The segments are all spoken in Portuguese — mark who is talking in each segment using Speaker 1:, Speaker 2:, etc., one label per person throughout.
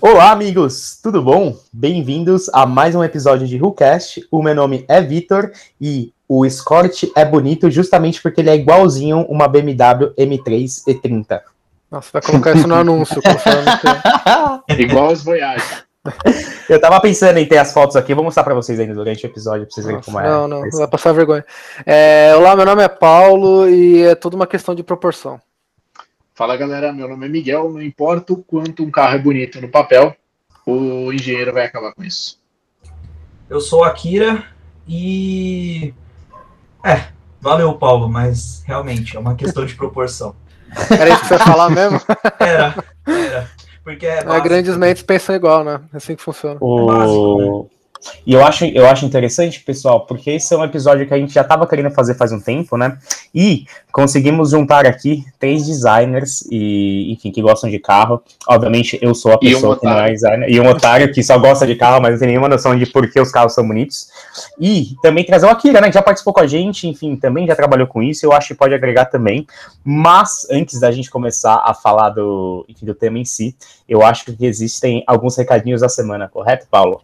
Speaker 1: Olá, amigos, tudo bom? Bem-vindos a mais um episódio de WhoCast. O meu nome é Vitor e o Escort é bonito justamente porque ele é igualzinho uma BMW M3 E30.
Speaker 2: Nossa, vai colocar isso no anúncio,
Speaker 3: que... Igual os Voyage.
Speaker 1: Eu tava pensando em ter as fotos aqui, vou mostrar pra vocês ainda durante o episódio, pra vocês verem como é.
Speaker 2: Não, não, vai passar vergonha. É, olá, meu nome é Paulo e é tudo uma questão de proporção.
Speaker 3: Fala galera, meu nome é Miguel. Não importa o quanto um carro é bonito no papel, o engenheiro vai acabar com isso.
Speaker 4: Eu sou Akira e. É, valeu, Paulo, mas realmente é uma questão de proporção.
Speaker 2: Era isso que você ia falar mesmo?
Speaker 4: Era, era. Porque é,
Speaker 2: é grandes mentes pensam igual, né? É assim que funciona.
Speaker 1: O... Né? E eu acho, eu acho interessante, pessoal, porque esse é um episódio que a gente já estava querendo fazer faz um tempo, né? E conseguimos juntar aqui três designers e, enfim, que gostam de carro. Obviamente, eu sou a pessoa um que não é designer. E um otário que só gosta de carro, mas não tem nenhuma noção de por que os carros são bonitos. E também trazer o Akira, né? Que já participou com a gente, enfim, também já trabalhou com isso. Eu acho que pode agregar também. Mas, antes da gente começar a falar do, enfim, do tema em si, eu acho que existem alguns recadinhos da semana, correto, Paulo?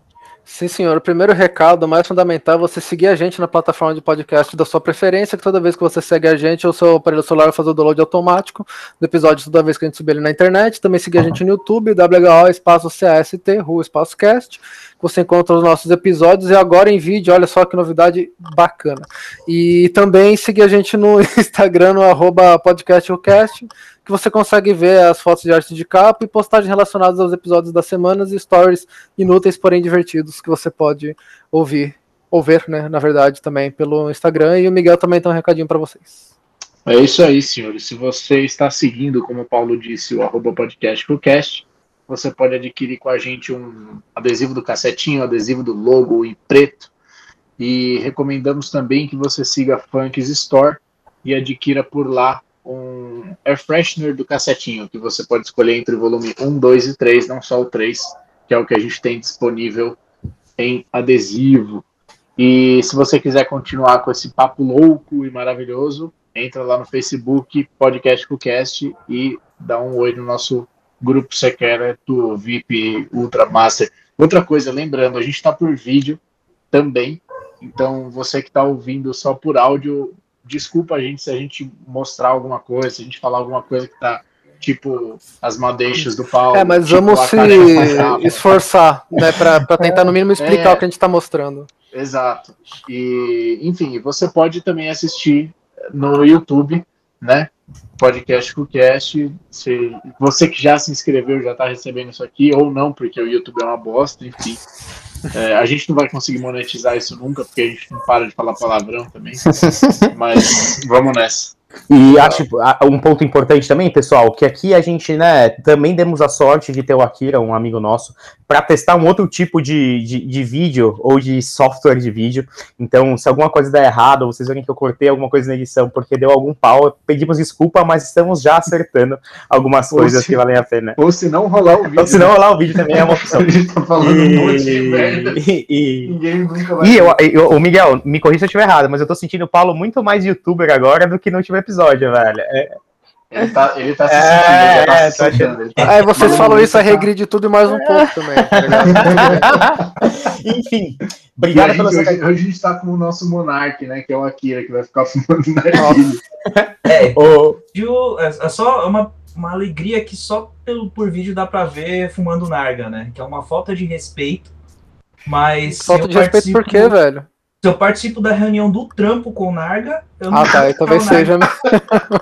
Speaker 2: Sim, senhor. O primeiro recado, mais fundamental, é você seguir a gente na plataforma de podcast da sua preferência, que toda vez que você segue a gente, o seu aparelho celular vai fazer o download automático do episódio toda vez que a gente subir ele na internet. Também seguir a gente no YouTube, WHO, espaço CAST, Espaço Cast. Você encontra os nossos episódios e agora em vídeo, olha só que novidade bacana. E também seguir a gente no Instagram, no arroba que você consegue ver as fotos de arte de capa e postagens relacionadas aos episódios das semanas e stories inúteis, porém divertidos, que você pode ouvir, ou ver, né, na verdade, também pelo Instagram. E o Miguel também tem um recadinho para vocês.
Speaker 3: É isso aí, senhores. Se você está seguindo, como o Paulo disse, o arroba podcastcast, você pode adquirir com a gente um adesivo do cassetinho, adesivo do logo em preto. E recomendamos também que você siga a Funks Store e adquira por lá um air freshener do cassetinho, que você pode escolher entre o volume 1, 2 e 3, não só o 3, que é o que a gente tem disponível em adesivo. E se você quiser continuar com esse papo louco e maravilhoso, entra lá no Facebook, Podcast Cast e dá um oi no nosso grupo secreto VIP Ultra Master. Outra coisa, lembrando, a gente está por vídeo também, então você que está ouvindo só por áudio, desculpa a gente se a gente mostrar alguma coisa, se a gente falar alguma coisa que tá tipo as madeixas do Paulo.
Speaker 2: É, mas
Speaker 3: tipo,
Speaker 2: vamos se esforçar, né, para tentar no mínimo explicar é, o que a gente está mostrando.
Speaker 3: Exato. E, enfim, você pode também assistir no YouTube, né? Podcast Cast. Se você que já se inscreveu já está recebendo isso aqui, ou não, porque o YouTube é uma bosta, enfim. É, a gente não vai conseguir monetizar isso nunca, porque a gente não para de falar palavrão também. Mas vamos nessa.
Speaker 1: E acho um ponto importante também, pessoal, que aqui a gente, né, também demos a sorte de ter o Akira, um amigo nosso, para testar um outro tipo de, de, de, vídeo ou de software de vídeo. Então, se alguma coisa der errado, ou vocês verem que eu cortei alguma coisa na edição porque deu algum pau, pedimos desculpa, mas estamos já acertando algumas coisas se, que valem a pena.
Speaker 3: Ou se não rolar o vídeo.
Speaker 1: Ou se não rolar o vídeo também é uma opção.
Speaker 3: a gente tá falando e, um monte de merda.
Speaker 1: E, e, Ninguém nunca vai. E eu, eu, o Miguel, me corrija se eu estiver errado, mas eu tô sentindo o Paulo muito mais youtuber agora do que no último episódio, velho. É,
Speaker 3: ele tá, ele tá é, ele tá é, se
Speaker 2: sentindo. Tá... Aí vocês falam isso, a regride tudo e mais um pouco também.
Speaker 1: Tá Enfim, obrigado
Speaker 3: pela sua... Hoje, hoje a gente tá com o nosso monarque, né? Que é o Akira, que vai ficar fumando narguilha.
Speaker 4: É, o... é só uma, uma alegria que só pelo, por vídeo dá pra ver fumando narga, né? Que é uma falta de respeito. Mas.
Speaker 2: Falta de respeito por quê, velho?
Speaker 4: Se eu participo da reunião do trampo com o Narga, eu
Speaker 2: não Ah, tá, talvez seja.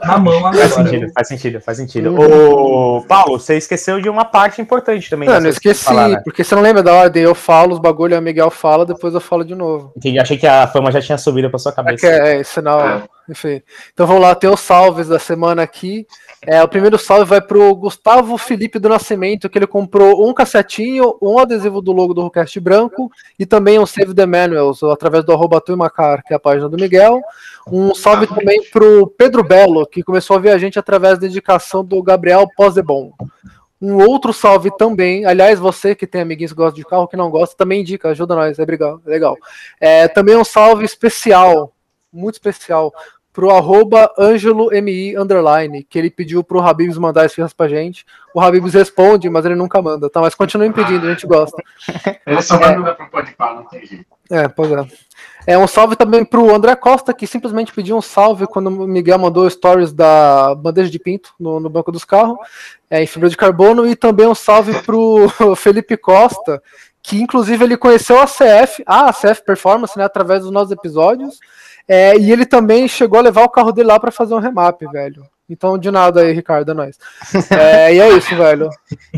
Speaker 4: Na mão agora.
Speaker 1: Faz sentido, faz sentido, faz sentido. Uhum. Ô, Paulo, você esqueceu de uma parte importante também.
Speaker 2: Não, não esqueci, falar, né? porque você não lembra da ordem, eu falo os bagulho, o Miguel fala, depois eu falo de novo.
Speaker 1: Entendi, achei que a fama já tinha subido pra sua cabeça.
Speaker 2: É, que é, é sinal, é. enfim. Então vamos lá, ter os salves da semana aqui. É, o primeiro salve vai pro Gustavo Felipe do Nascimento, que ele comprou um cassetinho, um adesivo do logo do Rockcast branco e também um Save the Manuals, através do arroba Tuimacar, que é a página do Miguel. Um salve também pro Pedro Belo, que começou a ver a gente através da indicação do Gabriel Posebon. Um outro salve também. Aliás, você que tem amiguinhos que gostam de carro, que não gosta, também indica, ajuda nós, é. É legal. É, também um salve especial, muito especial, pro arroba AngeloMI underline, que ele pediu pro Habibs mandar esses pra gente. O Habibs responde, mas ele nunca manda, tá? Mas continua pedindo, a gente gosta.
Speaker 3: Ele só vai mandar pro Podpah, não tem jeito.
Speaker 2: É, pois é. É um salve também pro André Costa, que simplesmente pediu um salve quando o Miguel mandou stories da bandeja de pinto no, no banco dos carros, é, em fibra de carbono, e também um salve pro Felipe Costa, que inclusive ele conheceu a CF, a CF Performance, né, através dos nossos episódios, é, e ele também chegou a levar o carro dele lá para fazer um remap, velho. Então, de nada aí, Ricardo, é nóis. É, e é isso, velho.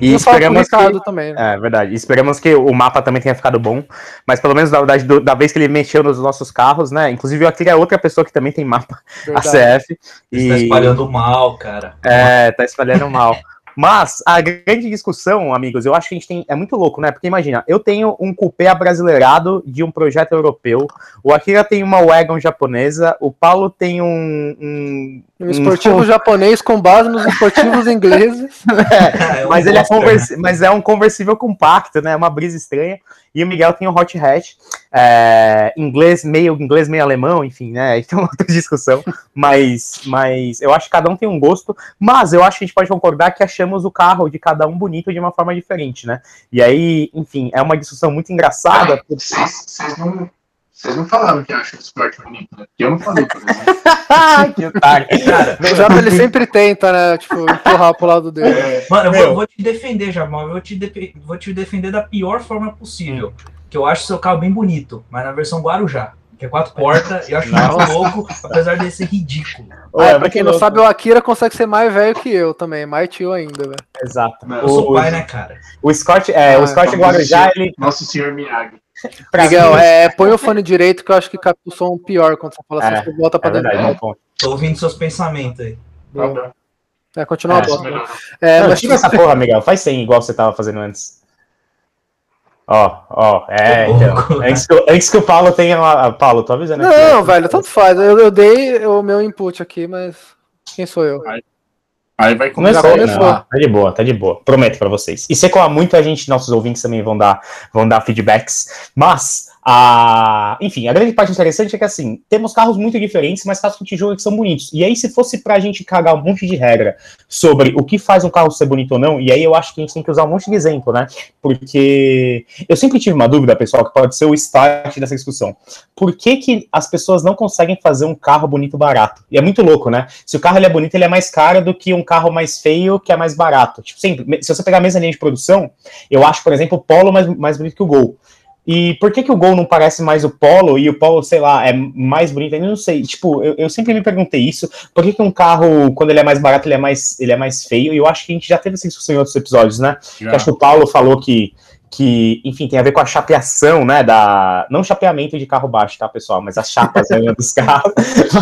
Speaker 1: E esperamos
Speaker 2: Ricardo
Speaker 1: que...
Speaker 2: também. Né?
Speaker 1: É verdade. Esperamos que o mapa também tenha ficado bom. Mas pelo menos da, da, da vez que ele mexeu nos nossos carros, né? Inclusive, aqui é outra pessoa que também tem mapa,
Speaker 2: Verdade.
Speaker 1: a CF.
Speaker 4: E... Tá espalhando mal, cara.
Speaker 1: É, tá espalhando mal. Mas a grande discussão, amigos, eu acho que a gente tem. É muito louco, né? Porque imagina, eu tenho um cupê abrasileirado de um projeto europeu, o Akira tem uma wagon japonesa, o Paulo tem um.
Speaker 2: Um, um esportivo um... japonês com base nos esportivos ingleses.
Speaker 1: É, é mas ele é, convers... mas é um conversível compacto, né? É uma brisa estranha. E o Miguel tem o Hot Hatch, é, inglês meio inglês meio alemão, enfim, né? Então outra discussão. Mas, mas eu acho que cada um tem um gosto. Mas eu acho que a gente pode concordar que achamos o carro de cada um bonito de uma forma diferente, né? E aí, enfim, é uma discussão muito engraçada.
Speaker 3: Vocês não vocês não falaram que acham o esporte bonito, né? Porque eu não falei, por exemplo.
Speaker 1: que otário.
Speaker 2: Cara, o Jota ele sempre tenta, né? Tipo, empurrar pro lado dele. É.
Speaker 4: Mano, eu vou, vou, te defender, Jamal. Eu vou te, de, vou te defender da pior forma possível. Que eu acho seu carro bem bonito, mas na versão Guarujá. Que é quatro portas, eu acho muito louco, apesar de ser ridículo.
Speaker 2: Ué, pra quem não louco. sabe, o Akira consegue ser mais velho que eu também, mais tio ainda, velho.
Speaker 1: Exato.
Speaker 4: Eu sou o, pai, né, cara?
Speaker 1: O Scott, é, ah, o Scott Guarujá, ele.
Speaker 3: Nosso senhor Miyagi.
Speaker 2: Miguel, é, põe o fone direito que eu acho que capta o som pior quando você fala assim,
Speaker 1: é,
Speaker 2: você volta pra
Speaker 1: é
Speaker 2: dentro.
Speaker 1: Verdade,
Speaker 4: Tô ouvindo seus pensamentos aí.
Speaker 2: É, continua
Speaker 1: é,
Speaker 2: a bosta.
Speaker 1: É, Não, mas... Tira essa porra, Miguel. Faz sem igual você tava fazendo antes. Ó, ó, é, então. Antes que, antes que o Paulo tenha. Uma... Paulo, tô avisando
Speaker 2: aqui. Não, velho, tanto faz. Eu, eu dei o meu input aqui, mas quem sou eu?
Speaker 3: Aí vai
Speaker 1: começar. Começou, Ah, tá de boa, tá de boa. Prometo para vocês. E sei que muita gente, nossos ouvintes também vão dar, vão dar feedbacks. Mas a, enfim, a grande parte interessante é que assim, temos carros muito diferentes, mas carros que te julga que são bonitos. E aí, se fosse pra gente cagar um monte de regra sobre o que faz um carro ser bonito ou não, e aí eu acho que a gente tem que usar um monte de exemplo, né? Porque eu sempre tive uma dúvida, pessoal, que pode ser o start dessa discussão. Por que, que as pessoas não conseguem fazer um carro bonito barato? E é muito louco, né? Se o carro ele é bonito, ele é mais caro do que um carro mais feio, que é mais barato. Tipo, sempre, se você pegar a mesma linha de produção, eu acho, por exemplo, o Polo mais, mais bonito que o Gol. E por que, que o Gol não parece mais o Polo e o Polo, sei lá, é mais bonito? Eu não sei. Tipo, eu, eu sempre me perguntei isso. Por que, que um carro, quando ele é mais barato, ele é mais, ele é mais feio? E eu acho que a gente já teve essa discussão em outros episódios, né? Que acho que o Paulo falou que que, enfim, tem a ver com a chapeação, né, da, não chapeamento de carro baixo, tá, pessoal, mas as chapas né, dos carros,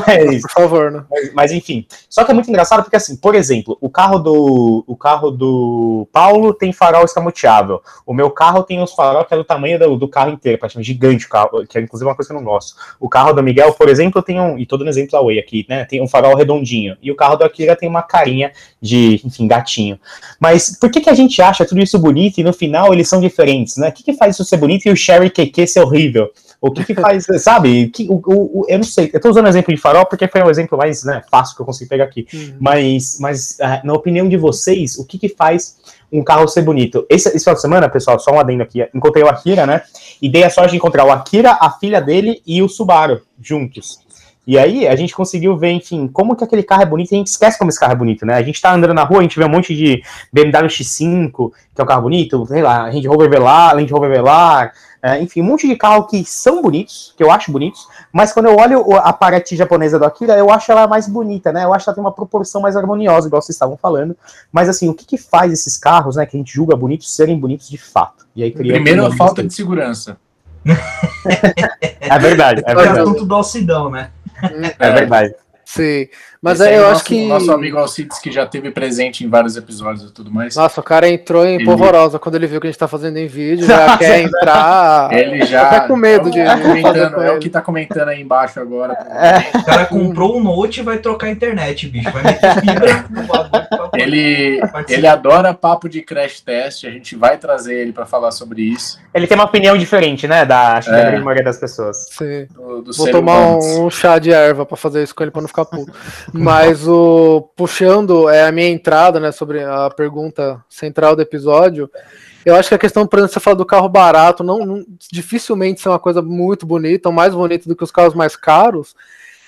Speaker 1: mas,
Speaker 2: por favor, né?
Speaker 1: Mas, mas, enfim, só que é muito engraçado porque, assim, por exemplo, o carro do, o carro do Paulo tem farol escamoteável, o meu carro tem os farol que é do tamanho do, do carro inteiro, praticamente gigante o carro, que é inclusive uma coisa que eu não gosto, o carro do Miguel, por exemplo, tem um, e todo no exemplo away aqui, né, tem um farol redondinho, e o carro do Akira tem uma carinha de, enfim, gatinho, mas por que que a gente acha tudo isso bonito e no final eles são diferentes diferentes, né? O que, que faz isso ser bonito e o Sherry KK ser horrível? O que, que faz, sabe? Que, o, o, eu não sei, eu tô usando o exemplo de farol porque foi o exemplo mais né, fácil que eu consegui pegar aqui. Uhum. Mas, mas uh, na opinião de vocês, o que, que faz um carro ser bonito? Esse, esse final de semana, pessoal, só um adendo aqui, encontrei o Akira, né? E dei a sorte de encontrar o Akira, a filha dele e o Subaru juntos. E aí a gente conseguiu ver, enfim, como que aquele carro é bonito, e a gente esquece como esse carro é bonito, né? A gente tá andando na rua, a gente vê um monte de BMW X5, que é um carro bonito, sei lá, Range Rover Velar, Land Rover Velar, é, enfim, um monte de carro que são bonitos, que eu acho bonitos, mas quando eu olho a Paraty japonesa do Akira, eu acho ela mais bonita, né? Eu acho que ela tem uma proporção mais harmoniosa, igual vocês estavam falando. Mas assim, o que, que faz esses carros, né, que a gente julga bonitos, serem bonitos de fato?
Speaker 3: E aí Primeiro, a falta de segurança.
Speaker 1: é verdade, é verdade. É
Speaker 4: assunto do Alcidão, né?
Speaker 1: É verdade.
Speaker 2: Sim. Mas é,
Speaker 3: aí
Speaker 2: eu
Speaker 3: é
Speaker 2: acho
Speaker 3: nosso,
Speaker 2: que.
Speaker 3: Nosso amigo Alcides, que já teve presente em vários episódios e tudo mais.
Speaker 2: Nossa, o cara entrou em
Speaker 3: Ele-
Speaker 2: polvorosa quando ele viu que a gente tá fazendo em vídeo, já quer entrar.
Speaker 3: Ele já.
Speaker 2: Até com medo de-
Speaker 3: é o, tá
Speaker 2: fazer
Speaker 3: comentando,
Speaker 2: com
Speaker 3: é o que tá comentando aí embaixo agora.
Speaker 4: O cara comprou o Note e vai trocar a internet, bicho. Vai meter fibra no bagulho
Speaker 3: Ele, ele adora papo de crash test, a gente vai trazer ele para falar sobre isso.
Speaker 1: Ele tem uma opinião diferente, né? Da, acho que da
Speaker 3: É.
Speaker 1: grande maioria das pessoas.
Speaker 2: Sim.
Speaker 3: Do, do
Speaker 2: Vou tomar um, um chá de erva pra fazer isso com ele pra não ficar puto. Mas o puxando é a minha entrada, né, sobre a pergunta central do episódio. Eu acho que a questão, por exemplo, você fala do carro barato, não, não- dificilmente ser uma coisa muito bonita, ou mais bonita do que os carros mais caros.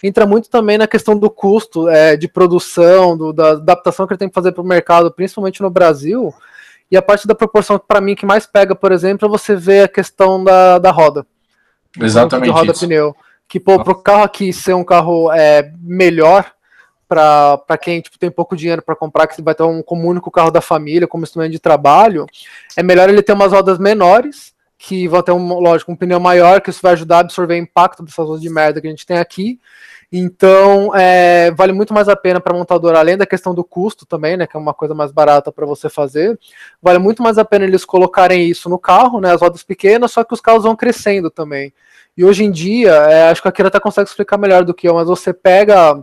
Speaker 2: Entra muito também na questão do custo é, de produção, do- da adaptação que ele tem que fazer para o mercado, principalmente no Brasil. E a parte da proporção, para mim, que mais pega, por exemplo, é você ver a questão da, da roda
Speaker 3: Exatamente
Speaker 2: de roda
Speaker 3: isso.
Speaker 2: pneu. Que, pô, pro carro aqui ser um carro é, melhor para quem tipo, tem pouco dinheiro para comprar, que vai ter um como único carro da família, como instrumento de trabalho, é melhor ele ter umas rodas menores, que vão ter, um, lógico, um pneu maior, que isso vai ajudar a absorver o impacto dessas rodas de merda que a gente tem aqui. Então, é, vale muito mais a pena para montadora, além da questão do custo também, né, que é uma coisa mais barata para você fazer, vale muito mais a pena eles colocarem isso no carro, né, as rodas pequenas, só que os carros vão crescendo também. E hoje em dia, é, acho que a Kira até consegue explicar melhor do que eu, mas você pega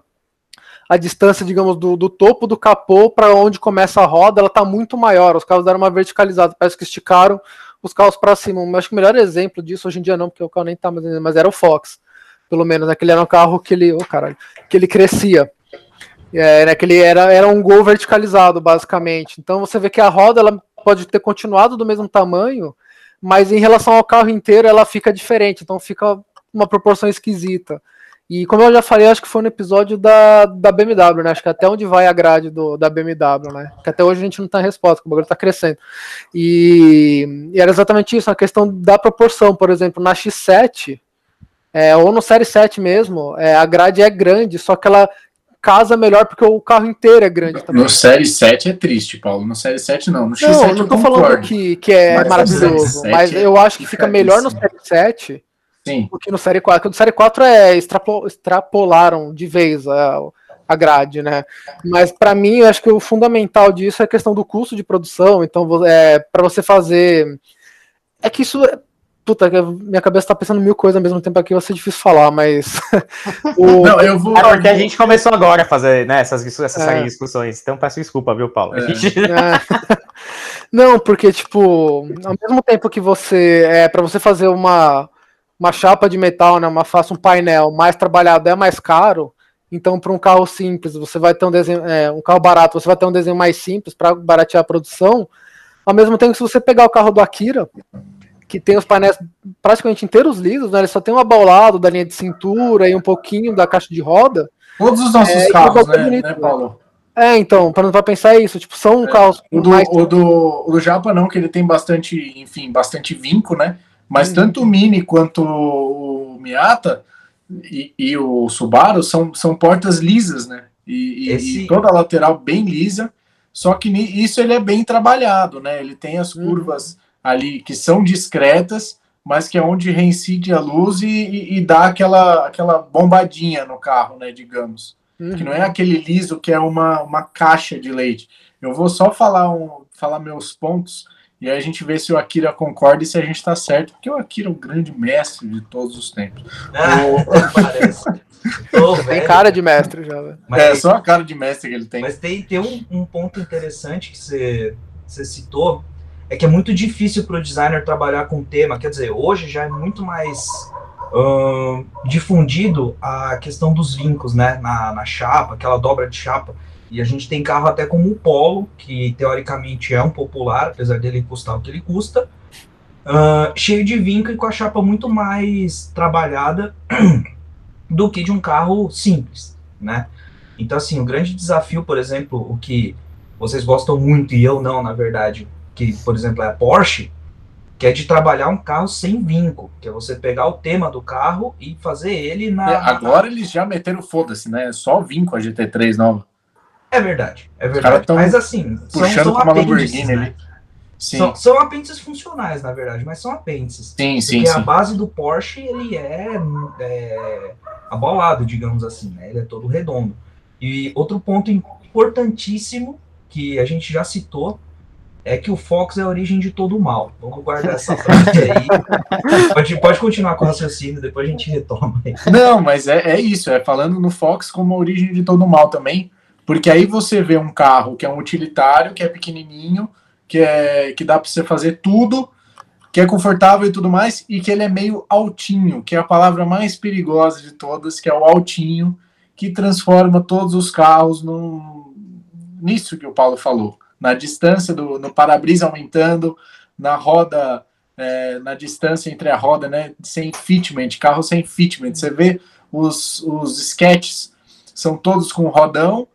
Speaker 2: a distância, digamos, do, do topo do capô para onde começa a roda, ela está muito maior. Os carros deram uma verticalizada, parece que esticaram os carros para cima. Eu acho que o melhor exemplo disso hoje em dia não, porque o carro nem está mais, mas era o Fox, pelo menos, né, era um carro que ele, oh, caralho, que ele crescia. É, né, que ele era, era um gol verticalizado, basicamente. Então você vê que a roda ela pode ter continuado do mesmo tamanho, mas em relação ao carro inteiro ela fica diferente, então fica uma proporção esquisita. E como eu já falei, acho que foi no episódio da, da BMW, né? Acho que até onde vai a grade do, da BMW, né? Que até hoje a gente não tem resposta, que o bagulho tá crescendo. E, e era exatamente isso, a questão da proporção. Por exemplo, na X7, é, ou no Série 7 mesmo, é, a grade é grande, só que ela casa melhor porque o carro inteiro é grande também.
Speaker 3: No Série 7 é triste, Paulo. No Série 7 não. No X7
Speaker 2: Não,
Speaker 3: eu
Speaker 2: não tô
Speaker 3: concordo.
Speaker 2: falando que, que é maravilhoso, mas
Speaker 3: 7
Speaker 2: eu acho que fica melhor no. Série 7
Speaker 3: Sim.
Speaker 2: do que no Série 4. Porque no Série 4 é extrapo- extrapolaram de vez a, a grade, né? Mas para mim, eu acho que o fundamental disso é a questão do custo de produção. Então, é, para você fazer. É que isso. é- Puta, que minha cabeça tá pensando mil coisas ao mesmo tempo aqui, vai ser difícil falar, mas. o-
Speaker 3: Não, eu vou.
Speaker 1: É porque a gente começou agora a fazer né, essas, essas
Speaker 2: É.
Speaker 1: discussões. Então peço desculpa, viu, Paulo?
Speaker 3: É.
Speaker 1: gente-
Speaker 2: É. Não, porque, tipo, ao mesmo tempo que você. É, para você fazer uma, uma chapa de metal, né? Uma faça um painel mais trabalhado é mais caro. Então, para um carro simples, você vai ter um desenho. é, um carro barato, você vai ter um desenho mais simples para baratear a produção. Ao mesmo tempo, se você pegar o carro do Akira, que tem os painéis praticamente inteiros lisos, né? Ele só tem um abaulado da linha de cintura e um pouquinho da caixa de roda.
Speaker 3: Todos os nossos
Speaker 2: É,
Speaker 3: carros,
Speaker 2: igual
Speaker 3: né,
Speaker 2: bonito,
Speaker 3: né,
Speaker 2: né?
Speaker 3: Paulo?
Speaker 2: É, então, para pra pensar isso, tipo, são carros
Speaker 3: O do,
Speaker 2: mais
Speaker 3: o, do, o do Japa não, que ele tem bastante, enfim, bastante vinco, né? Mas
Speaker 2: Uhum.
Speaker 3: tanto o Mini quanto o Miata e, e o Subaru são, são portas lisas, né? E,
Speaker 4: Esse-
Speaker 3: e toda a lateral bem lisa. Só que isso ele é bem trabalhado, né? Ele tem as
Speaker 2: Uhum.
Speaker 3: curvas ali que são discretas, mas que é onde reincide a luz e, e- e dá aquela, aquela bombadinha no carro, né? Digamos que não é aquele liso que é uma, uma caixa de leite. Eu vou só falar, um, falar meus pontos e aí a gente vê se o Akira concorda e se a gente está certo, porque o Akira é o grande mestre de todos os tempos.
Speaker 4: Ah, parece. Ô,
Speaker 2: Tem cara de mestre já, né?
Speaker 4: Mas,
Speaker 3: é só a cara de mestre que ele tem.
Speaker 4: mas tem, tem um, um ponto interessante que você, você citou, é que é muito difícil para o designer trabalhar com tema. Quer dizer, hoje já é muito mais difundido a questão dos vincos, né? Na, na chapa, aquela dobra de chapa. E a gente tem carro até como o Polo, que teoricamente é um popular, apesar dele custar o que ele custa, ahn, cheio de vinco e com a chapa muito mais trabalhada do que de um carro simples, né? Então, assim, o grande desafio, por exemplo, o que vocês gostam muito e eu não, na verdade, que, por exemplo, é a Porsche, que é de trabalhar um carro sem vinco, que é você pegar o tema do carro e fazer ele na...
Speaker 3: É, agora eles já meteram foda-se, né? Só vim com a GT3 nova.
Speaker 4: É verdade, é verdade. Mas, assim, são,
Speaker 3: Puxando
Speaker 4: são apêndices,
Speaker 3: Lamborghini
Speaker 4: né?
Speaker 3: ali. Sim,
Speaker 4: São, são apêndices funcionais, na verdade, mas são apêndices.
Speaker 3: sim, sim.
Speaker 4: Porque a
Speaker 3: sim.
Speaker 4: base do Porsche, ele é, é abolado, digamos assim, né? Ele é todo redondo. E outro ponto importantíssimo que a gente já citou é que o Fox é a origem de todo o mal. Vamos guardar essa frase aí. pode, pode continuar com o raciocínio, depois a gente retoma.
Speaker 3: Não, mas é, é isso, é falando no Fox como a origem de todo o mal também, porque aí você vê um carro que é um utilitário, que é pequenininho, que, é, que dá para você fazer tudo, que é confortável e tudo mais, e que ele é meio altinho, que é a palavra mais perigosa de todas, que é o altinho, que transforma todos os carros num, nisso que o Paulo falou na distância do no para-brisa aumentando, na roda, é, na distância entre a roda, né, sem fitment, carro sem fitment. Você vê os, os sketches, são todos com rodão,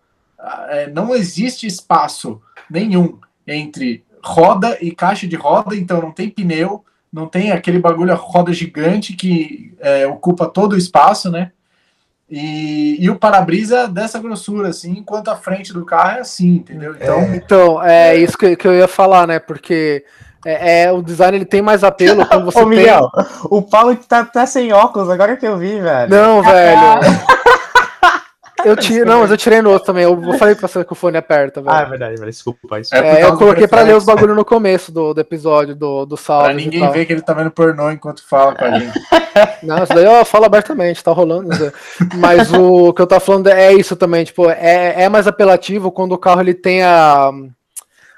Speaker 3: não existe espaço nenhum entre roda e caixa de roda, então não tem pneu, não tem aquele bagulho, a roda gigante que é, ocupa todo o espaço, né? E, e o para-brisa dessa grossura, assim, enquanto a frente do carro é assim, entendeu?
Speaker 2: Então, é, então, é isso que, que eu ia falar, né? Porque é, é, o design ele tem mais apelo quando você Ô, Miguel,
Speaker 1: tem... o Paulo tá, tá sem óculos, agora que eu vi, velho.
Speaker 2: Não, velho. Eu tirei, não, mas eu tirei no outro também. Eu falei pra você que o fone aperta, velho.
Speaker 1: Ah, é verdade, velho. Desculpa. Isso.
Speaker 2: É, é eu coloquei pra ler os bagulho no começo do, do episódio, do, do salve. Pra
Speaker 3: ninguém ver que ele tá vendo pornô enquanto fala com a gente.
Speaker 2: Não, isso daí eu falo abertamente, tá rolando. Né? Mas o que eu tô falando é isso também, tipo, é, é mais apelativo quando o carro ele tem a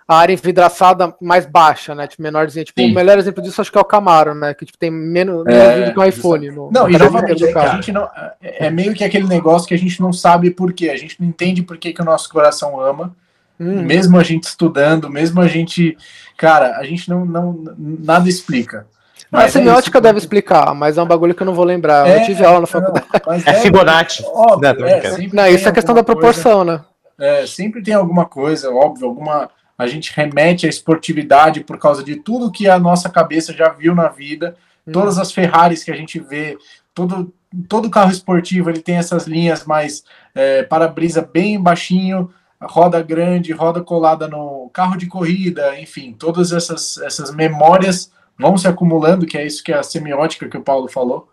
Speaker 2: a área envidraçada mais baixa, né? Tipo, menorzinha. Tipo, Sim. o melhor exemplo disso acho que é o Camaro, né? Que tipo, tem menos, é, menos do que o iPhone. No,
Speaker 3: não, e é, a gente não, é, é meio que aquele negócio que a gente não sabe por quê. A gente não entende por que, que o nosso coração ama. Hum. Mesmo a gente estudando, mesmo a gente. Cara, a gente não. não nada explica.
Speaker 2: Mas a semiótica é deve explicar, mas é um bagulho que eu não vou lembrar. É, eu tive aula na faculdade.
Speaker 1: Não, é Fibonacci.
Speaker 2: Óbvio, é, não, isso é questão da proporção, coisa, né?
Speaker 3: É, sempre tem alguma coisa, óbvio, alguma a gente remete à esportividade por causa de tudo que a nossa cabeça já viu na vida, hum. todas as Ferraris que a gente vê, todo, todo carro esportivo ele tem essas linhas mais é, para-brisa bem baixinho, roda grande, roda colada no carro de corrida, enfim, todas essas, essas memórias vão se acumulando, que é isso que é a semiótica que o Paulo falou,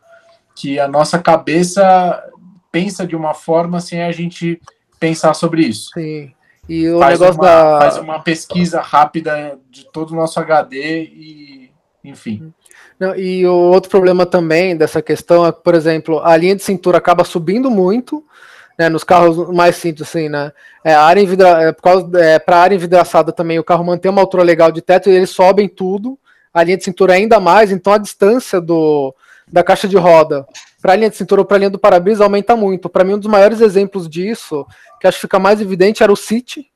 Speaker 3: que a nossa cabeça pensa de uma forma sem a gente pensar sobre isso.
Speaker 2: Sim. E o
Speaker 3: faz negócio uma, da. Faz uma pesquisa rápida de todo o nosso HD e. Enfim.
Speaker 2: Não, e o outro problema também dessa questão é por exemplo, a linha de cintura acaba subindo muito, né, nos carros mais simples, assim, né? É, a área envidra... é, por causa, é, para a área envidraçada também, o carro mantém uma altura legal de teto e eles sobem tudo, a linha de cintura ainda mais, então a distância do, da caixa de roda para a linha de cintura ou para a linha do para-brisa aumenta muito. Para mim, um dos maiores exemplos disso, que acho que fica mais evidente, era o City,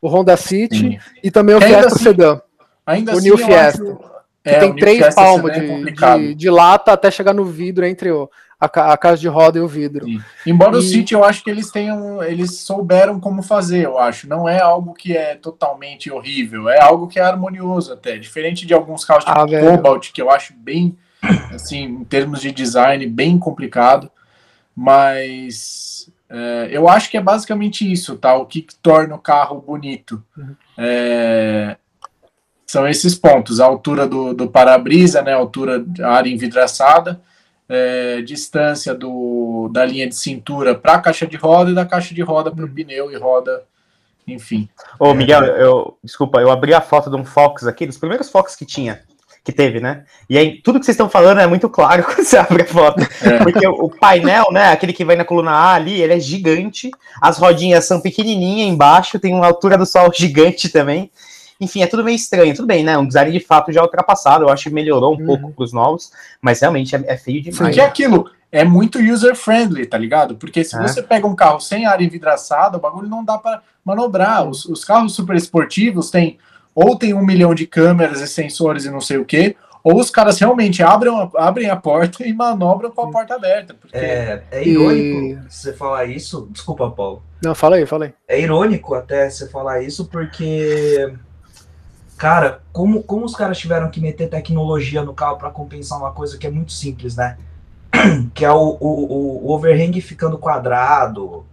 Speaker 2: o Honda City Sim. e também o Fiesta assim, Sedan.
Speaker 3: Ainda
Speaker 2: o
Speaker 3: assim,
Speaker 2: New Fiesta. Acho, que é, tem três palmos é de, de, de, lata até chegar no vidro entre o, a, a caixa de roda e o vidro. Sim.
Speaker 3: Embora e... o City, eu acho que eles tenham, eles souberam como fazer, eu acho. Não é algo que é totalmente horrível, é algo que é harmonioso até, diferente de alguns carros tipo ah, Cobalt, que eu acho bem assim, em termos de design, bem complicado, mas é, eu acho que é basicamente isso, tá? O que, que torna o carro bonito. Uhum. É, são esses pontos, a altura do, do para-brisa, né, a altura da área envidraçada, é, distância do, da linha de cintura para a caixa de roda e da caixa de roda para o uhum. pneu e roda, enfim.
Speaker 1: Ô, Miguel, eu, desculpa, eu abri a foto de um Fox aqui, dos primeiros Fox que tinha que teve, né? E aí, tudo que vocês estão falando é muito claro quando você abre a foto. É. Porque o, painel, né, aquele que vai na coluna A ali, ele é gigante, as rodinhas são pequenininhas embaixo, tem uma altura do sol gigante também. Enfim, é tudo meio estranho. Tudo bem, né? Um design de fato já ultrapassado, eu acho que melhorou um uhum. pouco para os novos, mas realmente é, é feio demais.
Speaker 3: Porque é aquilo, é muito user-friendly, tá ligado? Porque se é. você pega um carro sem área envidraçada, o bagulho não dá para manobrar. Os, os carros super esportivos têm ou tem um milhão de câmeras e sensores e não sei o que, ou os caras realmente abrem a, abrem a porta e manobram com a porta aberta.
Speaker 4: Porque... É, é irônico e... você falar isso. Desculpa, Paulo.
Speaker 2: Não, fala aí, fala aí.
Speaker 4: É irônico até você falar isso, porque. Cara, como, como os caras tiveram que meter tecnologia no carro para compensar uma coisa que é muito simples, né? Que é o, o, o overhang ficando quadrado,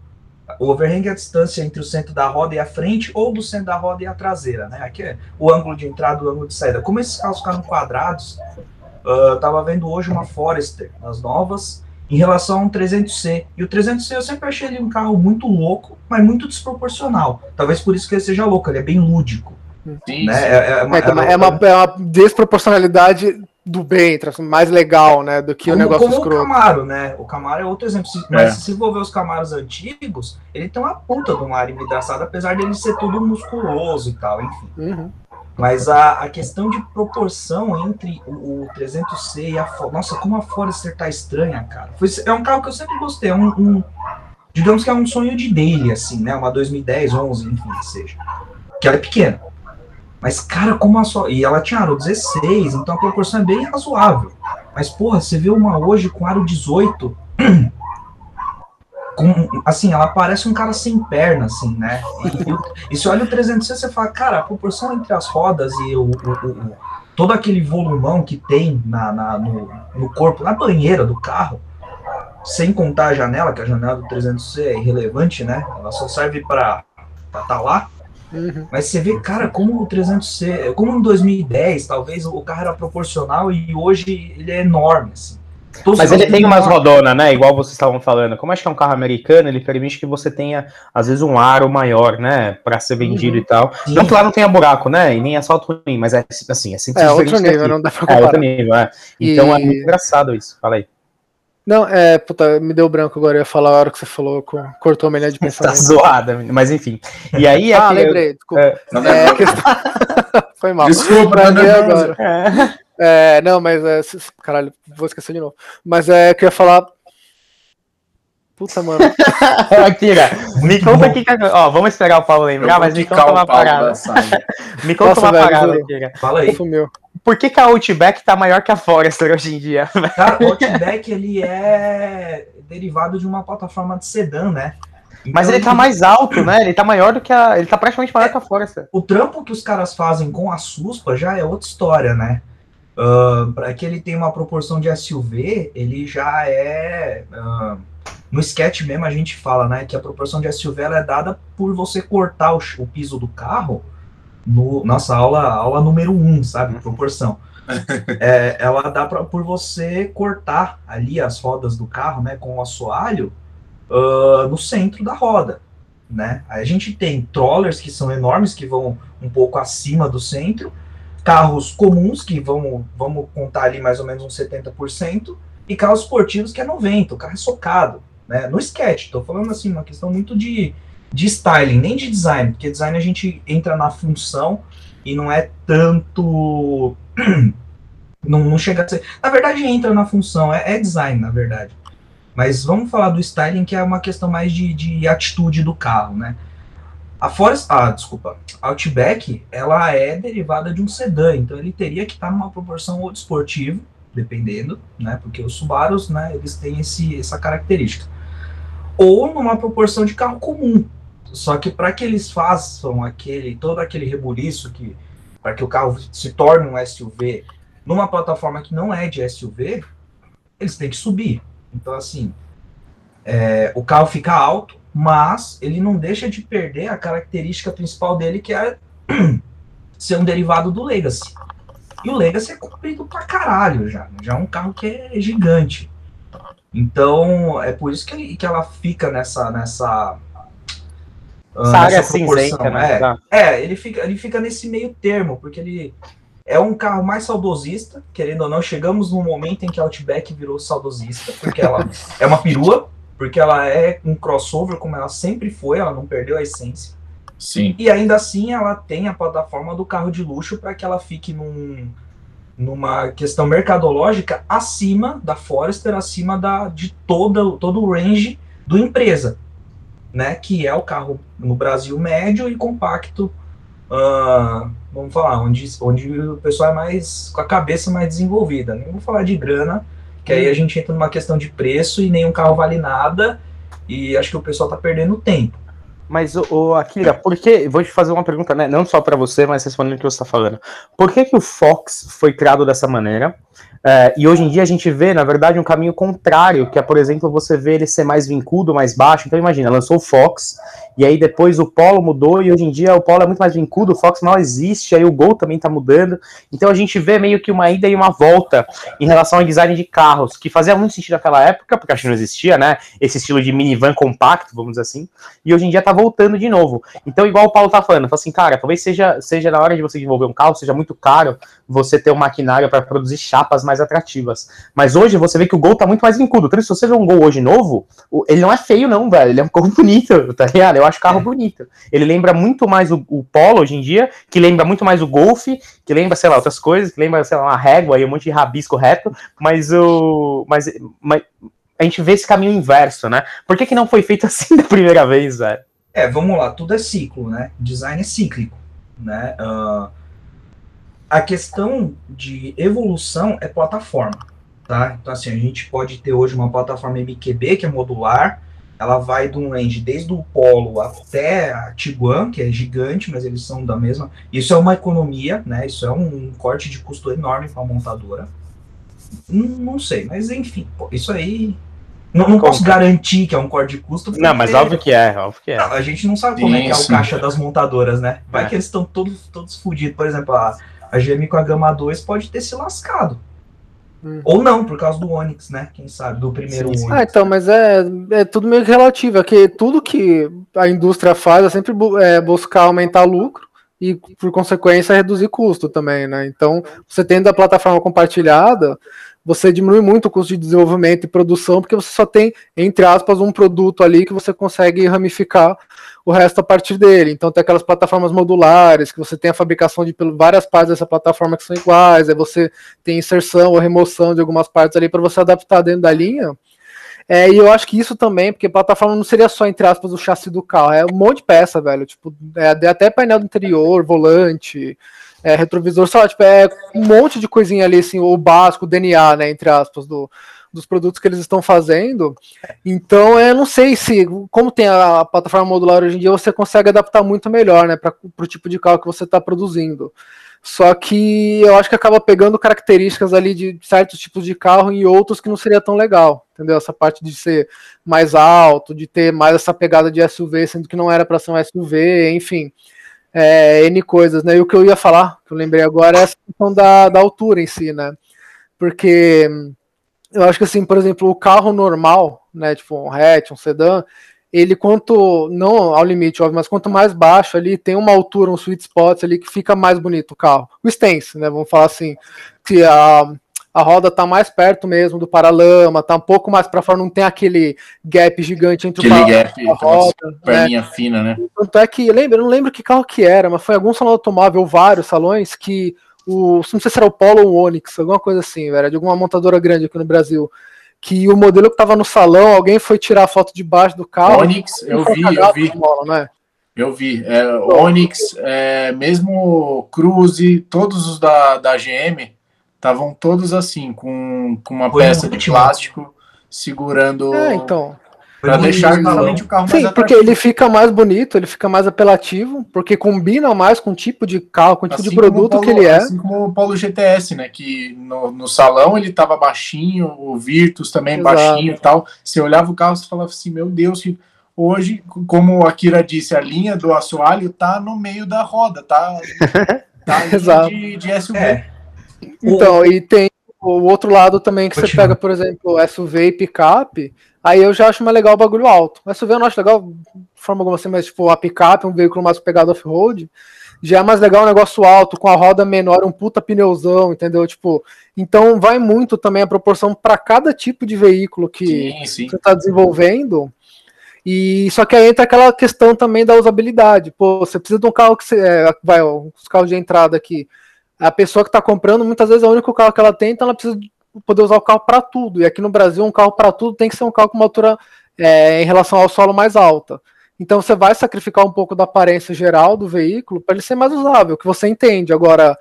Speaker 4: o overhang é a distância entre o centro da roda e a frente, ou do centro da roda e a traseira, né? Aqui é o ângulo de entrada e o ângulo de saída. Como esses carros ficaram quadrados, uh, eu tava vendo hoje uma Forester, as novas, em relação a um 300C. E o 300C eu sempre achei ele um carro muito louco, mas muito desproporcional. Talvez por isso que ele seja louco, ele é bem lúdico.
Speaker 2: Sim, né? sim. É, é, uma, é, é, uma, é, uma, é, uma, desproporcionalidade do bem, mais legal, né, do que como, o negócio
Speaker 4: como escroto. o Camaro, né? O Camaro é outro exemplo. Se, mas se for ver os Camaros antigos, ele tem uma puta de uma área envidraçada, apesar dele ser todo musculoso e tal, enfim. Uhum. Mas a, a questão de proporção entre o, o 300C e a Ford. Nossa, como a Forester tá estranha, cara. Foi, é um carro que eu sempre gostei. É um, um, digamos que é um sonho de dele, assim, né? Uma 2010, 11, enfim, que seja. Que ela é pequena. Mas, cara, como a sua. E ela tinha aro 16, então a proporção é bem razoável. Mas, porra, você vê uma hoje com aro 18. com, assim, ela parece um cara sem perna, assim, né? E, se olha o 300 você fala, cara, a proporção entre as rodas e o, o, o todo aquele volumão que tem na, na no, no, corpo, na banheira do carro, sem contar a janela, que a janela do 300C é irrelevante, né? Ela só serve para estar tá lá. Uhum. Mas você vê, cara, como o 300C, como em 2010, talvez o carro era proporcional e hoje ele é enorme, assim.
Speaker 1: Mas ele tem umas rodonas, né? Igual vocês estavam falando. Como acho que é um carro americano, ele permite que você tenha, às vezes, um aro maior, né? Pra ser vendido uhum. e tal. Sim. Não que lá não tenha buraco, né? E nem asfalto ruim, mas é assim, é
Speaker 2: simples. É outro nível, aqui. não dá pra
Speaker 1: comparar. É outro nível, é. Então é e... é muito engraçado isso. Fala aí.
Speaker 2: Não, é, puta, me deu branco agora, eu ia falar a hora que você falou, cortou a melhor de tá pensamento.
Speaker 1: tá zoada, mas enfim. E aí...
Speaker 2: ah, lembrei, desculpa. É, é, questão... Foi mal. Desculpa, pra mim agora. É. É, não, mas é. Caralho, vou esquecer de novo. Mas é que eu ia falar. Puta, mano.
Speaker 1: Akira, me conta aqui. Ó, vamos esperar o Paulo lembrar, mas me conta uma parada. me conta Nossa, uma velho, parada, Akira.
Speaker 4: Fala aí.
Speaker 1: Por que, que a Outback tá maior que a Forester hoje em dia?
Speaker 4: Cara, o Outback ele é derivado de uma plataforma de sedã, né?
Speaker 1: Então, mas ele tá mais alto, né? Ele tá maior do que a. Ele tá praticamente maior é, que a Forester.
Speaker 4: O trampo que os caras fazem com a Suspa já é outra história, né? Uh, para que ele tenha uma proporção de SUV, ele já é. Uh, no sketch mesmo a gente fala, né, que a proporção de SUV é dada por você cortar o, o piso do carro no nossa aula, aula número 1, um, sabe? Uhum. Proporção. é, ela dá pra, por você cortar ali as rodas do carro, né, com o assoalho uh, no centro da roda, né? Aí a gente tem trollers que são enormes, que vão um pouco acima do centro, carros comuns, que vamos, vamos contar ali mais ou menos uns 70%, e carros esportivos, que é 90%, o carro é socado, né? No sketch, estou falando assim, uma questão muito de, de styling, nem de design, porque design a gente entra na função e não é tanto. não, não chega a ser. Na verdade, entra na função, é, é, design, na verdade. Mas vamos falar do styling, que é uma questão mais de, de atitude do carro, né? A Forest, ah, desculpa, a Outback, ela é derivada de um sedã, então ele teria que estar numa proporção ou esportivo, dependendo, né, porque os Subarus, né, eles têm esse, essa característica, ou numa proporção de carro comum. Só que para que eles façam aquele todo aquele rebuliço que para que o carro se torne um SUV numa plataforma que não é de SUV, eles têm que subir. Então assim, é, o carro fica alto, mas ele não deixa de perder a característica principal dele, que é ser um derivado do Legacy. E o Legacy é comprido pra caralho já. Já é um carro que é gigante. Então, é por isso que, ele, que ela fica nessa. nessa
Speaker 1: essa área cinzenta, né?
Speaker 4: É, é, ele, fica, ele fica nesse meio termo, porque ele é um carro mais saudosista, querendo ou não. Chegamos num momento em que a Outback virou saudosista, porque ela é uma perua porque ela é um crossover como ela sempre foi, ela não perdeu a essência.
Speaker 3: Sim.
Speaker 4: E ainda assim ela tem a plataforma do carro de luxo para que ela fique num, numa questão mercadológica acima da Forester, acima da, de toda, todo o range do empresa, né? Que é o carro no Brasil médio e compacto. Uh, vamos falar, onde, onde o pessoal é mais com a cabeça mais desenvolvida. Nem vou falar de grana, que aí a gente entra numa questão de preço e nenhum carro vale nada. E acho que o pessoal tá perdendo tempo.
Speaker 1: Mas, o Akira, por que. Vou te fazer uma pergunta, né? Não só para você, mas respondendo o que você está falando. Por que, que o Fox foi criado dessa maneira? É, e hoje em dia a gente vê, na verdade, um caminho contrário, que é, por exemplo, você vê ele ser mais vincudo, mais baixo. Então, imagina, lançou o Fox, e aí depois o Polo mudou, e hoje em dia o Polo é muito mais vincudo, o Fox não existe, aí o Gol também tá mudando. Então a gente vê meio que uma ida e uma volta em relação ao design de carros, que fazia muito sentido naquela época, porque acho que não existia, né? Esse estilo de minivan compacto, vamos dizer assim, e hoje em dia tá voltando de novo. Então, igual o Paulo tá falando, fala assim, cara, talvez seja, seja na hora de você desenvolver um carro, seja muito caro você ter um maquinário para produzir chapas mais atrativas. Mas hoje você vê que o Gol tá muito mais vincudo. Então, se você vê um Gol hoje novo, ele não é feio, não, velho. Ele é um carro bonito, tá ligado? Eu acho carro é. bonito. Ele lembra muito mais o, o, Polo hoje em dia, que lembra muito mais o Golf, que lembra, sei lá, outras coisas, que lembra, sei lá, uma régua e um monte de rabisco reto, mas o. Mas, mas a gente vê esse caminho inverso, né? Por que, que não foi feito assim da primeira vez, velho?
Speaker 4: É, vamos lá, tudo é ciclo, né? Design é cíclico, né? Uh, a questão de evolução é plataforma, tá? Então, assim, a gente pode ter hoje uma plataforma MQB, que é modular, ela vai de um range desde o Polo até a Tiguan, que é gigante, mas eles são da mesma. Isso é uma economia, né? Isso é um corte de custo enorme para a montadora. Não, não, sei, mas enfim, isso aí. Não, não posso garantir que é um corte de custo.
Speaker 1: Não, mas óbvio que é, óbvio que é.
Speaker 4: A gente não sabe como é que é o caixa das montadoras, né? Vai é. que eles estão todos, todos fodidos. Por exemplo, a, a GM com a Gama 2 pode ter se lascado. Hum. Ou não, por causa do Onix, né? Quem sabe, do primeiro
Speaker 2: sim, sim. Ah, então, mas é, é tudo meio relativo. É que tudo que a indústria faz é sempre é, buscar aumentar lucro e, por consequência, reduzir custo também, né? Então, você tendo a plataforma compartilhada, você diminui muito o custo de desenvolvimento e produção, porque você só tem, entre aspas, um produto ali que você consegue ramificar o resto a partir dele. Então tem aquelas plataformas modulares, que você tem a fabricação de várias partes dessa plataforma que são iguais, aí você tem inserção ou remoção de algumas partes ali para você adaptar dentro da linha. É, e eu acho que isso também, porque plataforma não seria só, entre aspas, o chassi do carro, é um monte de peça, velho. Tipo, é, até painel do interior, volante, é, retrovisor, só, tipo, é um monte de coisinha ali, assim, o básico, o DNA, né, entre aspas, do, dos produtos que eles estão fazendo. Então, eu não sei se, como tem a plataforma modular hoje em dia, você consegue adaptar muito melhor, né, para o tipo de carro que você está produzindo. Só que eu acho que acaba pegando características ali de certos tipos de carro e outros que não seria tão legal, entendeu? Essa parte de ser mais alto, de ter mais essa pegada de SUV, sendo que não era para ser um SUV, enfim. É, N coisas, né? E o que eu ia falar, que eu lembrei agora, é essa questão da, da altura em si, né? Porque eu acho que assim, por exemplo, o carro normal, né, tipo um hatch, um sedã, ele quanto não ao limite, óbvio, mas quanto mais baixo ali, tem uma altura, um sweet spot ali que fica mais bonito o carro. O stance, né, vamos falar assim, que a, a roda tá mais perto mesmo do paralama, tá um pouco mais para fora, não tem aquele gap gigante entre
Speaker 3: aquele o carro gap, e a roda, perninha né? fina, né?
Speaker 2: Tanto é que, lembra, eu não lembro que carro que era, mas foi algum salão automóvel, vários salões que o. Não sei se era o Polo ou o Onix, alguma coisa assim, velho, de alguma montadora grande aqui no Brasil. Que o modelo que tava no salão, alguém foi tirar a foto de baixo do carro.
Speaker 3: Onix, eu vi, eu vi. Bola, né? Eu vi. É, Onix, é, mesmo Cruze, todos os da, da GM, estavam todos assim, com, com uma Foi peça de plástico segurando.
Speaker 2: É, então.
Speaker 3: Para deixar realmente o carro
Speaker 2: Sim, mais porque ele fica mais bonito, ele fica mais apelativo, porque combina mais com o tipo de carro, com o tipo assim de produto Paulo, que ele é.
Speaker 3: Assim como o Polo GTS, né? Que no, no salão ele tava baixinho, o Virtus também Exato. baixinho e tal. Você olhava o carro e falava assim, meu Deus, hoje, como a Kira disse, a linha do assoalho tá no meio da roda, tá, tá
Speaker 2: Exato.
Speaker 3: De, de SUV. É.
Speaker 2: Então, e tem o outro lado também que Continua. você pega, por exemplo, SUV e picape, Aí eu já acho mais legal o bagulho alto. O SUV eu não acho legal de forma alguma assim, mas tipo, a picape, um veículo mais pegado off-road, já é mais legal um negócio alto, com a roda menor, um puta pneuzão, entendeu? Tipo, então vai muito também a proporção para cada tipo de veículo que sim, sim. você está desenvolvendo. E só que aí entra aquela questão também da usabilidade. Pô, você precisa de um carro que você. É, vai, os carros de entrada aqui. A pessoa que está comprando, muitas vezes é o único carro que ela tem, então ela precisa poder usar o carro para tudo. E aqui no Brasil, um carro para tudo tem que ser um carro com uma altura é, em relação ao solo mais alta. Então você vai sacrificar um pouco da aparência geral do veículo para ele ser mais usável, que você entende. Agora,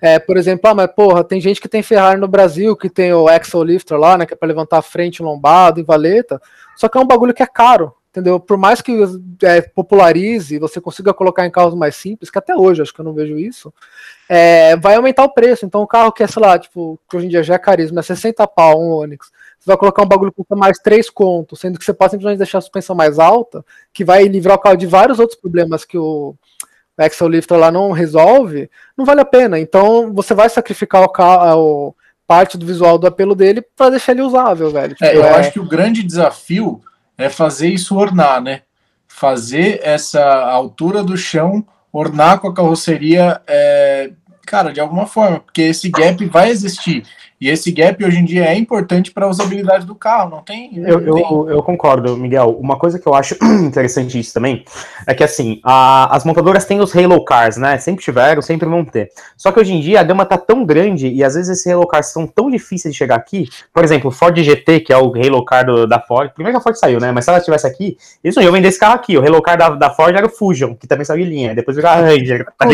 Speaker 2: é, por exemplo, ah, mas porra, tem gente que tem Ferrari no Brasil, que tem o Axle Lifter lá, né, que é para levantar a frente, lombado e valeta, só que é um bagulho que é caro, entendeu? Por mais que é, popularize, você consiga colocar em carros mais simples, que até hoje acho que eu não vejo isso, é, vai aumentar o preço. Então, o carro que é, sei lá, tipo, que hoje em dia já é carisma, é 60 pau, um Onix, você vai colocar um bagulho que custa mais 3 contos, sendo que você pode simplesmente deixar a suspensão mais alta, que vai livrar o carro de vários outros problemas que o Axel Lifter lá não resolve, não vale a pena. Então, você vai sacrificar o carro, parte do visual do apelo dele para deixar ele usável, velho.
Speaker 3: Tipo, é, eu é... acho que o grande desafio é fazer isso ornar, né? Fazer essa altura do chão ornar com a carroceria, é, cara, de alguma forma, porque esse gap vai existir. E esse gap hoje em dia é importante para a usabilidade do carro, não tem? Não
Speaker 1: eu, tem. Eu, eu, concordo, Miguel. Uma coisa que eu acho interessante isso também é que assim, a, as montadoras têm os Halo Cars, né? Sempre tiveram, sempre vão ter. Só que hoje em dia a gama tá tão grande e às vezes esses Halo Cars são tão difíceis de chegar aqui. Por exemplo, o Ford GT, que é o Halo Car do, da Ford. Primeiro que a Ford saiu, né? Mas se ela estivesse aqui, eles não iam vender esse carro aqui. O Halo Car da, da Ford era o Fusion, que também saiu em linha. Depois virou a Ranger. Tá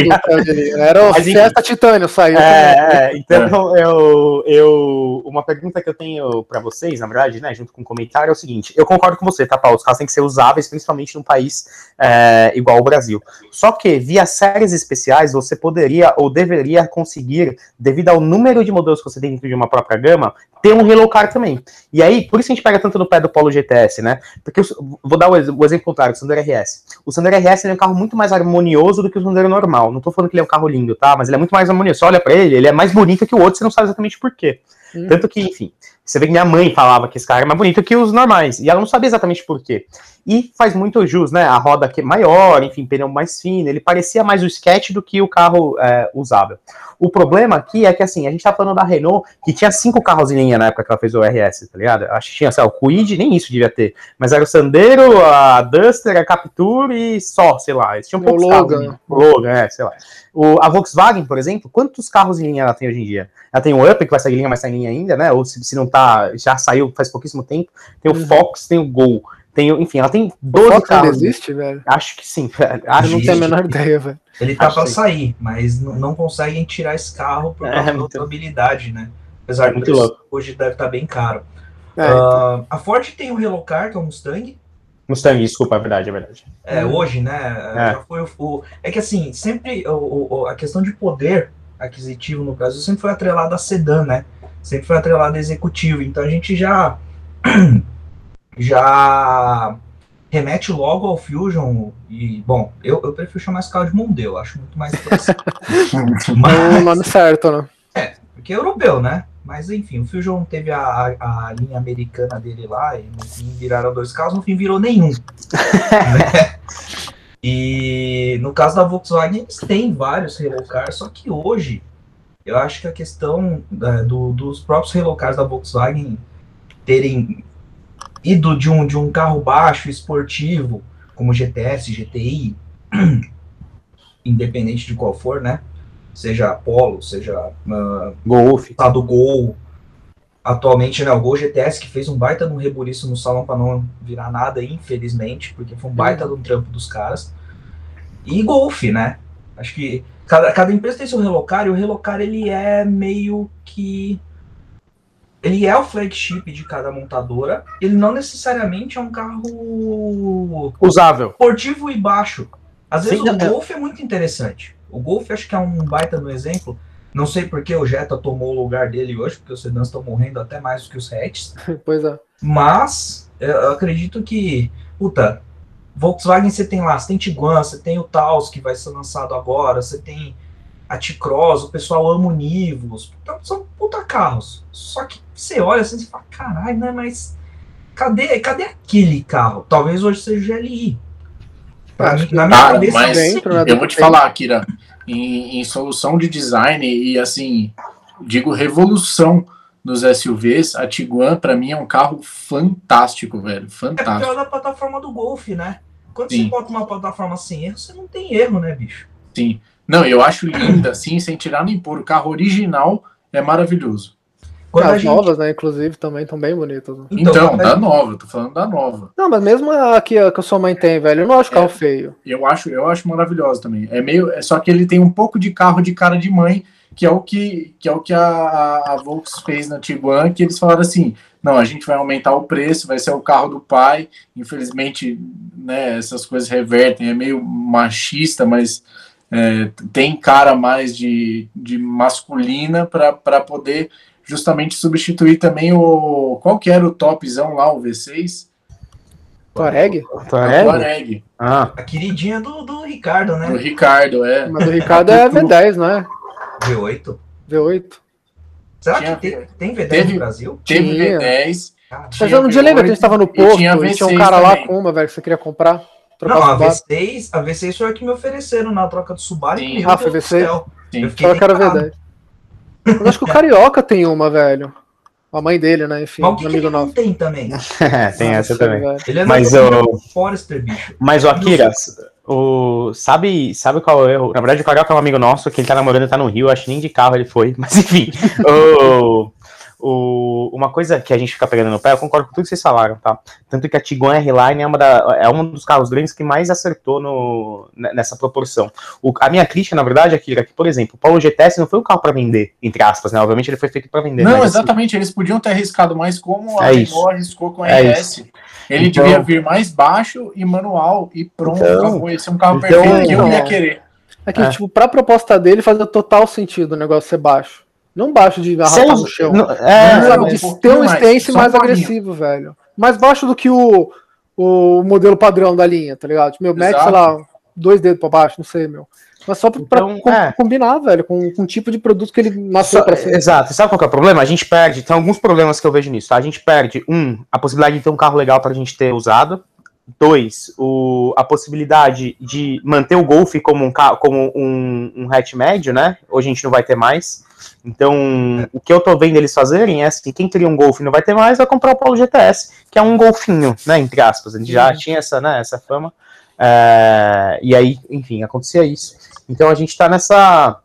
Speaker 2: Era o Fiesta Titânio, saiu.
Speaker 1: É, é, então é. eu. eu uma pergunta que eu tenho para vocês, na verdade, né, junto com o comentário, é o seguinte: eu concordo com você, tá, Paulo? Os carros têm que ser usáveis, principalmente num país é, igual ao Brasil. Só que, via séries especiais, você poderia ou deveria conseguir, devido ao número de modelos que você tem dentro de uma própria gama, ter um relocar também. E aí, por isso a gente pega tanto no pé do Polo GTS, né? Porque, eu, vou dar o, o exemplo contrário, o Sandero RS. O Sandero RS é um carro muito mais harmonioso do que o Sandero normal. Não tô falando que ele é um carro lindo, tá? Mas ele é muito mais harmonioso. Você olha pra ele, ele é mais bonito que o outro, você não sabe exatamente por quê. Hum. Tanto que, enfim, você vê que minha mãe falava que esse carro é mais bonito que os normais, e ela não sabia exatamente por quê. E faz muito jus, né? A roda que é maior, enfim, pneu mais fino, ele parecia mais o sketch do que o carro é, usável. O problema aqui é que, assim, a gente tá falando da Renault, que tinha cinco carros em linha na época que ela fez o RS, tá ligado? Acho que tinha, sei lá, o Quid, nem isso devia ter, mas era o Sandero, a Duster, a Capture e só, sei lá, eles tinham poucos o Logan. carros. O Logan, é, sei lá. O, a Volkswagen, por exemplo, quantos carros em linha ela tem hoje em dia? Ela tem o Up, que vai sair em linha, mas sai em linha ainda, né? Ou se, se não tá, já saiu faz pouquíssimo tempo. Tem o uhum. Fox, tem o Gol. Tem, enfim, ela tem 12 o Fox carros.
Speaker 2: Ainda existe, velho?
Speaker 1: Acho que sim.
Speaker 2: Acho Eu não tenho a menor ideia, velho.
Speaker 4: Ele tá para sair, mas não conseguem tirar esse carro por causa é, da muito... habilidade, né? Apesar é de hoje deve estar tá bem caro. É, uh, então. A Ford tem o Relocar, que é o Mustang.
Speaker 1: Mustang, desculpa, é verdade, é verdade.
Speaker 4: É, hoje, né? É, Já foi o, o, é que assim, sempre o, o, a questão de poder aquisitivo no Brasil sempre foi atrelada a sedã, né? Sempre foi atrelada a executivo. Então a gente já já remete logo ao Fusion e, bom, eu, eu prefiro chamar esse carro de Mondeo, acho muito mais
Speaker 2: Mas, o nome certo, né?
Speaker 4: É, porque é europeu, né? Mas enfim, o Fusion teve a, a, a, linha americana dele lá, e no fim viraram dois carros, no fim virou nenhum. né? E no caso da Volkswagen, eles têm vários relocars, só que hoje eu acho que a questão é, do, dos próprios relocars da Volkswagen terem ido de um, de um carro baixo esportivo, como GTS, GTI, independente de qual for, né? Seja Polo, seja uh,
Speaker 1: Golf,
Speaker 4: tá do Gol. Atualmente, né, o Gol GTS que fez um baita no rebuliço no salão para não virar nada, infelizmente, porque foi um baita uhum. trampo dos caras. E Golf, né? Acho que cada, cada empresa tem seu relocar e o relocar ele é meio que ele é o flagship de cada montadora. Ele não necessariamente é um carro
Speaker 1: usável,
Speaker 4: esportivo e baixo. Às vezes Sim, o é. Golf é muito interessante. O Golf acho que é um baita no exemplo. Não sei porque o Jetta tomou o lugar dele hoje, porque os sedãs estão morrendo até mais do que os hatches.
Speaker 2: pois é.
Speaker 4: Mas eu acredito que, puta, Volkswagen você tem lá, você tem Tiguan, você tem o Taos que vai ser lançado agora, você tem a T-Cross, o pessoal ama o Nivus. Então, são puta carros. Só que você olha assim e fala, caralho, né? Mas cadê, cadê aquele carro? Talvez hoje seja o GLI.
Speaker 3: Pra mim, na minha cabeça, mas dentro, eu vou te falar, Kira, em, em solução de design e assim, digo revolução nos SUVs, a Tiguan para mim é um carro fantástico, velho, fantástico. É
Speaker 4: porque é da plataforma do Golf, né? Quando Sim. você bota uma plataforma sem erro, você não tem erro, né, bicho?
Speaker 3: Sim. Não, eu acho linda, assim, sem tirar nem pôr. O carro original é maravilhoso.
Speaker 2: Quando As gente... novas, né, inclusive, também estão bem bonitas. Né?
Speaker 3: Então, então da nova, eu tô falando da nova.
Speaker 2: Não, mas mesmo a que, a que a sua mãe tem, velho, eu não acho carro é, feio.
Speaker 3: Eu acho, eu acho maravilhosa também. É meio, é só que ele tem um pouco de carro de cara de mãe, que é o que, que é o que a, a, a Volks fez na Tiguan, que eles falaram assim, não, a gente vai aumentar o preço, vai ser o carro do pai. Infelizmente, né, essas coisas revertem, é meio machista, mas é, tem cara mais de, de masculina para poder justamente substituir também o. Qual que era o topzão lá, o V6?
Speaker 2: Tuareg?
Speaker 3: Tuareg? Tuareg.
Speaker 4: Ah. A queridinha do, do Ricardo, né?
Speaker 3: Do Ricardo, é.
Speaker 2: Mas do Ricardo é V10, não é?
Speaker 4: V8.
Speaker 2: V8.
Speaker 4: Será tinha, que tem, tem V10 teve, no Brasil?
Speaker 3: Teve tinha. V10.
Speaker 2: Ah, Mas eu não dia lembra que a gente tava no posto e tinha, e tinha um cara também. lá com uma, velho, que você queria comprar.
Speaker 4: Não, a V6, a V6 foi a que me ofereceram na troca do Subaru.
Speaker 2: Sim. Ah, foi V6? Sim. Eu fiquei cara V10. Eu acho que o Carioca tem uma, velho. A mãe dele, né? Enfim,
Speaker 4: Mas o que, que ele não tem também?
Speaker 1: tem essa também.
Speaker 4: Ele é
Speaker 1: mas
Speaker 4: o Forester, bicho.
Speaker 1: Mas o Akira, o sabe, sabe qual é o erro? Na verdade, o Carioca é um amigo nosso, que ele tá namorando, tá no Rio, acho que nem de carro ele foi, mas enfim. o o, uma coisa que a gente fica pegando no pé, eu concordo com tudo que vocês falaram, tá? Tanto que a Tiguan R-Line é, uma da, é um dos carros grandes que mais acertou no, nessa proporção. O, a minha crítica, na verdade, é que, que, por exemplo, o Paulo GTS não foi um carro para vender, entre aspas, né? Obviamente ele foi feito para vender.
Speaker 3: Não, exatamente, assim, eles podiam ter arriscado mais como a é Renault arriscou com a é RS. Ele então, devia vir mais baixo e manual e pronto, então, acabou. Esse é um carro então, perfeito que eu ia querer.
Speaker 2: É que, é. tipo, pra proposta dele fazia total sentido o negócio ser baixo. Não baixo de arrastar no chão. Não, é, não, sabe, de ter um stance mais, mais agressivo, velho. Mais baixo do que o, o modelo padrão da linha, tá ligado? Tipo, meu Mac, sei lá, dois dedos pra baixo, não sei, meu. Mas só pra, então, pra é. combinar, velho, com, com o tipo de produto que ele nasceu
Speaker 1: pra ser. Exato. Sabe qual é o problema? A gente perde, tem alguns problemas que eu vejo nisso, tá? A gente perde, um, a possibilidade de ter um carro legal pra gente ter usado. Dois, o, a possibilidade de manter o Golf como um, como um, um hatch médio, né? Hoje a gente não vai ter mais. Então, o que eu tô vendo eles fazerem é assim, quem queria um Golf não vai ter mais, vai comprar o Polo GTS, que é um golfinho, né, entre aspas, ele já uhum. tinha essa, né, essa fama, é, e aí, enfim, acontecia isso. Então a gente tá nessa,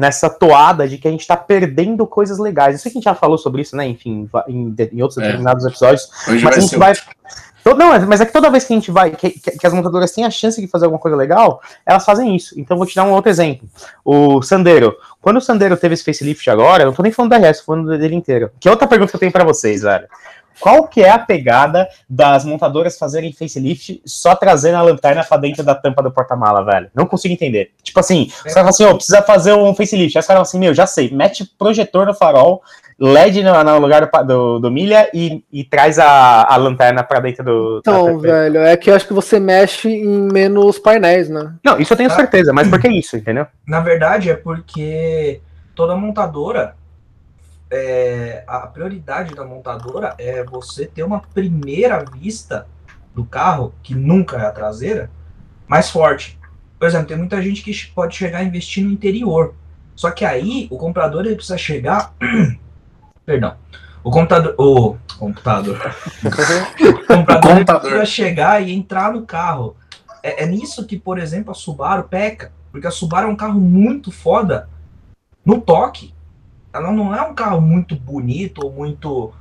Speaker 1: nessa toada de que a gente tá perdendo coisas legais. Eu sei que a gente já falou sobre isso, né, enfim, em, em outros é. determinados episódios, Hoje mas a gente vai... Não, mas é que toda vez que a gente vai, que, que, as montadoras têm a chance de fazer alguma coisa legal, elas fazem isso. Então vou te dar um outro exemplo. O Sandero. Quando o Sandero teve esse facelift agora, eu não tô nem falando da RS, tô falando dele inteiro. Que é outra pergunta que eu tenho para vocês, velho. Qual que é a pegada das montadoras fazerem facelift só trazendo a lanterna pra dentro da tampa do porta-mala, velho? Não consigo entender. Tipo assim, os caras falam assim, ô, oh, precisa fazer um facelift. Aí os caras falam assim, meu, já sei, mete projetor no farol, LED no, no lugar do, do, do, milha e, e traz a, a lanterna para dentro do.
Speaker 2: Então, velho, é que eu acho que você mexe em menos painéis, né?
Speaker 1: Não, isso eu tenho certeza, mas por que isso, entendeu?
Speaker 4: Na verdade, é porque toda montadora. É, a prioridade da montadora é você ter uma primeira vista do carro, que nunca é a traseira, mais forte. Por exemplo, tem muita gente que pode chegar a investir no interior. Só que aí o comprador ele precisa chegar Perdão. O computador. O computador. o computador, computador. precisa chegar e entrar no carro. É, é, nisso que, por exemplo, a Subaru peca. Porque a Subaru é um carro muito foda no toque. Ela não é um carro muito bonito ou muito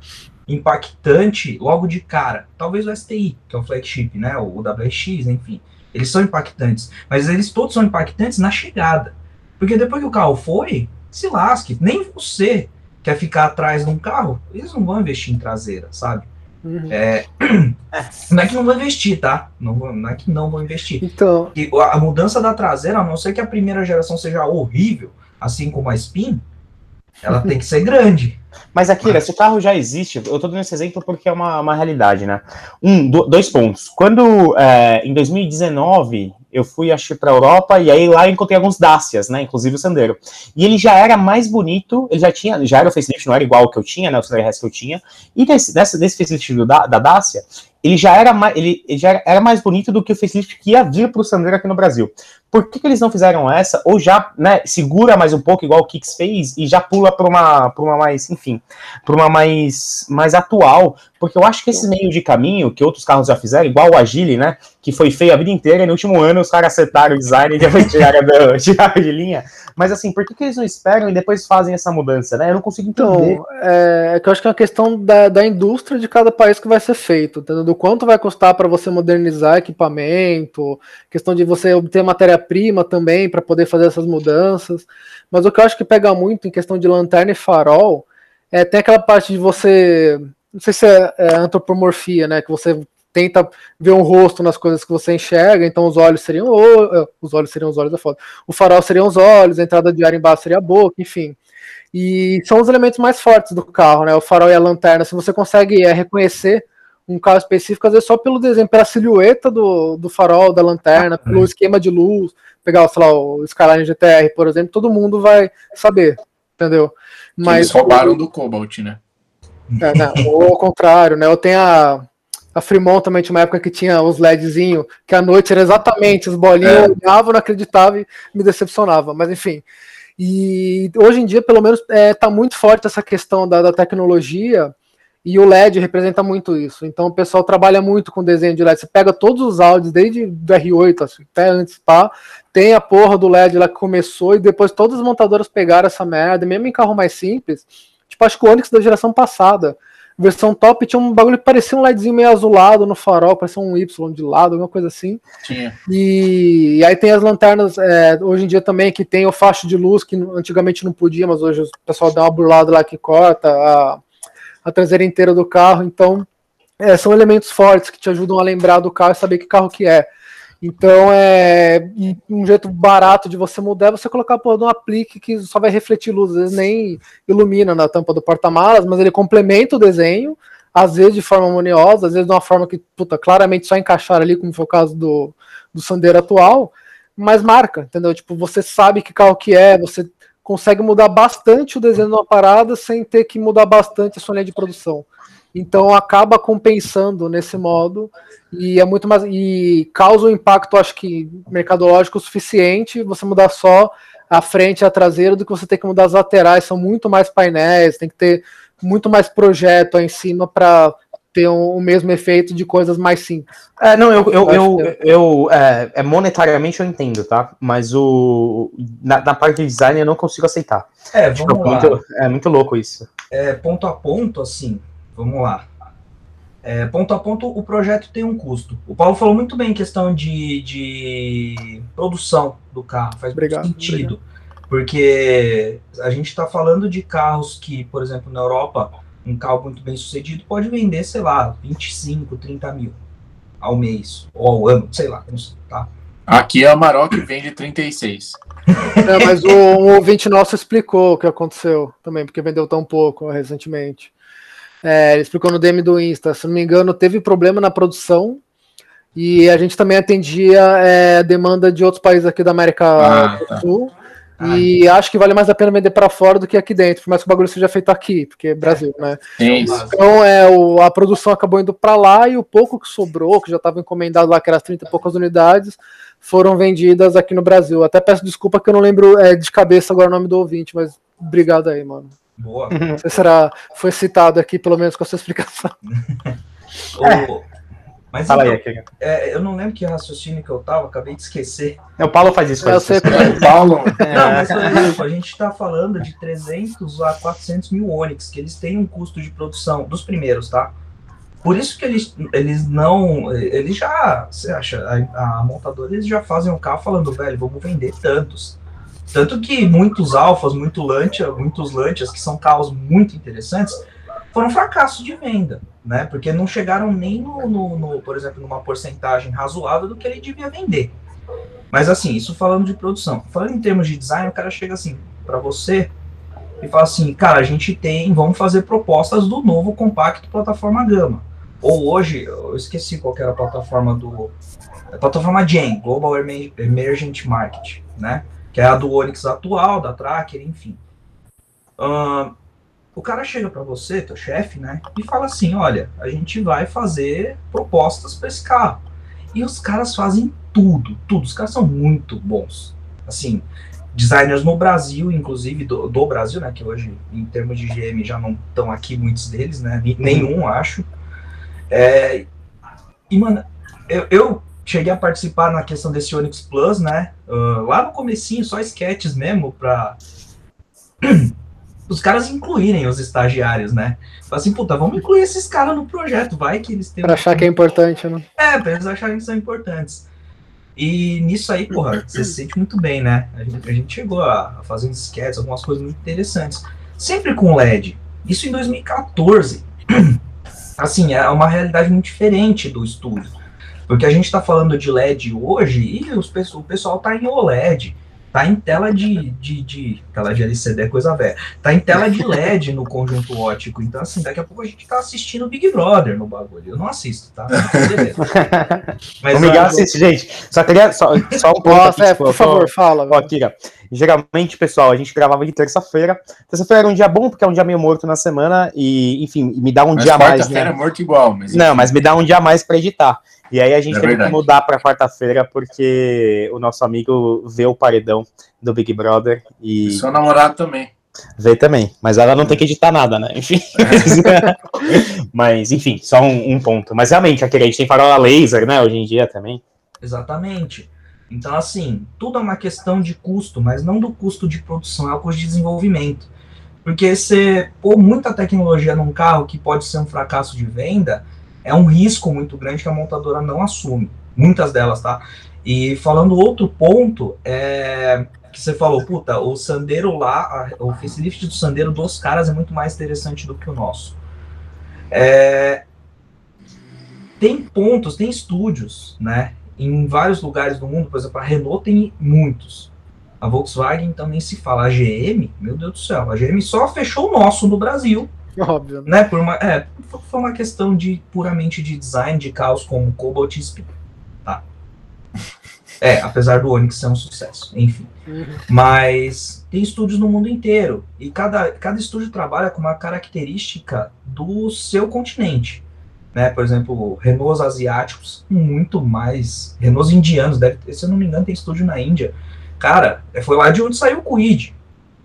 Speaker 4: impactante logo de cara. Talvez o STI, que é o flagship, né? O WX, enfim. Eles são impactantes. Mas eles todos são impactantes na chegada. Porque depois que o carro foi, se lasque. Nem você quer ficar atrás de um carro, eles não vão investir em traseira, sabe? Uhum. É, não é que não vão investir, tá? Não, não é que não vão investir.
Speaker 2: Então...
Speaker 4: E a mudança da traseira, a não ser que a primeira geração seja horrível, assim como a Spin, ela tem que ser grande.
Speaker 1: Mas aqui, se o carro já existe, eu estou dando esse exemplo porque é uma, uma realidade, né? Um, do, dois pontos. Quando, é, em 2019, eu fui, acho para a Europa, e aí lá eu encontrei alguns Dacias, né? Inclusive o Sandero. E ele já era mais bonito, ele já tinha, já era o facelift, não era igual ao que eu tinha, né? O Sandero que eu tinha. E desse, desse, desse facelift da, da Dacia, ele já era mais, ele, ele já era mais bonito do que o facelift que ia vir para o Sandero aqui no Brasil. Por que, que, eles não fizeram essa? Ou já né, segura mais um pouco, igual o Kicks fez, e já pula para uma, uma mais, enfim, para uma mais, mais atual? Porque eu acho que esse meio de caminho que outros carros já fizeram, igual o Agile, né? Que foi feio a vida inteira, e no último ano os caras acertaram o design e depois tiraram, do, tiraram de linha. Mas assim, por que, que eles não esperam e depois fazem essa mudança, né? Eu não consigo entender.
Speaker 2: Então, é, é que eu acho que é uma questão da, da indústria de cada país que vai ser feito, entendeu? Do quanto vai custar para você modernizar equipamento, questão de você obter matéria-prima também para poder fazer essas mudanças. Mas o que eu acho que pega muito em questão de lanterna e farol é tem aquela parte de você não sei se é, é antropomorfia, né? Que você tenta ver um rosto nas coisas que você enxerga, então os olhos seriam o, os olhos seriam os olhos da foto. O farol seriam os olhos, a entrada de ar embaixo seria a boca, enfim. E são os elementos mais fortes do carro, né? O farol e a lanterna. Se você consegue é, reconhecer um carro específico, às vezes só pelo desenho, pela silhueta do, do farol, da lanterna, ah, pelo é. esquema de luz, pegar, sei lá, o Skyline GTR, por exemplo, todo mundo vai saber, entendeu?
Speaker 3: Mas Eles roubaram do Cobalt, né?
Speaker 2: É, não, ou ao contrário, né? Eu tenho a, a Fremont também tinha uma época que tinha os LEDzinho, que à noite era exatamente as bolinhas, é. eu olhava, não acreditava e me decepcionava, mas enfim. E hoje em dia, pelo menos, é, tá muito forte essa questão da, da tecnologia e o LED representa muito isso. Então o pessoal trabalha muito com desenho de LED. Você pega todos os áudios, desde do R8 assim, até antes, pá, tem a porra do LED lá que começou e depois todas as montadoras pegaram essa merda, mesmo em carro mais simples. Tipo, acho que o Onix da geração passada, versão top, tinha um bagulho que parecia um LEDzinho meio azulado no farol, parecia um Y de lado, alguma coisa assim. Tinha. E, e aí tem as lanternas, é, hoje em dia também, que tem o facho de luz, que antigamente não podia, mas hoje o pessoal dá uma burlada lá que corta a a traseira inteira do carro. Então, é, são elementos fortes que te ajudam a lembrar do carro e saber que carro que é. Então, é um jeito barato de você mudar é você colocar por um aplique que só vai refletir luz, às vezes nem ilumina na tampa do porta-malas, mas ele complementa o desenho, às vezes de forma harmoniosa, às vezes de uma forma que, puta, claramente só encaixar ali, como foi o caso do, do Sandero atual, mas marca, entendeu? Tipo, você sabe que carro que é, você consegue mudar bastante o desenho de uma parada sem ter que mudar bastante a sua linha de produção. Então acaba compensando nesse modo e é muito mais e causa um impacto, acho que mercadológico suficiente você mudar só a frente e a traseira do que você ter que mudar as laterais, são muito mais painéis, tem que ter muito mais projeto aí em cima para ter um, o mesmo efeito de coisas mais simples.
Speaker 1: É, não, eu, eu, eu, eu, eu é, é, monetariamente eu entendo, tá? Mas o na, na, parte de design eu não consigo aceitar.
Speaker 4: É, tipo, vamos
Speaker 1: tipo, lá. Muito, é muito louco isso.
Speaker 4: É, ponto a ponto, assim, vamos lá. É, ponto a ponto, o projeto tem um custo. O Paulo falou muito bem em questão de, de produção do carro, faz obrigado, sentido. Obrigado. Porque a gente está falando de carros que, por exemplo, na Europa um carro muito bem sucedido pode vender, sei lá, 25, 30 mil ao mês, ou ao ano, sei lá, não sei, tá?
Speaker 3: Aqui a Amarok vende 36.
Speaker 2: É, mas o, um ouvinte nosso explicou o que aconteceu também, porque vendeu tão pouco recentemente. É, ele explicou no DM do Insta, se não me engano, teve problema na produção e a gente também atendia é, demanda de outros países aqui da América ah, do tá. E acho que vale mais a pena vender para fora do que aqui dentro, por mais que o bagulho seja feito aqui, porque é Brasil, né? Então é, o, a produção acabou indo para lá e o pouco que sobrou, que já estava encomendado lá, que era as 30 e poucas unidades, foram vendidas aqui no Brasil. Até peço desculpa que eu não lembro é, de cabeça agora o nome do ouvinte, mas obrigado aí, mano.
Speaker 4: Boa.
Speaker 2: Não sei se será, foi citado aqui, pelo menos com a sua explicação.
Speaker 4: é. Mas Fala então, aí, é, eu não lembro que raciocínio que eu tava, acabei de esquecer.
Speaker 1: É, o Paulo faz isso.
Speaker 2: Eu sei, o Paulo.
Speaker 4: É. Não, mas por exemplo, a gente está falando de 300 a 400 mil Onix, que eles têm um custo de produção dos primeiros, tá? Por isso que eles, eles não. Eles já. Você acha? A, a montadora eles já fazem o um carro falando, velho, vamos vender tantos. Tanto que muitos alfas, muito Lancia, muitos Lancias, que são carros muito interessantes, foram fracassos de venda né? Porque não chegaram nem no, no, no, por exemplo, numa porcentagem razoável do que ele devia vender. Mas assim, isso falando de produção. Falando em termos de design, o cara chega assim para você e fala assim, cara, a gente tem, vamos fazer propostas do novo compacto plataforma Gama. Ou hoje, eu esqueci qual era a plataforma do a plataforma GEM, Global Emergent Market, né? Que é a do Onix atual, da Tracker, enfim. Uh, o cara chega para você, teu chefe, né, e fala assim: olha, a gente vai fazer propostas para esse carro. E os caras fazem tudo, tudo. Os caras são muito bons. Assim, designers no Brasil, inclusive do, do Brasil, né, que hoje, em termos de GM, já não estão aqui muitos deles, né, nenhum, acho. É, e, mano, eu, eu cheguei a participar na questão desse Onix Plus, né, uh, lá no comecinho, só sketches mesmo, para os caras incluírem os estagiários, né? Fala assim, puta, vamos incluir esses caras no projeto, vai que eles têm.
Speaker 2: Pra achar que é importante, né?
Speaker 4: É, pra eles acharem que são importantes. E nisso aí, porra, você se sente muito bem, né? A gente, a gente chegou a, a fazer uns sketches, algumas coisas muito interessantes. Sempre com LED. Isso em 2014. assim, é uma realidade muito diferente do estúdio. Porque a gente está falando de LED hoje e os, o pessoal está em OLED tá em tela de, de, de tela de LCD é coisa velha, tá em tela de LED no conjunto ótico, então assim, daqui a pouco a gente tá assistindo Big Brother no bagulho, eu não assisto, tá?
Speaker 1: Mas o Miguel assiste, gente, só queria, só, só um
Speaker 2: ponto Nossa, aqui, é, tipo, por favor, fala.
Speaker 1: Ó, Kira, geralmente, pessoal, a gente gravava de terça-feira, terça-feira era um dia bom, porque é um dia meio morto na semana, e, enfim, me dá um mas dia mais,
Speaker 3: né? é morto igual,
Speaker 1: mas... Não, mas me dá um dia mais para editar. E aí a gente é teve verdade. que mudar para quarta-feira porque o nosso amigo vê o paredão do Big Brother e.
Speaker 3: e seu namorado também.
Speaker 1: Vê também, mas ela não tem que editar nada, né? Enfim. mas, enfim, só um, um, ponto. Mas realmente, aquele, a gente tem farola laser, né, hoje em dia também.
Speaker 4: Exatamente. Então, assim, tudo é uma questão de custo, mas não do custo de produção, é o custo de desenvolvimento. Porque você pôr muita tecnologia num carro que pode ser um fracasso de venda, é um risco muito grande que a montadora não assume. Muitas delas, tá? E falando outro ponto, é que você falou, puta, o Sandero lá, o facelift do Sandero dos caras é muito mais interessante do que o nosso. É, tem pontos, tem estúdios, né? Em vários lugares do mundo, por exemplo, a Renault tem muitos. A Volkswagen também se fala. A GM, meu Deus do céu, a GM só fechou o nosso no Brasil
Speaker 2: Óbvio.
Speaker 4: Né? Por uma, é, foi uma questão de puramente de design de carros como Cobalt e Spin. Tá. É, apesar do Onix ser um sucesso, enfim. Uhum. Mas tem estúdios no mundo inteiro. E cada, cada estúdio trabalha com uma característica do seu continente. Né? Por exemplo, Renaults asiáticos, muito mais. Renaults indianos, deve ter, se eu não me engano, tem estúdio na Índia. Cara, foi lá de onde saiu o Quid.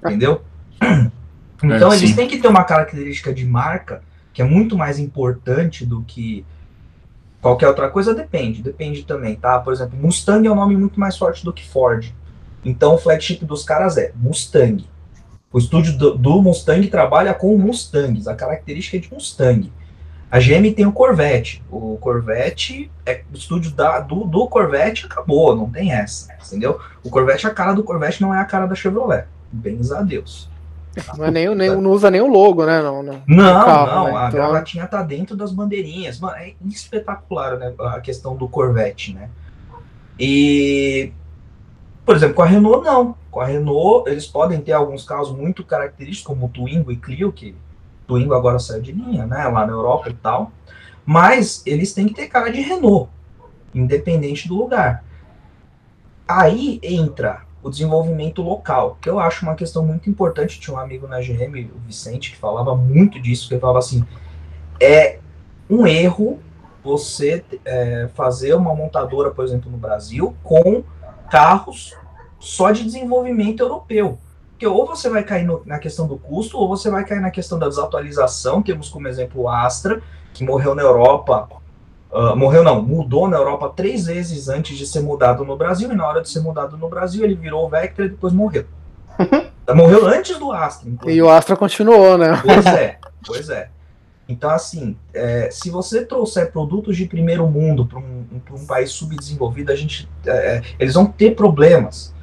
Speaker 4: Entendeu? Então é, eles têm que ter uma característica de marca que é muito mais importante do que qualquer outra coisa, depende, depende também, tá? Por exemplo, Mustang é um nome muito mais forte do que Ford. Então o flagship dos caras é Mustang. O estúdio do, do Mustang trabalha com Mustangs, a característica é de Mustang. A GM tem o Corvette. O Corvette é o estúdio da, do, do Corvette acabou, não tem essa, entendeu? O Corvette, a cara do Corvette não é a cara da Chevrolet. Bens a Deus.
Speaker 2: Não, é nem, nem, não usa nem o logo, né? Não,
Speaker 4: não, não, carro, não né? a então... gravatinha tá dentro das bandeirinhas. Mano, é espetacular né, a questão do Corvette, né? E, por exemplo, com a Renault, não. Com a Renault, eles podem ter alguns carros muito característicos, como o Twingo e Clio, que Twingo agora saiu de linha, né? Lá na Europa e tal. Mas eles têm que ter cara de Renault, independente do lugar. Aí entra o desenvolvimento local, que eu acho uma questão muito importante. Tinha um amigo na GM, o Vicente, que falava muito disso, que falava assim, é um erro você é, fazer uma montadora, por exemplo, no Brasil, com carros só de desenvolvimento europeu. Porque ou você vai cair no, na questão do custo, ou você vai cair na questão da desatualização. Temos como exemplo o Astra, que morreu na Europa Uh, morreu não, mudou na Europa três vezes antes de ser mudado no Brasil, e na hora de ser mudado no Brasil ele virou o Vectra e depois morreu. morreu antes do Astra.
Speaker 2: Inclusive. E o Astra continuou, né?
Speaker 4: Pois é, pois é. Então, assim, é, se você trouxer produtos de primeiro mundo para um, um, país subdesenvolvido, a gente, é, eles vão ter problemas.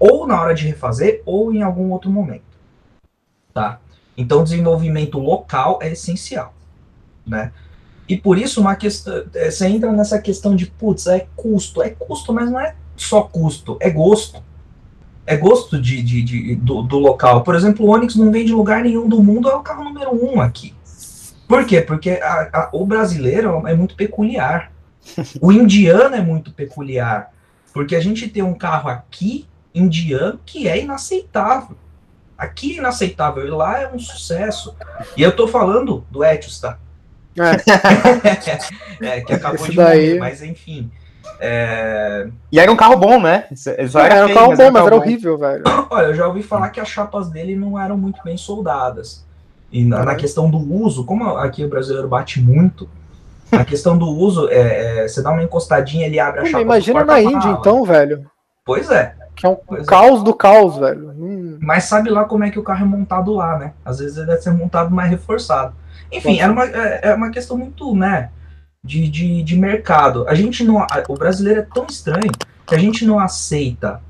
Speaker 4: Ou na hora de refazer, ou em algum outro momento. Tá? Então, desenvolvimento local é essencial. Né? E por isso, uma questão, é, você entra nessa questão de, putz, é custo. É custo, mas não é só custo, é gosto. É gosto de, de, de do, do, local. Por exemplo, o Onix não vem de lugar nenhum do mundo, é o carro número um aqui. Por quê? Porque a, a, o brasileiro é muito peculiar. O indiano é muito peculiar. Porque a gente tem um carro aqui, indiano, que é inaceitável. Aqui é inaceitável, e lá é um sucesso. E eu tô falando do Etios, tá? É. é, que acabou Esse de daí... morrer, mas enfim. É...
Speaker 1: E era um carro bom, né?
Speaker 2: Só era, era um carro bom, mas era, era horrível, velho.
Speaker 4: Olha, eu já ouvi falar que as chapas dele não eram muito bem soldadas. E na, na questão do uso, como aqui o brasileiro bate muito, a questão do uso, é, é, você dá uma encostadinha, ele abre a chapa.
Speaker 2: Imagina na Índia, então, velho.
Speaker 4: Pois é.
Speaker 2: Que é um pois é. caos é. do caos, velho.
Speaker 4: Hum. Mas sabe lá como é que o carro é montado lá, né? Às vezes ele deve ser montado mais reforçado. Enfim, era uma, é, é uma questão muito, né, de, de, de mercado. A gente não, o brasileiro é tão estranho que a gente não aceita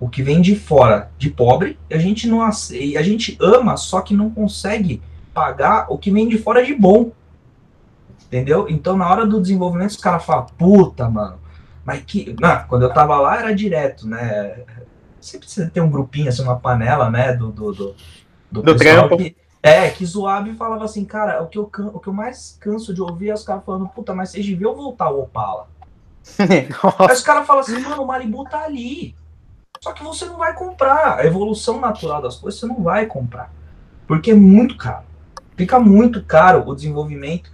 Speaker 4: o que vem de fora de pobre, a gente não aceita, a gente ama, só que não consegue pagar o que vem de fora de bom. Entendeu? Então, na hora do desenvolvimento, os caras falam, puta, mano. Mas que. Não, quando eu tava lá era direto, né? Sempre você tem um grupinho, assim, uma panela, né? Do, do, do, do,
Speaker 1: Do
Speaker 4: pessoal
Speaker 1: trampo.
Speaker 4: que, é, que zoava e falava assim, cara, o que, eu, can- o que eu mais canso de ouvir é os caras falando, puta, mas vocês deviam voltar ao Opala. Aí os caras falam assim, mano, o Malibu tá ali. Só que você não vai comprar. A evolução natural das coisas você não vai comprar. Porque é muito caro. Fica muito caro o desenvolvimento.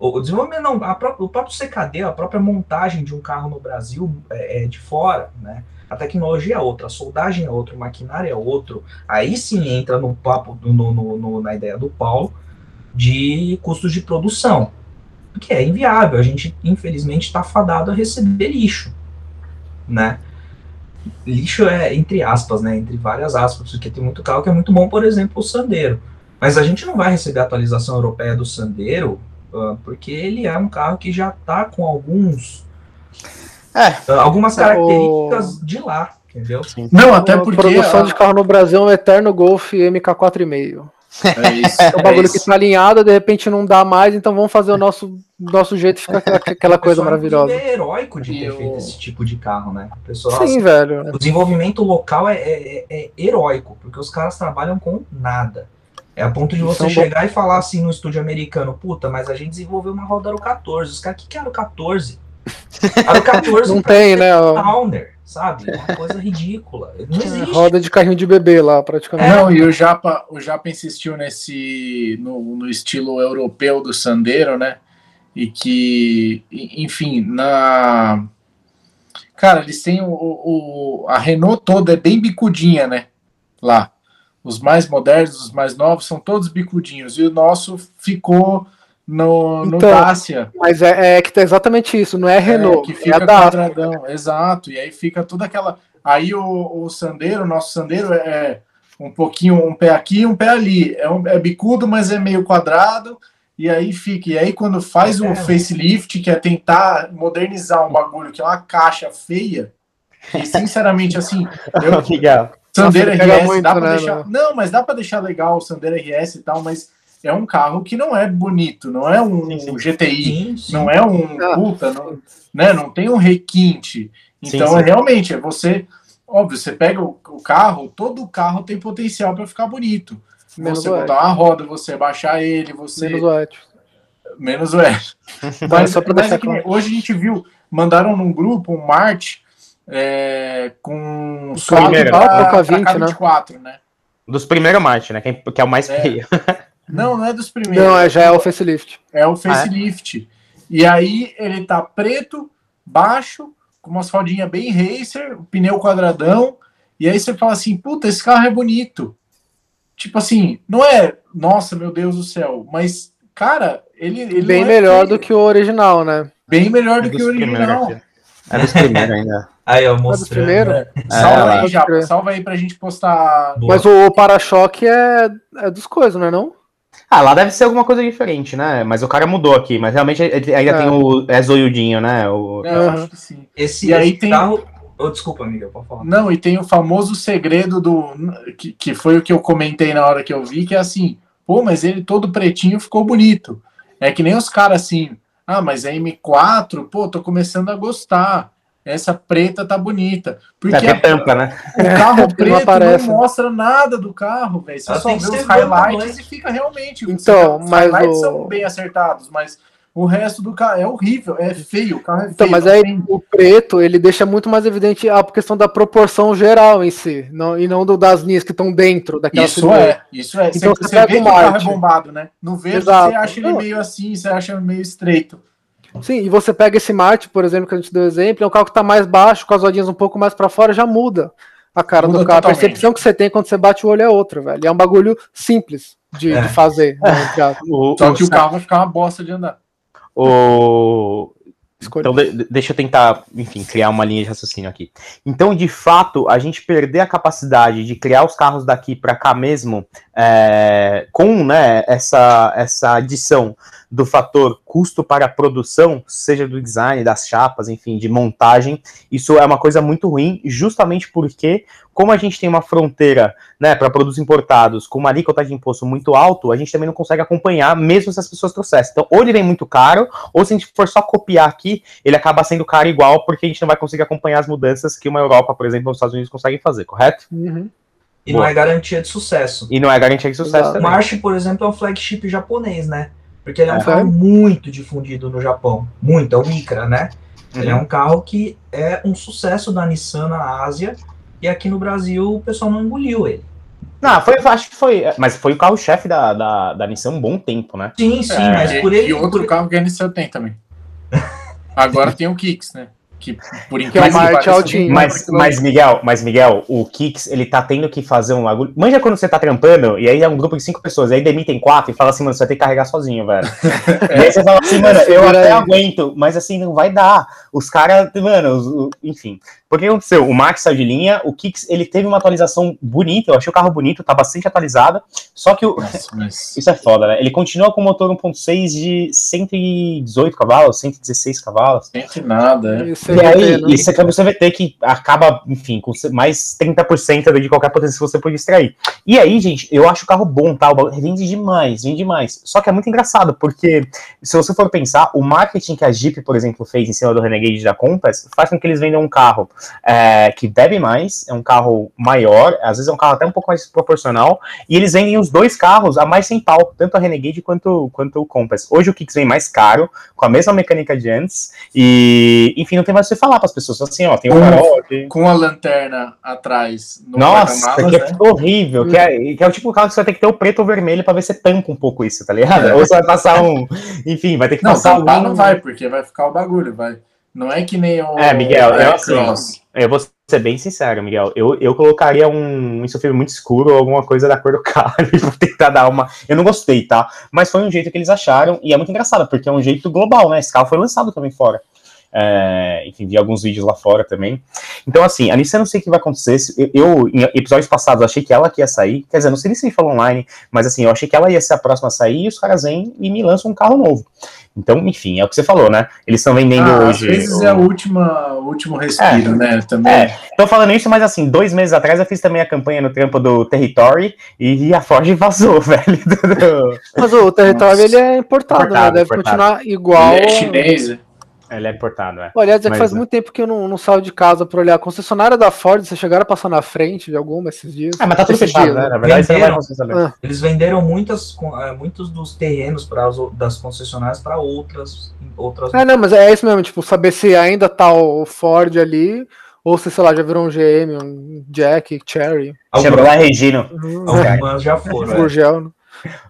Speaker 4: O desenvolvimento não, a pró- o próprio CKD, a própria montagem de um carro no Brasil é, é de fora, né? A tecnologia é outra, a soldagem é outra, o maquinário é outro. Aí sim entra no papo, no, no- no- na ideia do Paulo, de custos de produção. Porque é inviável, a gente infelizmente está fadado a receber lixo, né? Lixo é entre aspas, né? Entre várias aspas, porque tem muito carro que é muito bom, por exemplo, o Sandero. Mas a gente não vai receber a atualização europeia do Sandero, ah, porque ele é um carro que já está com alguns
Speaker 1: É.
Speaker 4: ah, algumas características de lá, entendeu?
Speaker 3: Não, até
Speaker 2: a
Speaker 3: porque.
Speaker 2: produção
Speaker 3: a-
Speaker 2: de carro no Brasil é um eterno Golf MK4,5.
Speaker 3: É isso.
Speaker 2: É um bagulho
Speaker 3: é
Speaker 2: que
Speaker 3: isso.
Speaker 2: tá alinhado, de repente não dá mais, então vamos fazer o nosso, nosso jeito e ficar aquela, aquela
Speaker 4: O
Speaker 2: coisa
Speaker 4: pessoal,
Speaker 2: maravilhosa.
Speaker 4: É heróico de ter
Speaker 3: o-
Speaker 4: feito esse tipo de carro, né? O pessoal,
Speaker 2: Sim, velho.
Speaker 4: o desenvolvimento local é, é- é heróico, porque os caras trabalham com nada. É a ponto de você
Speaker 2: São bom-
Speaker 4: chegar e falar assim no estúdio americano, puta, mas a gente desenvolveu uma roda Aro 14. Os caras, o que, que é Aro 14? Aro 14
Speaker 2: Não tem, né? ó,
Speaker 4: Towner, sabe? É Uma coisa ridícula. Não existe.
Speaker 2: Roda de carrinho de bebê lá, praticamente.
Speaker 3: Não, e o Japa, o Japa insistiu nesse no, no estilo europeu do Sandero, né? E que, enfim, na cara, eles têm o, o- a Renault toda é bem bicudinha, né? Lá, os mais modernos, os mais novos são todos bicudinhos e o nosso ficou no, no
Speaker 2: Então,
Speaker 3: Dacia.
Speaker 2: Mas é, é que tá exatamente isso, não é Renault,
Speaker 3: que
Speaker 2: é
Speaker 3: fica
Speaker 2: a Dacia.
Speaker 3: quadradão, exato. E aí fica toda aquela. Aí o, o Sandero, o nosso Sandero é um pouquinho, um pé aqui, um pé ali. É, um, é bicudo, mas é meio quadrado. E aí fica. E aí quando faz
Speaker 4: É.
Speaker 3: o facelift, que é tentar modernizar um bagulho que é uma caixa feia. E sinceramente, assim, eu. Sandero RS,
Speaker 2: muito,
Speaker 3: dá pra
Speaker 2: né,
Speaker 3: deixar.
Speaker 2: no-
Speaker 3: Não, mas dá pra deixar legal o Sandero RS e tal, mas é um carro que não é bonito, não é um
Speaker 1: Sim, sim.
Speaker 3: GTI.
Speaker 4: Sim.
Speaker 3: Não é um
Speaker 2: Ah.
Speaker 3: puta, não, né? Não tem um requinte. Então, é realmente, é você. Óbvio, você pega o, o carro, todo carro tem potencial para ficar bonito.
Speaker 2: Menos
Speaker 3: você botar uma roda, você baixar ele, você.
Speaker 2: Menos o Etio.
Speaker 3: Menos o R.
Speaker 2: Mas só pra
Speaker 3: mas
Speaker 2: deixar
Speaker 3: é que hoje a gente viu, mandaram num grupo um Marte é, com
Speaker 2: O
Speaker 1: primeiro.
Speaker 3: pra-
Speaker 2: Ah,
Speaker 3: pra
Speaker 2: K20, né?
Speaker 3: K24, né?
Speaker 1: Dos primeiros Marte, né? Que é, que é o mais
Speaker 3: É.
Speaker 1: feio.
Speaker 3: Não, não é dos primeiros.
Speaker 2: Não, é, já é o facelift.
Speaker 3: É o facelift. E aí ele tá preto, baixo, com umas rodinhas bem racer, o pneu quadradão. E aí você fala assim, puta, esse carro é bonito. Tipo assim, não é, nossa, meu Deus do céu, mas, cara, ele, ele
Speaker 2: Bem
Speaker 3: não é
Speaker 2: melhor
Speaker 3: feio.
Speaker 2: do que o original, né?
Speaker 3: Bem melhor do
Speaker 1: É
Speaker 3: que
Speaker 1: dos
Speaker 3: o original.
Speaker 1: É dos primeiros ainda.
Speaker 4: Aí, ó,
Speaker 2: dos
Speaker 4: mostrando.
Speaker 2: primeiros?
Speaker 4: né?
Speaker 3: Salva
Speaker 1: lá.
Speaker 3: aí, já, salva aí pra gente postar.
Speaker 4: Boa.
Speaker 2: Mas o para-choque é, é dos coisas, não é não?
Speaker 1: Ah, lá deve ser alguma coisa diferente, né? Mas o cara mudou aqui. Mas realmente ele ainda
Speaker 2: É.
Speaker 1: tem o. É zoiudinho, né? O...
Speaker 3: É, eu
Speaker 2: Aham.
Speaker 3: acho que sim.
Speaker 4: Esse,
Speaker 3: E aí
Speaker 4: esse
Speaker 3: tem-
Speaker 4: carro. Oh, desculpa, amiga, pode falar.
Speaker 3: Não, e tem o famoso segredo do. Que, que foi o que eu comentei na hora que eu vi, que é assim, pô, mas ele todo pretinho ficou bonito. É que nem os caras assim, ah, mas a M4, pô, tô começando a gostar. Essa preta tá bonita. Porque
Speaker 1: É, tem tampa, né?
Speaker 3: o carro
Speaker 2: não
Speaker 3: preto não,
Speaker 2: aparece.
Speaker 3: mostra nada do carro, velho. Você
Speaker 4: Ela
Speaker 3: só
Speaker 4: tem
Speaker 3: vê os highlights e fica realmente.
Speaker 2: Então,
Speaker 3: os
Speaker 2: mas
Speaker 3: highlights
Speaker 2: o-
Speaker 3: são bem acertados, mas o resto do carro é horrível, é feio. O carro é feio.
Speaker 2: Então, mas
Speaker 3: não
Speaker 2: aí o preto, ele deixa muito mais evidente a questão da proporção geral em si, não, e não do, das linhas que estão dentro daquela
Speaker 3: Isso
Speaker 2: silhueta.
Speaker 3: é, isso é.
Speaker 2: Então
Speaker 3: você
Speaker 2: você pega
Speaker 3: vê
Speaker 2: o
Speaker 3: que o carro é bombado, né? No verde
Speaker 2: Exato.
Speaker 3: você acha ele meio assim, você acha meio estreito.
Speaker 2: Sim, e você pega esse Marte, por exemplo, que a gente deu exemplo, é um carro que está mais baixo, com as rodinhas um pouco mais para fora, já muda a cara
Speaker 3: Muda
Speaker 2: do carro.
Speaker 3: totalmente.
Speaker 2: A percepção que você tem quando você bate o olho é outra, velho. E é um bagulho simples de,
Speaker 4: É.
Speaker 2: de fazer. né.
Speaker 1: O,
Speaker 3: Só que o carro vai ficar uma bosta de andar.
Speaker 1: O- Então, de, deixa eu tentar, enfim, criar uma linha de raciocínio aqui. Então, de fato, a gente perder a capacidade de criar os carros daqui para cá mesmo, é, com né, essa, essa adição do fator custo para a produção, seja do design, das chapas, enfim, de montagem, isso é uma coisa muito ruim, justamente porque, como a gente tem uma fronteira né, para produtos importados com uma alíquota de imposto muito alto, a gente também não consegue acompanhar, mesmo se as pessoas trouxessem. Então, ou ele vem muito caro, ou se a gente for só copiar aqui, ele acaba sendo caro igual, porque a gente não vai conseguir acompanhar as mudanças que uma Europa, por exemplo, ou os Estados Unidos conseguem fazer, correto?
Speaker 4: Uhum. E Boa. não é garantia de sucesso.
Speaker 1: E não é garantia de sucesso
Speaker 4: também. March, por exemplo, é um flagship japonês, né? Porque ele é um carro muito difundido no Japão. Muito, é o Micra, né? Uhum. Ele é um carro que é um sucesso da Nissan na Ásia. E aqui no Brasil o pessoal não engoliu ele.
Speaker 1: Não, foi, acho que foi. Mas foi o carro-chefe da, da, da Nissan um bom tempo, né?
Speaker 4: Sim, sim, é, mas por ele.
Speaker 3: E outro
Speaker 4: por...
Speaker 3: carro que a Nissan tem também. Agora tem o Kicks, né? Que
Speaker 1: por enquanto. É mas, mas, Miguel, mas Miguel, o Kix, ele tá tendo que fazer um bagulho. Manja quando você tá trampando, e aí é um grupo de cinco pessoas, aí demitem quatro e fala assim, mano, você vai ter que carregar sozinho, velho. é. E aí você fala assim, mano, eu até aguento, mas assim, não vai dar. Os caras, mano, os, enfim. Porque aconteceu? O Max saiu de linha, o Kicks, ele teve uma atualização bonita, eu achei o carro bonito, tá bastante atualizado, só que o... Nossa, mas... Isso é foda, né? Ele continua com o motor 1.6 de 118 cavalos, 116 cavalos.
Speaker 3: Sente nada, é.
Speaker 1: E aí, né? isso é câmbio CVT que acaba, enfim, com mais 30% de qualquer potência que você pode extrair. E aí, gente, eu acho o carro bom, tá? O vende demais, vende demais. Só que é muito engraçado, porque se você for pensar, o marketing que a Jeep, por exemplo, fez em cima do Renegade da Compass faz com que eles vendam um carro é, que bebe mais, é um carro maior, às vezes é um carro até um pouco mais proporcional, e eles vendem os dois carros a mais sem pau, tanto a Renegade quanto, quanto o Compass. Hoje o Kicks vem mais caro, com a mesma mecânica de antes, e enfim, não tem mais o que falar para as pessoas, assim, ó, tem um farol
Speaker 3: aqui. Com a lanterna atrás
Speaker 1: no Nossa, que é né? horrível, que é, que é o tipo de carro que você vai ter que ter o preto ou vermelho para ver se tampa um pouco isso, tá ligado? É. Ou você vai passar um, enfim, vai ter que
Speaker 3: não, passar algum... não vai, porque vai ficar o bagulho, vai não é que nem o.
Speaker 1: É, Miguel, eu, assim, eu vou ser bem sincero, Miguel. Eu, eu colocaria um insufível muito escuro ou alguma coisa da cor do carro pra tentar dar uma. Eu não gostei, tá? Mas foi um jeito que eles acharam e é muito engraçado, porque é um jeito global, né? Esse carro foi lançado também fora. É, enfim, vi alguns vídeos lá fora também. Então, assim, a Nissan não sei o que vai acontecer. Eu, eu, em episódios passados, achei que ela que ia sair. Quer dizer, não sei nem se me falou online, mas assim, eu achei que ela ia ser a próxima a sair e os caras vêm e me lançam um carro novo. Então, enfim, é o que você falou, né? Eles estão vendendo ah, hoje.
Speaker 3: Às vezes o... é o último, o último respiro, é, né? Também.
Speaker 1: É, tô falando isso, mas assim, dois meses atrás eu fiz também a campanha no trampo do Territory e a Ford vazou, velho.
Speaker 2: Mas o Territory ele é importado, importado né? Deve importado. continuar igual. Ele
Speaker 3: é chinês,
Speaker 1: ele é importado, é.
Speaker 2: Aliás, é que faz é. muito tempo que eu não, não saio de casa pra olhar. A concessionária da Ford, vocês chegaram a passar na frente de alguma esses dias?
Speaker 1: Ah, mas tá tudo fechado, dia, né? Na verdade, venderam,
Speaker 4: você não vai ah. Eles venderam muitas, é, muitos dos terrenos pra, das concessionárias para outras, outras.
Speaker 2: É, não, mas é isso mesmo, tipo, saber se ainda tá o Ford ali, ou se, sei lá, já virou um GM, um Jack, Cherry.
Speaker 1: Chevrolet Regino.
Speaker 4: Uhum. Algumas já foram.
Speaker 2: Gurgel, é. né?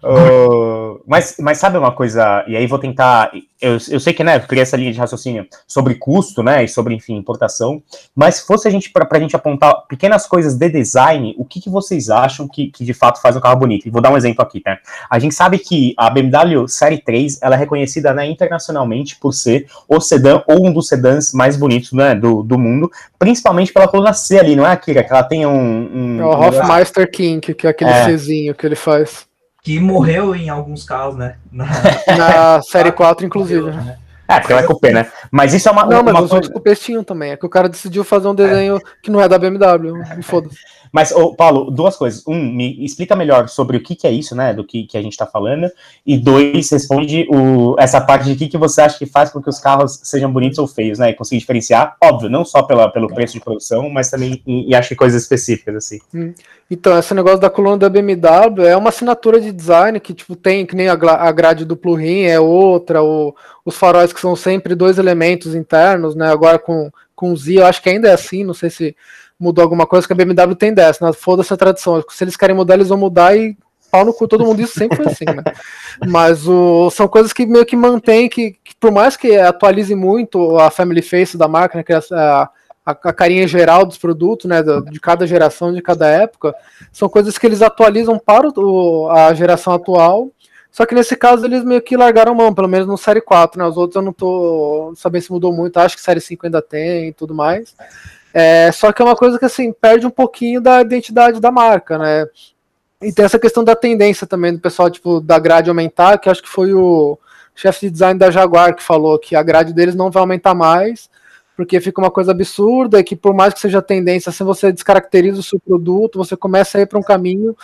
Speaker 1: Uh, mas, mas sabe uma coisa, e aí vou tentar. Eu, eu sei que, né, eu criei essa linha de raciocínio sobre custo, né, e sobre, enfim, importação, mas se fosse a gente, para a gente apontar pequenas coisas de design, o que, que vocês acham que, que de fato faz um carro bonito? E vou dar um exemplo aqui, tá? A gente sabe que a BMW Série 3 ela é reconhecida né, internacionalmente por ser o sedã ou um dos sedãs mais bonitos né, do, do mundo, principalmente pela coluna C ali, não é, Akira? Que ela tem um. um
Speaker 2: é o Hofmeister King, que é aquele é. Czinho que ele faz
Speaker 4: que morreu em alguns carros, né?
Speaker 2: Na, na série 4, inclusive. Morreu, né?
Speaker 1: É, porque ela é cupê, né? Mas isso é uma.
Speaker 2: Não, mas
Speaker 1: uma
Speaker 2: os outros cupês tinham também. É que o cara decidiu fazer um desenho é. que não é da BMW. Foda-se.
Speaker 1: Mas, ô, Paulo, duas coisas. Um, me explica melhor sobre o que, que é isso, né? Do que, que a gente está falando. E dois, responde o, essa parte de que, que você acha que faz com que os carros sejam bonitos ou feios, né? E conseguir diferenciar, óbvio, não só pela, pelo preço de produção, mas também e, e acho que coisas específicas, assim.
Speaker 2: Hum. Então, esse negócio da coluna da BMW é uma assinatura de design que, tipo, tem, que nem a, a grade duplo rim é outra, o, os faróis que são sempre dois elementos internos, né? Agora com, com Z, eu acho que ainda é assim, não sei se mudou alguma coisa, que a BMW tem dessa, né? Foda-se a tradição. Se eles querem mudar, eles vão mudar e pau no cu todo mundo, isso sempre foi assim, né? Mas o, são coisas que meio que mantém, que, que, por mais que atualize muito a family face da marca, né, a, a, a carinha geral dos produtos, né, de cada geração, de cada época, são coisas que eles atualizam para o, a geração atual, Só que nesse caso eles meio que largaram mão, pelo menos no Série 4, né? Os outros eu não tô sabendo se mudou muito, acho que Série 5 ainda tem e tudo mais. É, só que é uma coisa que assim, perde um pouquinho da identidade da marca, né? E tem essa questão da tendência também do pessoal, tipo, da grade aumentar, que acho que foi o chefe de design da Jaguar que falou que a grade deles não vai aumentar mais, porque fica uma coisa absurda e que por mais que seja tendência, se você descaracteriza o seu produto, você começa a ir para um caminho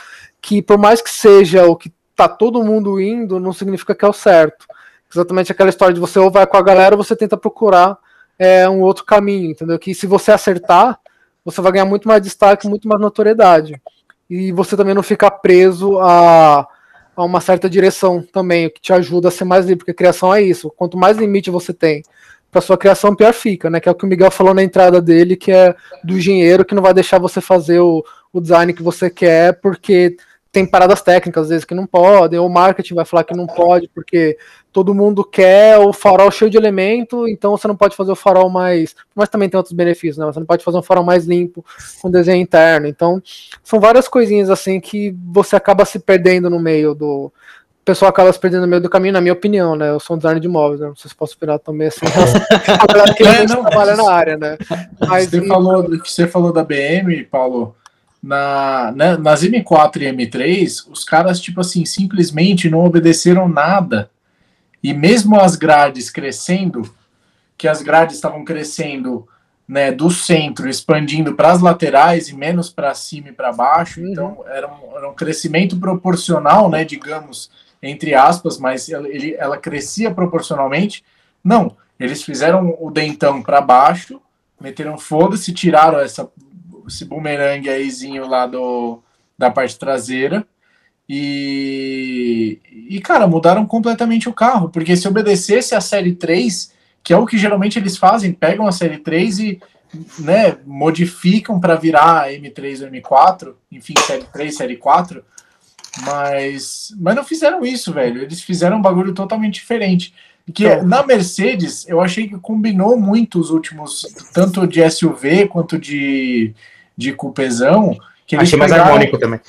Speaker 2: que por mais que seja o que tá todo mundo indo, não significa que é o certo. Exatamente aquela história de você ou vai com a galera ou você tenta procurar é, um outro caminho, entendeu? Que se você acertar, você vai ganhar muito mais destaque, muito mais notoriedade. E você também não fica preso a, a uma certa direção também, que te ajuda a ser mais livre, porque criação é isso. Quanto mais limite você tem para sua criação, pior fica, né? Que é o que o Miguel falou na entrada dele, que é do engenheiro que não vai deixar você fazer o, o design que você quer, porque tem paradas técnicas às vezes que não podem, ou o marketing vai falar que não pode, porque todo mundo quer o farol cheio de elemento, então você não pode fazer o farol mais. Mas também tem outros benefícios, né? Você não pode fazer um farol mais limpo com desenho interno. Então, são várias coisinhas assim que você acaba se perdendo no meio do. O pessoal acaba se perdendo no meio do caminho, na minha opinião, né? Eu sou um designer de imóveis, né? Não sei se posso opinar também assim. que é, não, trabalha na área, né?
Speaker 3: Mas, você, e... falou, que você falou da BM, Paulo na, né, nas M4 e M3, os caras, tipo assim, simplesmente não obedeceram nada. E mesmo as grades crescendo, que as grades estavam crescendo né, do centro, expandindo para as laterais e menos para cima e para baixo, uhum. então era um, era um, crescimento proporcional, né, digamos, entre aspas, mas ele, ela crescia proporcionalmente. Não, eles fizeram o dentão para baixo, meteram foda-se, tiraram essa esse bumerangue aízinho lá do, da parte traseira. E, e, cara, mudaram completamente o carro, porque se obedecesse a série 3, que é o que geralmente eles fazem, pegam a série 3 e né, modificam para virar M3 ou M4, enfim, série 3, série 4, mas, mas não fizeram isso, velho. Eles fizeram um bagulho totalmente diferente. Que então, na Mercedes, eu achei que combinou muito os últimos, tanto de SUV quanto de, de cupezão. Que eles
Speaker 1: Achei mais harmônico também.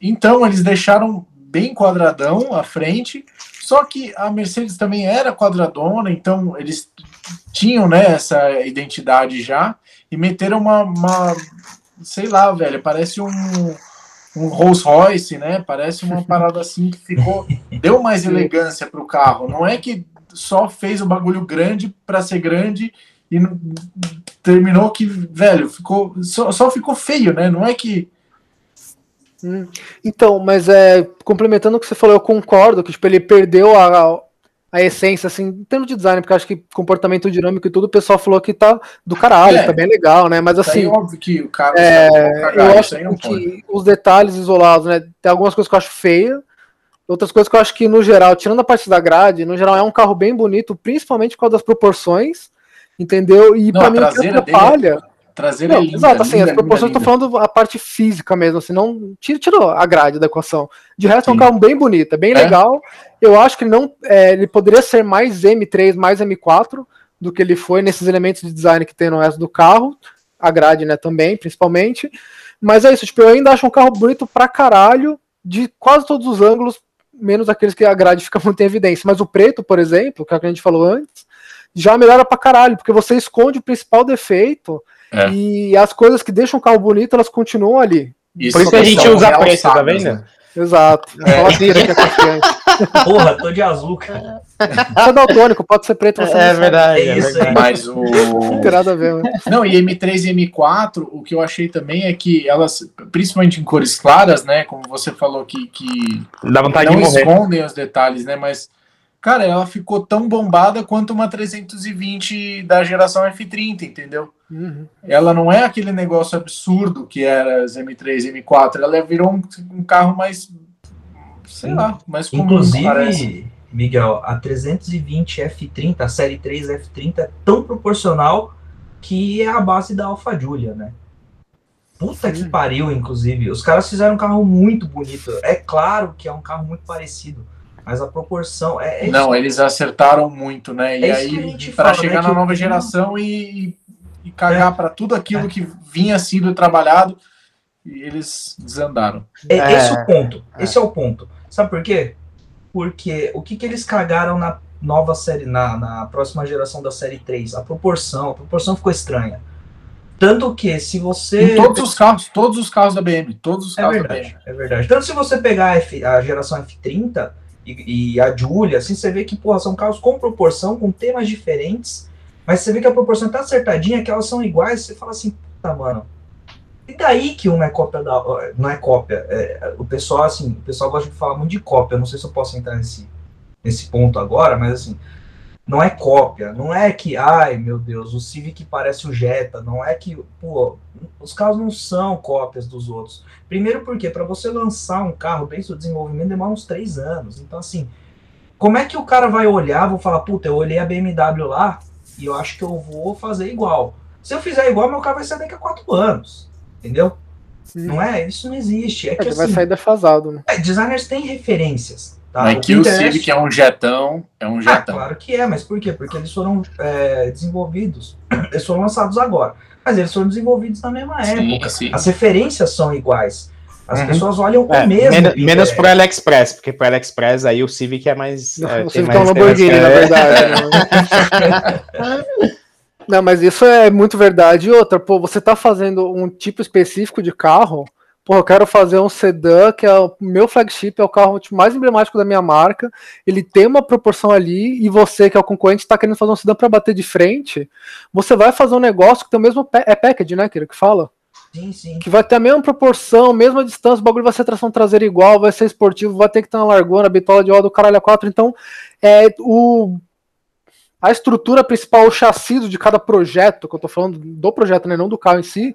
Speaker 3: Então, eles deixaram bem quadradão à frente, só que a Mercedes também era quadradona, então eles tinham né, essa identidade já, e meteram uma, uma sei lá, velho, parece um, um Rolls Royce, né? Parece uma parada assim que ficou, deu mais elegância para o carro. Não é que só fez o bagulho grande para ser grande e terminou que, velho, ficou só, só ficou feio, né? Não é que
Speaker 2: hum. Então, mas é complementando o que você falou, eu concordo que tipo, ele perdeu a, a essência, assim, em termos de design, porque acho que comportamento dinâmico e tudo, o pessoal falou que tá do caralho, é, tá bem legal, né? Mas assim. É
Speaker 3: óbvio que o cara.
Speaker 2: É, cagar, eu acho que pode. os detalhes isolados, né? Tem algumas coisas que eu acho feia, outras coisas que eu acho que, no geral, tirando a parte da grade, no geral é um carro bem bonito, principalmente por causa das proporções. Entendeu? E para mim o que atrapalha. Dele,
Speaker 3: não, é
Speaker 2: Exato, assim, linda, as proporções estou falando a parte física mesmo, assim, não tira, tira a grade da equação. De resto, Sim. é um carro bem bonito, é bem é? legal. Eu acho que não, é, ele poderia ser mais M3, mais M4 do que ele foi nesses elementos de design que tem no resto do carro, a grade, né, também, principalmente. Mas é isso, tipo, eu ainda acho um carro bonito pra caralho, de quase todos os ângulos, menos aqueles que a grade fica muito em evidência. Mas o preto, por exemplo, que é o que a gente falou antes, já melhora pra caralho, porque você esconde o principal defeito é. e as coisas que deixam o carro bonito, elas continuam ali.
Speaker 1: Isso Por isso que a gente usa preto, tá vendo? Né?
Speaker 2: Exato. É. que
Speaker 4: é Porra, tô de azul, cara.
Speaker 2: Você é daltônico, pode ser preto, você
Speaker 1: É verdade. É
Speaker 3: isso aí. Mas o...
Speaker 2: Não tem nada a ver, né?
Speaker 3: Não, e M3 e M4, o que eu achei também é que elas, principalmente em cores claras, né, como você falou que, que
Speaker 1: Dá vontade
Speaker 3: não
Speaker 1: de morrer.
Speaker 3: escondem os detalhes, né, mas Cara, ela ficou tão bombada quanto uma 320 da geração F30, entendeu? Uhum. Ela não é aquele negócio absurdo que era as M3 e M4, ela virou um, um carro mais, sei Sim. lá, mais
Speaker 4: comum, Inclusive, parece. Miguel, a 320 F30, a série 3 F30 é tão proporcional que é a base da Alfa Giulia, né? Puta Sim. que pariu, inclusive. Os caras fizeram um carro muito bonito. É claro que é um carro muito parecido mas a proporção é.
Speaker 3: é não, eles acertaram muito, né? E é aí, para chegar né, na nova geração e, e cagar é. para tudo aquilo é. que vinha sendo trabalhado, eles desandaram.
Speaker 4: É, esse é o ponto. Esse é o ponto. Sabe por quê? porque o que, que eles cagaram na nova série, na, na próxima geração da série 3? A proporção, a proporção ficou estranha. Tanto que se você.
Speaker 3: Em todos os carros, todos os carros da BM, todos os
Speaker 4: É
Speaker 3: carros
Speaker 4: verdade,
Speaker 3: da BM.
Speaker 4: é verdade. Tanto se você pegar a, F- a geração F30 e, e a Julia, assim, você vê que, porra, são carros com proporção, com temas diferentes, mas você vê que a proporção tá acertadinha, que elas são iguais, você fala assim, puta, mano. E daí que uma é cópia da. Não é cópia. é, o pessoal, assim, o pessoal gosta de falar muito de cópia. Não sei se eu posso entrar nesse, nesse ponto agora, mas assim. Não é cópia, não é que, ai meu Deus, o Civic parece o Jetta, não é que, pô, os carros não são cópias dos outros. Primeiro porque para você lançar um carro desde o desenvolvimento demora uns três anos. Então, assim, como é que o cara vai olhar, vou falar, puta, eu olhei a BMW lá e eu acho que eu vou fazer igual. Se eu fizer igual, meu carro vai sair daqui a quatro anos. Entendeu? Não é? Isso não existe. É que
Speaker 2: Ele vai
Speaker 4: assim,
Speaker 2: sair defasado, né?
Speaker 4: é, designers têm referências. Tá?
Speaker 3: Mas
Speaker 4: O
Speaker 3: que Civic é um jetão, é um
Speaker 4: ah,
Speaker 3: jetão.
Speaker 4: claro que é, mas por quê? Porque eles foram é, desenvolvidos, eles foram lançados agora, mas eles foram desenvolvidos na mesma
Speaker 3: sim,
Speaker 4: época.
Speaker 3: sim.
Speaker 4: As referências são iguais. As
Speaker 3: Uhum.
Speaker 4: pessoas olham com
Speaker 1: É,
Speaker 4: o mesmo.
Speaker 1: menos,
Speaker 4: é,
Speaker 1: menos pro AliExpress, porque pro AliExpress aí o Civic é mais. é,
Speaker 2: Você
Speaker 1: tem
Speaker 2: fica um Lamborghini,
Speaker 1: temas-
Speaker 2: na
Speaker 1: é,
Speaker 2: verdade. né? Não, mas isso é muito verdade. E outra, pô, você tá fazendo um tipo específico de carro. Pô, eu quero fazer um sedã, que é o meu flagship, é o carro tipo, mais emblemático da minha marca. Ele tem uma proporção ali, e você, que é o concorrente, tá querendo fazer um sedã para bater de frente. Você vai fazer um negócio que tem o mesmo. É package, né, Kira, que fala?
Speaker 4: Sim, sim.
Speaker 2: que vai ter a mesma proporção, mesma distância, o bagulho vai ser tração traseira igual, vai ser esportivo, vai ter que ter uma largona, bitola de roda do caralho a 4, então é o a estrutura principal, o chassi de cada projeto, que eu tô falando do projeto, né, não do carro em si,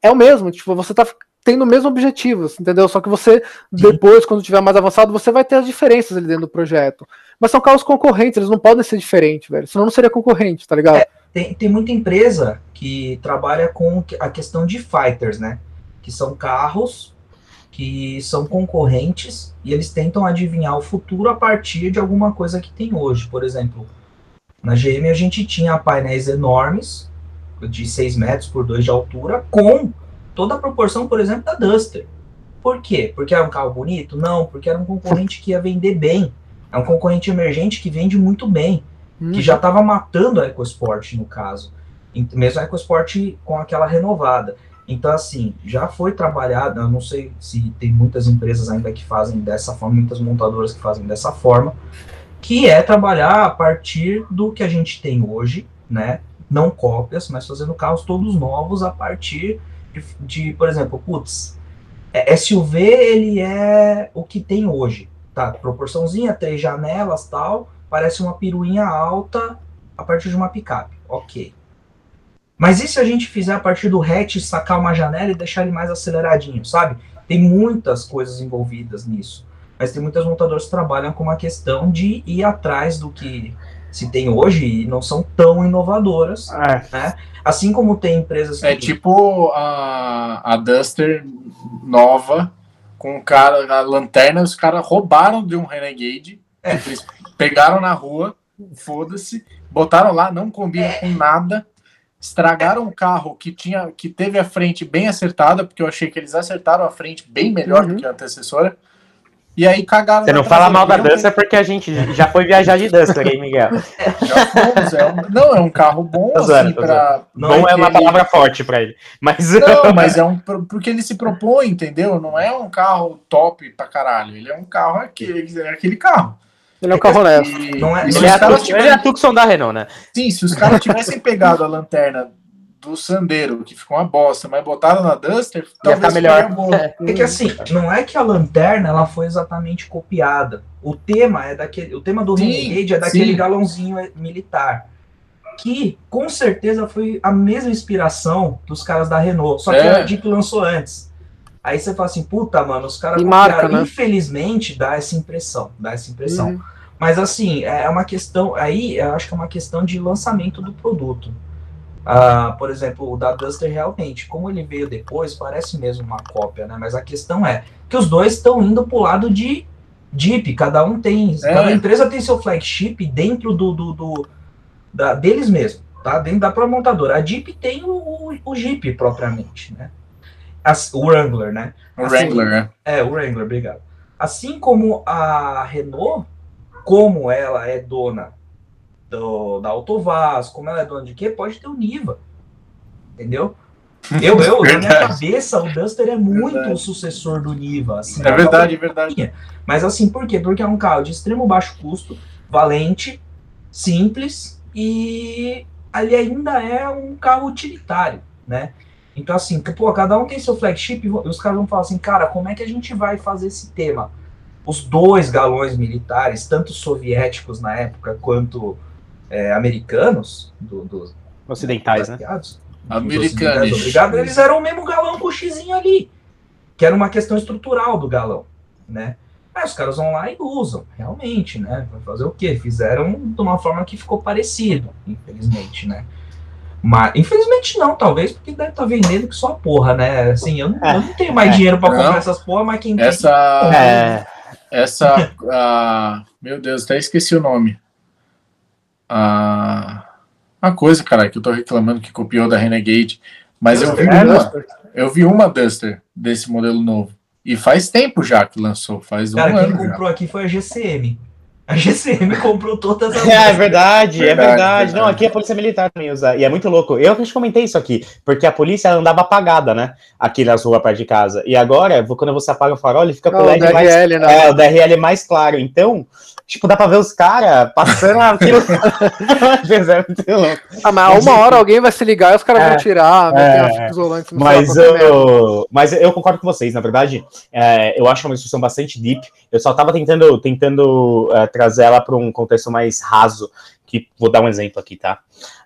Speaker 2: é o mesmo, tipo, você tá tendo o mesmo objetivo, entendeu? Só que você, depois, quando tiver mais avançado, você vai ter as diferenças ali dentro do projeto. Mas são carros concorrentes, eles não podem ser diferentes, velho. Senão não seria concorrente, tá ligado?
Speaker 4: Tem, tem muita empresa que trabalha com a questão de fighters, né? Que são carros que são concorrentes e eles tentam adivinhar o futuro a partir de alguma coisa que tem hoje. Por exemplo, na GM a gente tinha painéis enormes, de 6 metros por 2 de altura, com toda a proporção, por exemplo, da Duster. Por quê? Porque era um carro bonito? Não, porque era um concorrente que ia vender bem. É um concorrente emergente que vende muito bem Que já estava matando a EcoSport, no caso. Mesmo a EcoSport com aquela renovada. Então, assim, já foi trabalhado, eu não sei se tem muitas empresas ainda que fazem dessa forma, muitas montadoras que fazem dessa forma, que é trabalhar a partir do que a gente tem hoje, né? Não cópias, mas fazendo carros todos novos a partir de, de, por exemplo, putz, é, SUV ele é o que tem hoje, tá? Proporçãozinha, três janelas, tal, parece uma piruinha alta a partir de uma picape, ok. Mas e se a gente fizer a partir do hatch, sacar uma janela e deixar ele mais aceleradinho, sabe? Tem muitas coisas envolvidas nisso. Mas tem muitas montadoras que trabalham com uma questão de ir atrás do que se tem hoje e não são tão inovadoras.
Speaker 1: É.
Speaker 4: Assim como tem empresas que.
Speaker 3: É tipo a, a Duster nova, com o cara, a lanterna, os caras roubaram de um Renegade,
Speaker 4: É.
Speaker 3: eles pegaram na rua, foda-se, botaram lá, não combina
Speaker 4: É.
Speaker 3: com nada, estragaram o carro que tinha, que teve a frente bem acertada, porque eu achei que eles acertaram a frente bem melhor
Speaker 2: Uhum.
Speaker 3: do que a antecessora. E aí cagaram.
Speaker 1: Você não fala mal da Duster porque a gente já foi viajar de Duster, hein, Miguel?
Speaker 3: Já fomos, é um- não, é um carro bom, assim, pra.
Speaker 4: Não
Speaker 1: Bom é uma
Speaker 3: ele-
Speaker 1: palavra forte pra ele. Mas
Speaker 3: Não, mas é um. Porque ele se propõe, entendeu? Não é um carro top pra caralho. Ele é um carro aquele, é aquele carro.
Speaker 2: Ele é um carro honesto.
Speaker 4: Não é-
Speaker 1: ele, é a ele é a Tucson da Renault, né?
Speaker 3: Sim, se os caras tivessem pegado a lanterna do Sandero, que ficou uma bosta, mas botaram na Duster, talvez
Speaker 1: ficar melhor.
Speaker 3: boa.
Speaker 4: É que assim, não é que a lanterna ela foi exatamente copiada. O tema é daquele, o tema do Renegade é daquele
Speaker 3: sim.
Speaker 4: galãozinho é, militar, que com certeza foi a mesma inspiração dos caras da Renault, só que
Speaker 3: É.
Speaker 4: a Jeep lançou antes. Aí você fala assim, puta, mano, os caras
Speaker 2: marca, né?
Speaker 4: Infelizmente dá essa impressão, dá essa impressão.
Speaker 2: Uhum.
Speaker 4: Mas assim, é uma questão. Aí eu acho que é uma questão de lançamento do produto. Ah, por exemplo, o da Duster realmente, como ele veio depois, parece mesmo uma cópia, né? Mas a questão é que os dois estão indo pro lado de Jeep, cada um tem.
Speaker 3: É.
Speaker 4: Cada empresa tem seu flagship dentro do, do, do- da, deles mesmo, tá? Dentro da própria montadora. A Jeep tem o, o, o Jeep propriamente, né? As- o Wrangler, né?
Speaker 3: O
Speaker 4: Assim,
Speaker 3: Wrangler, né?
Speaker 4: É, o Wrangler, obrigado. Assim como a Renault como ela é dona do, da Autovaz, como ela é dona de quê, pode ter o Niva. Entendeu? Eu, eu, na minha cabeça, o Duster é muito verdade. o sucessor do Niva. Assim,
Speaker 3: é verdade, é verdade.
Speaker 4: Mas assim, por quê? Porque é um carro de extremo baixo custo, valente, simples e ele ainda é um carro utilitário, né? Então, assim, pô, cada um tem seu flagship e os caras vão falar assim, cara, como é que a gente vai fazer esse tema? Os dois galões militares, tanto soviéticos na época quanto é, americanos, do, do,
Speaker 1: ocidentais,
Speaker 4: né?
Speaker 3: Americanos.
Speaker 4: Obrigado, eles eram o mesmo galão com o xizinho ali, que era uma questão estrutural do galão, né? Aí os caras vão lá e usam, realmente, né? Vai fazer o quê? Fizeram de uma forma que ficou parecido, infelizmente, né? Mas, infelizmente não, talvez, porque deve estar tá vendendo que só porra, né? Assim, eu não, é, eu não tenho mais é, dinheiro para comprar essas porra, mas quem
Speaker 3: essa, tem... É, essa, meu Deus, até esqueci o nome. Uh, uma coisa, cara, que eu tô reclamando que copiou da Renegade, mas eu vi uma, eu vi uma Duster desse modelo novo. E faz tempo já que lançou, faz
Speaker 4: cara,
Speaker 3: um
Speaker 4: ano. Cara, quem comprou já. aqui foi a GCM. A GCM comprou todas as.
Speaker 1: É, é verdade, verdade, é verdade. Não, aqui a Polícia Militar também usa. E é muito louco. Eu que comentei isso aqui, porque a polícia andava apagada, né? Aqui nas ruas perto de casa. E agora, quando você apaga o farol, ele fica com o LED DRL, mais. Né? É, o DRL mais claro. Então, tipo, dá pra ver os caras passando aquilo.
Speaker 2: é muito louco. Ah, mas uma hora alguém vai se ligar e os caras é, vão tirar,
Speaker 1: é, isolantes mas, eu, mas eu concordo com vocês, na verdade. É, eu acho uma discussão bastante deep. Eu só tava tentando, tentando é, trazer ela para um contexto mais raso, que vou dar um exemplo aqui, tá?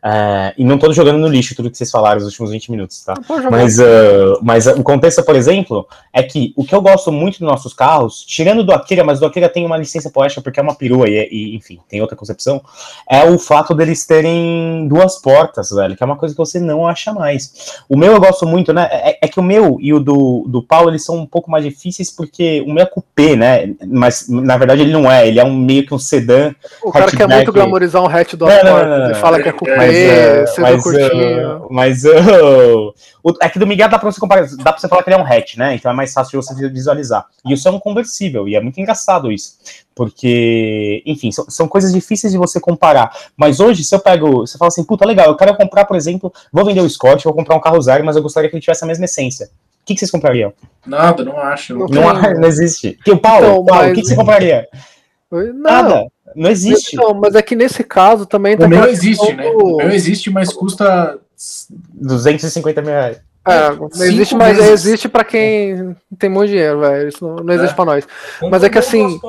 Speaker 1: Uh, e não tô jogando no lixo tudo que vocês falaram nos últimos 20 minutos, tá? Mas, uh, mas o contexto, por exemplo, é que o que eu gosto muito dos nossos carros, tirando do Akira, mas do Akira tem uma licença poética porque é uma perua e, e, enfim, tem outra concepção, é o fato deles terem duas portas, velho, que é uma coisa que você não acha mais. O meu eu gosto muito, né? É, é que o meu e o do, do Paulo, eles são um pouco mais difíceis porque o meu é coupé, né? Mas na verdade ele não é, ele é um meio que um sedã.
Speaker 2: O cara quer muito glamorizar um hatch do não, não, não, Ele fala que é mas, uh,
Speaker 1: mas, curtinho. Uh, mas uh, o, é que do Miguel dá pra você comparar, dá pra você falar que ele é um hatch, né? Então é mais fácil de você visualizar. E isso é um conversível, e é muito engraçado isso. Porque, enfim, são, são coisas difíceis de você comparar. Mas hoje, se eu pego, você fala assim, puta, legal, eu quero comprar, por exemplo, vou vender o Scott, vou comprar um carro zero, mas eu gostaria que ele tivesse a mesma essência. O que, que vocês comprariam?
Speaker 3: Nada, não acho.
Speaker 1: Não, não, não existe. Que, o Paulo, então, Paulo mas... o que, que você compraria?
Speaker 2: Não. Nada. Não existe. Não, mas é que nesse caso também.
Speaker 3: O meu existe, né? O meu existe, mas custa
Speaker 1: 250 mil reais.
Speaker 2: É, não existe, mas existe para quem tem muito dinheiro, velho. Isso não, não existe é. para nós. Compre mas é que assim.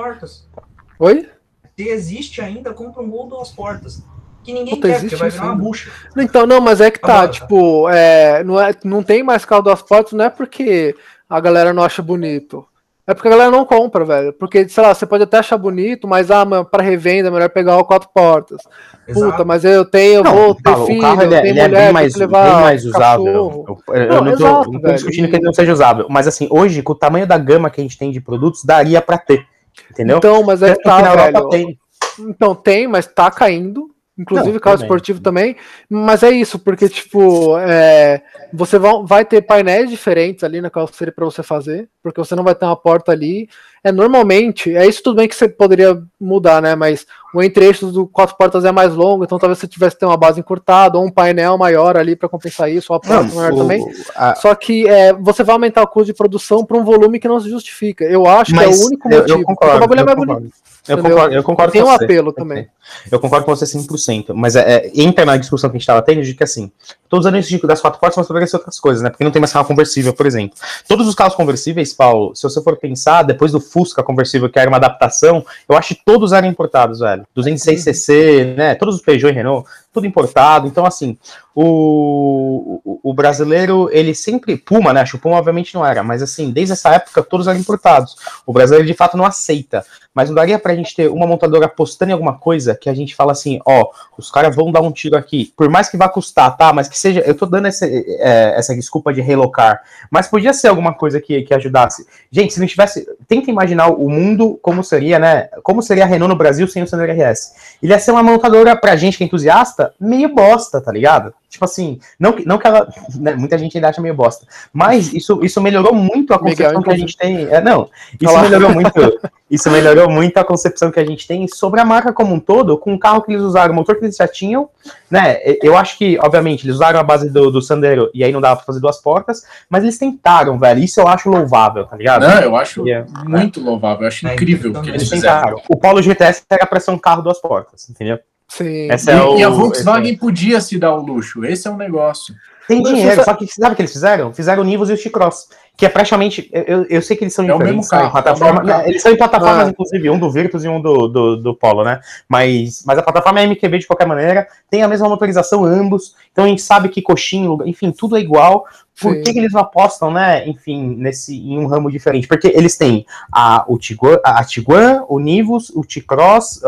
Speaker 2: Oi?
Speaker 4: Se existe ainda, compra um gol duas portas. Que ninguém Puta, quer, porque vai virar uma bucha.
Speaker 2: Então, não, mas é que tá, ah, tipo, é, não, é, não tem mais carro duas portas, não é porque a galera não acha bonito. É porque a galera não compra, velho. Porque, sei lá, você pode até achar bonito, mas ah, para revenda é melhor pegar o quatro portas. Exato. Puta, mas eu tenho, eu não, vou ter filho, carro, ele, é, ele mulher, é bem mais, bem mais usável. Eu, eu,
Speaker 1: não, não, tô, exato, não tô discutindo que ele não seja usável. Mas assim, hoje, com o tamanho da gama que a gente tem de produtos, daria para ter. Entendeu?
Speaker 2: Então, mas é que tá, velho. Tem. Então tem, mas tá caindo. Inclusive não, carro também. esportivo também. Mas é isso, porque, tipo, é, você vai ter painéis diferentes ali na carroceria para você fazer, porque você não vai ter uma porta ali. É normalmente, é isso tudo bem que você poderia mudar, né? Mas o entre-eixos do quatro portas é mais longo, então talvez você tivesse ter uma base encurtada ou um painel maior ali para compensar isso, ou a porta não, maior o, também. A... Só que é, você vai aumentar o custo de produção para um volume que não se justifica. Eu acho Mas que é o único motivo. Eu, concordo, o bagulho é mais concordo. bonito.
Speaker 1: Eu concordo, eu concordo
Speaker 2: Tem um você. apelo também.
Speaker 1: Eu concordo com você 100%. Mas é, é, entra na discussão que a gente estava tendo de que, assim, tô usando esse tipo das quatro portas, mas poderia ser outras coisas, né? Porque não tem mais carro conversível, por exemplo. Todos os carros conversíveis, Paulo, se você for pensar, depois do Fusca conversível, que era uma adaptação, eu acho que todos eram importados, velho. 206cc, né? Todos os Peugeot e Renault, tudo importado. Então, assim, o, o, o, brasileiro, ele sempre. Puma, né? Acho que Puma obviamente não era, mas assim, desde essa época todos eram importados. O brasileiro de fato não aceita. Mas não daria pra gente ter uma montadora apostando em alguma coisa que a gente fala assim: ó, os caras vão dar um tiro aqui. Por mais que vá custar, tá? Mas que seja. Eu tô dando essa, é, essa desculpa de relocar. Mas podia ser alguma coisa que, que ajudasse. Gente, se não tivesse. Tenta imaginar o mundo como seria, né? Como seria a Renault no Brasil sem o Sandero RS. Ele ia ser uma montadora pra gente que é entusiasta, meio bosta, tá ligado? Tipo assim, não, que- não que ela. né, muita gente ainda acha meio bosta. Mas isso, isso melhorou muito a
Speaker 2: Miguel,
Speaker 1: concepção que a gente tem. É, não, isso
Speaker 2: Olha lá.
Speaker 1: melhorou muito. Isso melhorou muito a concepção que a gente tem sobre a marca como um todo, com o carro que eles usaram, o motor que eles já tinham, né? Eu acho que, obviamente, eles usaram a base do, do Sandero e aí não dava pra fazer duas portas, mas eles tentaram, velho. Isso eu acho louvável, tá ligado?
Speaker 3: Não, eu acho
Speaker 1: Yeah.
Speaker 3: muito louvável. Eu acho
Speaker 4: É,
Speaker 3: incrível o
Speaker 4: então
Speaker 3: que
Speaker 1: Eles
Speaker 3: eles fizeram.
Speaker 1: tentaram. O Polo GTS era pra ser um carro duas portas, entendeu?
Speaker 2: Sim.
Speaker 1: Essa
Speaker 3: E,
Speaker 1: é o-
Speaker 3: e a Volkswagen podia se dar o luxo. Esse é um negócio.
Speaker 1: Tem dinheiro,
Speaker 2: você-
Speaker 1: só que sabe o que eles fizeram? Fizeram o Nivus e o T-Cross, que é praticamente. Eu, eu- sei que eles são
Speaker 3: É o
Speaker 1: diferentes em
Speaker 3: carro,
Speaker 1: plataforma.
Speaker 3: é o mesmo carro.
Speaker 1: Eles são em plataformas,
Speaker 2: Ah.
Speaker 1: inclusive, um do Virtus e um do, do, do Polo, né? Mas, mas a plataforma é MQB de qualquer maneira, tem a mesma motorização, ambos. Então a gente sabe que coxinha, lugar- enfim, tudo é igual. Por
Speaker 2: Sim.
Speaker 1: que, que eles não apostam, né? Enfim, nesse, em um ramo diferente? Porque eles têm a, o Tiguan, a, Tiguan, o Nivus, o T-Cross,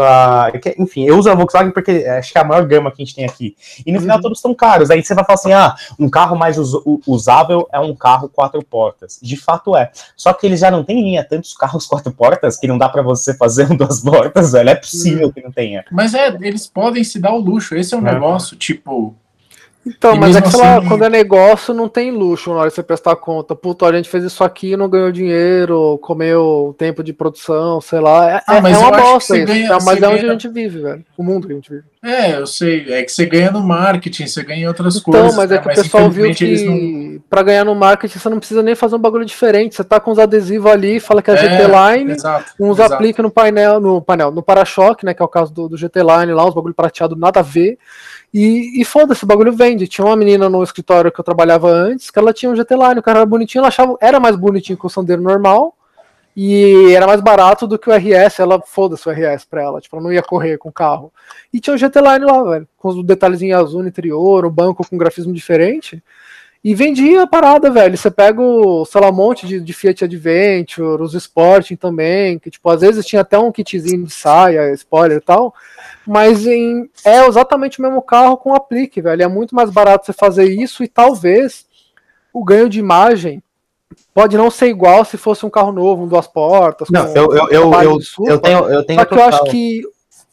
Speaker 1: enfim, eu uso a Volkswagen porque acho que é a maior gama que a gente tem aqui. E no final
Speaker 2: Uhum.
Speaker 1: todos estão caros. Aí você vai falar assim: ah, um carro mais us- usável é um carro quatro portas. De fato é. Só que eles já não têm linha tantos carros quatro portas que não dá pra você fazer um duas portas, velho. É possível que não tenha.
Speaker 3: Mas é, eles podem se dar o luxo. Esse é um
Speaker 1: É.
Speaker 3: negócio, tipo.
Speaker 2: Então,
Speaker 3: E
Speaker 2: mas é que, sei lá,
Speaker 3: assim-
Speaker 2: quando é negócio, não tem luxo na hora de você prestar conta. Puto, a gente fez isso aqui e não ganhou dinheiro, comeu tempo de produção, sei lá. É,
Speaker 3: Ah,
Speaker 2: é-
Speaker 3: mas
Speaker 2: é uma bosta isso.
Speaker 3: ganha-
Speaker 2: É, mas é onde
Speaker 3: ganha-
Speaker 2: a gente vive, velho. O mundo que a gente vive.
Speaker 3: É, eu sei. É que você ganha no marketing, você ganha em outras
Speaker 2: Então,
Speaker 3: coisas.
Speaker 2: mas
Speaker 3: né?
Speaker 2: é que o pessoal viu
Speaker 3: eles não-
Speaker 2: que pra ganhar no marketing você não precisa nem fazer um bagulho diferente. Você tá com os adesivos ali, fala que é,
Speaker 3: É,
Speaker 2: GT Line,
Speaker 3: Exato.
Speaker 2: uns
Speaker 3: exato.
Speaker 2: aplica no painel, no painel, no para-choque, né? Que é o caso do, do GT Line lá, uns bagulho prateado nada a ver. E, e foda-se, o bagulho vende. Tinha uma menina no escritório que eu trabalhava antes, que ela tinha um GT Line, o cara era bonitinho, ela achava, era mais bonitinho que o Sandero normal. E era mais barato do que o RS, ela foda-se o RS pra ela, tipo, ela não ia correr com o carro. E tinha o GT Line lá, velho, com os detalhezinhos azul no interior, o banco com grafismo diferente. E vendia a parada, velho. Você pega o, sei lá, um monte de, de Fiat Adventure, os Sporting também, que, tipo, às vezes tinha até um kitzinho de saia, spoiler e tal. Mas em, é exatamente o mesmo carro com aplique, velho. É muito mais barato você fazer isso e talvez o ganho de imagem pode não ser igual se fosse um carro novo, um duas portas.
Speaker 1: Não,
Speaker 2: com
Speaker 1: eu, eu, eu, eu,
Speaker 2: supa.
Speaker 1: eu tenho. Eu tenho
Speaker 2: Só que eu acho que,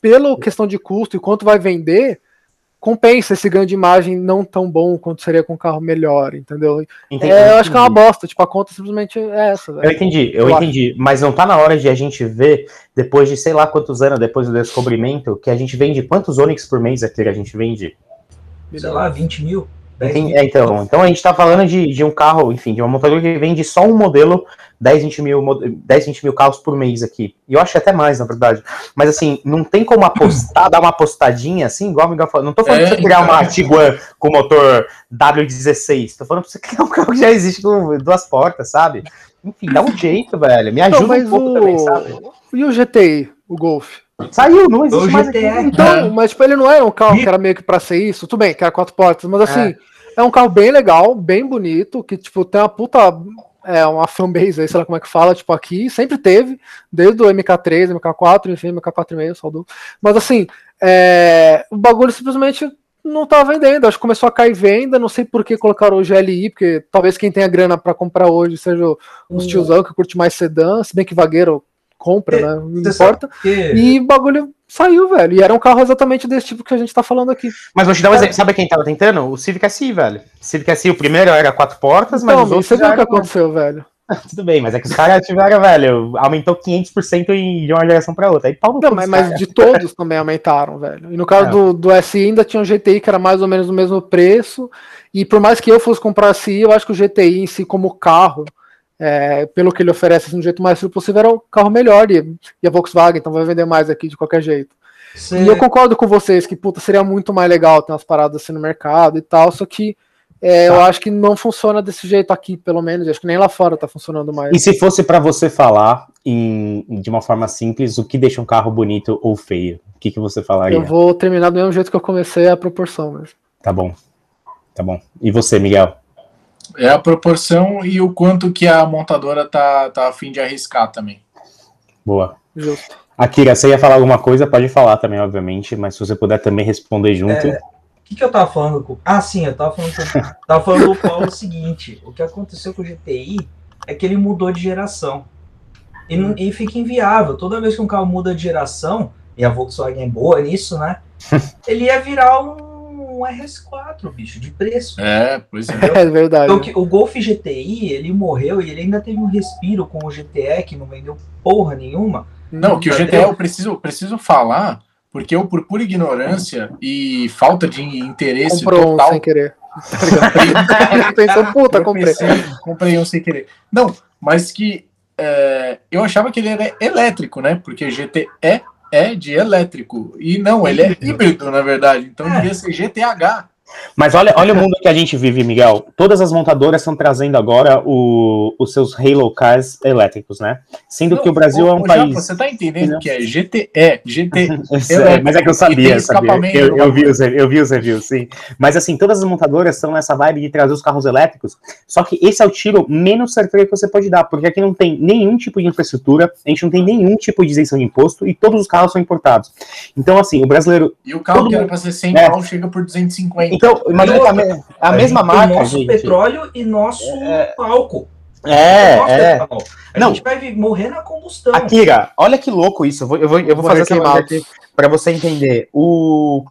Speaker 2: pela questão de custo e quanto vai vender, compensa esse ganho de imagem não tão bom quanto seria com um carro melhor, entendeu?
Speaker 1: Entendi,
Speaker 2: É, eu acho que é uma
Speaker 1: entendi.
Speaker 2: bosta, tipo, a conta simplesmente é essa,
Speaker 1: Eu
Speaker 2: velho.
Speaker 1: entendi, eu,
Speaker 2: Eu
Speaker 1: entendi. Mas não tá na hora de a gente ver, depois de sei lá quantos anos, depois do descobrimento, que a gente vende quantos Onix por mês aqui que a gente vende?
Speaker 4: Sei lá, 20 mil. 10
Speaker 1: Tem-
Speaker 4: mil.
Speaker 1: é, então, então a gente tá falando de, de um carro, enfim, de uma montadora que vende só um modelo, 10, 20 mil, mo- 10, 20 mil carros por mês aqui. E eu acho até mais, na verdade. Mas assim, não tem como apostar, dar uma apostadinha assim, igual o Miguel falou. Não tô falando
Speaker 3: É,
Speaker 1: pra você criar
Speaker 3: então.
Speaker 1: uma Tiguan com motor W16. Tô falando pra você criar um carro que já existe com duas portas, sabe? Enfim, dá um jeito, velho. Me ajuda
Speaker 2: Não,
Speaker 1: um pouco também, sabe?
Speaker 2: o... E o GTI, o Golf?
Speaker 1: Saiu, não existe mais aqui.
Speaker 4: GTR.
Speaker 2: Então,
Speaker 3: É.
Speaker 2: mas tipo, ele não era um carro que era meio que pra ser isso, tudo bem, que era quatro portas, mas assim, é, um carro bem legal, bem bonito, que tipo, tem uma puta, é, uma fanbase aí, sei lá como é que fala, tipo, aqui, sempre teve, desde o MK3, MK4, enfim, MK4,5, saudou. Mas assim, é, o bagulho simplesmente não tá vendendo, acho que começou a cair venda, não sei por que colocaram o GLI, porque talvez quem tenha grana pra comprar hoje seja os
Speaker 4: O-
Speaker 2: tiozão que curte mais sedã, se bem que vagueiro compra,
Speaker 4: É,
Speaker 2: né, não
Speaker 4: Você
Speaker 2: importa.
Speaker 4: que-
Speaker 2: E o bagulho saiu, velho. E era um carro exatamente desse tipo que a gente tá falando aqui.
Speaker 1: Mas vou te dar um exemplo. Sabe quem tava tentando? O Civic SI, velho. O Civic SI, o primeiro era quatro portas, mas os outros
Speaker 2: você viu o que aconteceu, velho?
Speaker 1: Tudo bem, mas é que os caras tiveram, velho, aumentou 500% em- de uma geração pra outra. Aí pau no
Speaker 2: Não, mas, mas de todos também aumentaram, velho. E no caso
Speaker 1: É.
Speaker 2: do, do SI ainda tinha um GTI que era mais ou menos o mesmo preço. E por mais que eu fosse comprar SI, eu acho que o GTI em si, como carro, é, pelo que ele oferece assim, do jeito mais possível, era o carro melhor. E, e a Volkswagen, então vai vender mais aqui de qualquer jeito.
Speaker 4: você-
Speaker 2: E eu concordo com vocês que, puta, seria muito mais legal ter umas paradas assim no mercado e tal, só que é, eu acho que não funciona desse jeito aqui, pelo menos. Acho que nem lá fora tá funcionando mais.
Speaker 1: E se fosse pra você falar em- de uma forma simples o que deixa um carro bonito ou feio, o que, que você falaria?
Speaker 2: Eu vou terminar do mesmo jeito que eu comecei, a proporção mesmo.
Speaker 1: Tá bom. Tá bom. E você, Miguel?
Speaker 3: É a proporção e o quanto que a montadora tá, tá a fim de arriscar também.
Speaker 1: Boa.
Speaker 2: Justo.
Speaker 1: Akira, você ia falar alguma coisa? Pode falar também, obviamente, mas se você puder também responder junto.
Speaker 4: É, O que, que eu tava falando com. Ah, sim, eu tava falando com. tava falando com o Paulo o seguinte: o que aconteceu com o GTI é que ele mudou de geração. E, não- e fica inviável. Toda vez que um carro muda de geração, e a Volkswagen é boa nisso, né? Ele ia virar um, um RS4, bicho, de preço.
Speaker 3: É, pois é.
Speaker 2: É verdade.
Speaker 4: O, o Golf GTI, ele morreu e ele ainda teve um respiro com o GTE, que não vendeu porra nenhuma.
Speaker 3: Não, que o GTE eu preciso, preciso falar, porque eu, por pura ignorância e falta de interesse
Speaker 2: Comprou
Speaker 3: total...
Speaker 2: um sem querer. Pensou, puta, comprei.
Speaker 3: Pensei, comprei um sem querer. Não, mas que é, eu achava que ele era elétrico, né? Porque GTE é de elétrico. E não, ele é híbrido, na verdade. Então
Speaker 4: É.
Speaker 3: devia ser GTH.
Speaker 1: Mas olha, olha o mundo que a gente vive, Miguel. Todas as montadoras estão trazendo agora o- os seus Halo Cars elétricos, né? Sendo que o Brasil
Speaker 3: Ô,
Speaker 1: é um
Speaker 3: Japa,
Speaker 1: país.
Speaker 3: Você tá entendendo
Speaker 1: Entendeu?
Speaker 3: que é GTE, GT.
Speaker 1: Sei, mas é que eu sabia, sabia. Eu, eu, vi os, eu vi os reviews, sim. Mas assim, todas as montadoras estão nessa vibe de trazer os carros elétricos. Só que esse é o tiro menos certeiro que você pode dar, porque aqui não tem nenhum tipo de infraestrutura, a gente não tem nenhum tipo de isenção de imposto e todos os carros são importados. Então, assim, o brasileiro.
Speaker 3: E o carro que era
Speaker 1: mundo-
Speaker 3: pra ser 100
Speaker 1: É.
Speaker 3: chega por 250.
Speaker 1: Então, imagina que a, me- a mesma marca.
Speaker 4: Nosso
Speaker 1: gente.
Speaker 4: petróleo e nosso álcool. Nosso
Speaker 1: É, é.
Speaker 4: etanol. A
Speaker 1: Não.
Speaker 4: gente vai morrer na combustão.
Speaker 1: Akira, olha que louco isso. Eu vou, eu vou, eu vou fazer essa aqui para você entender. O...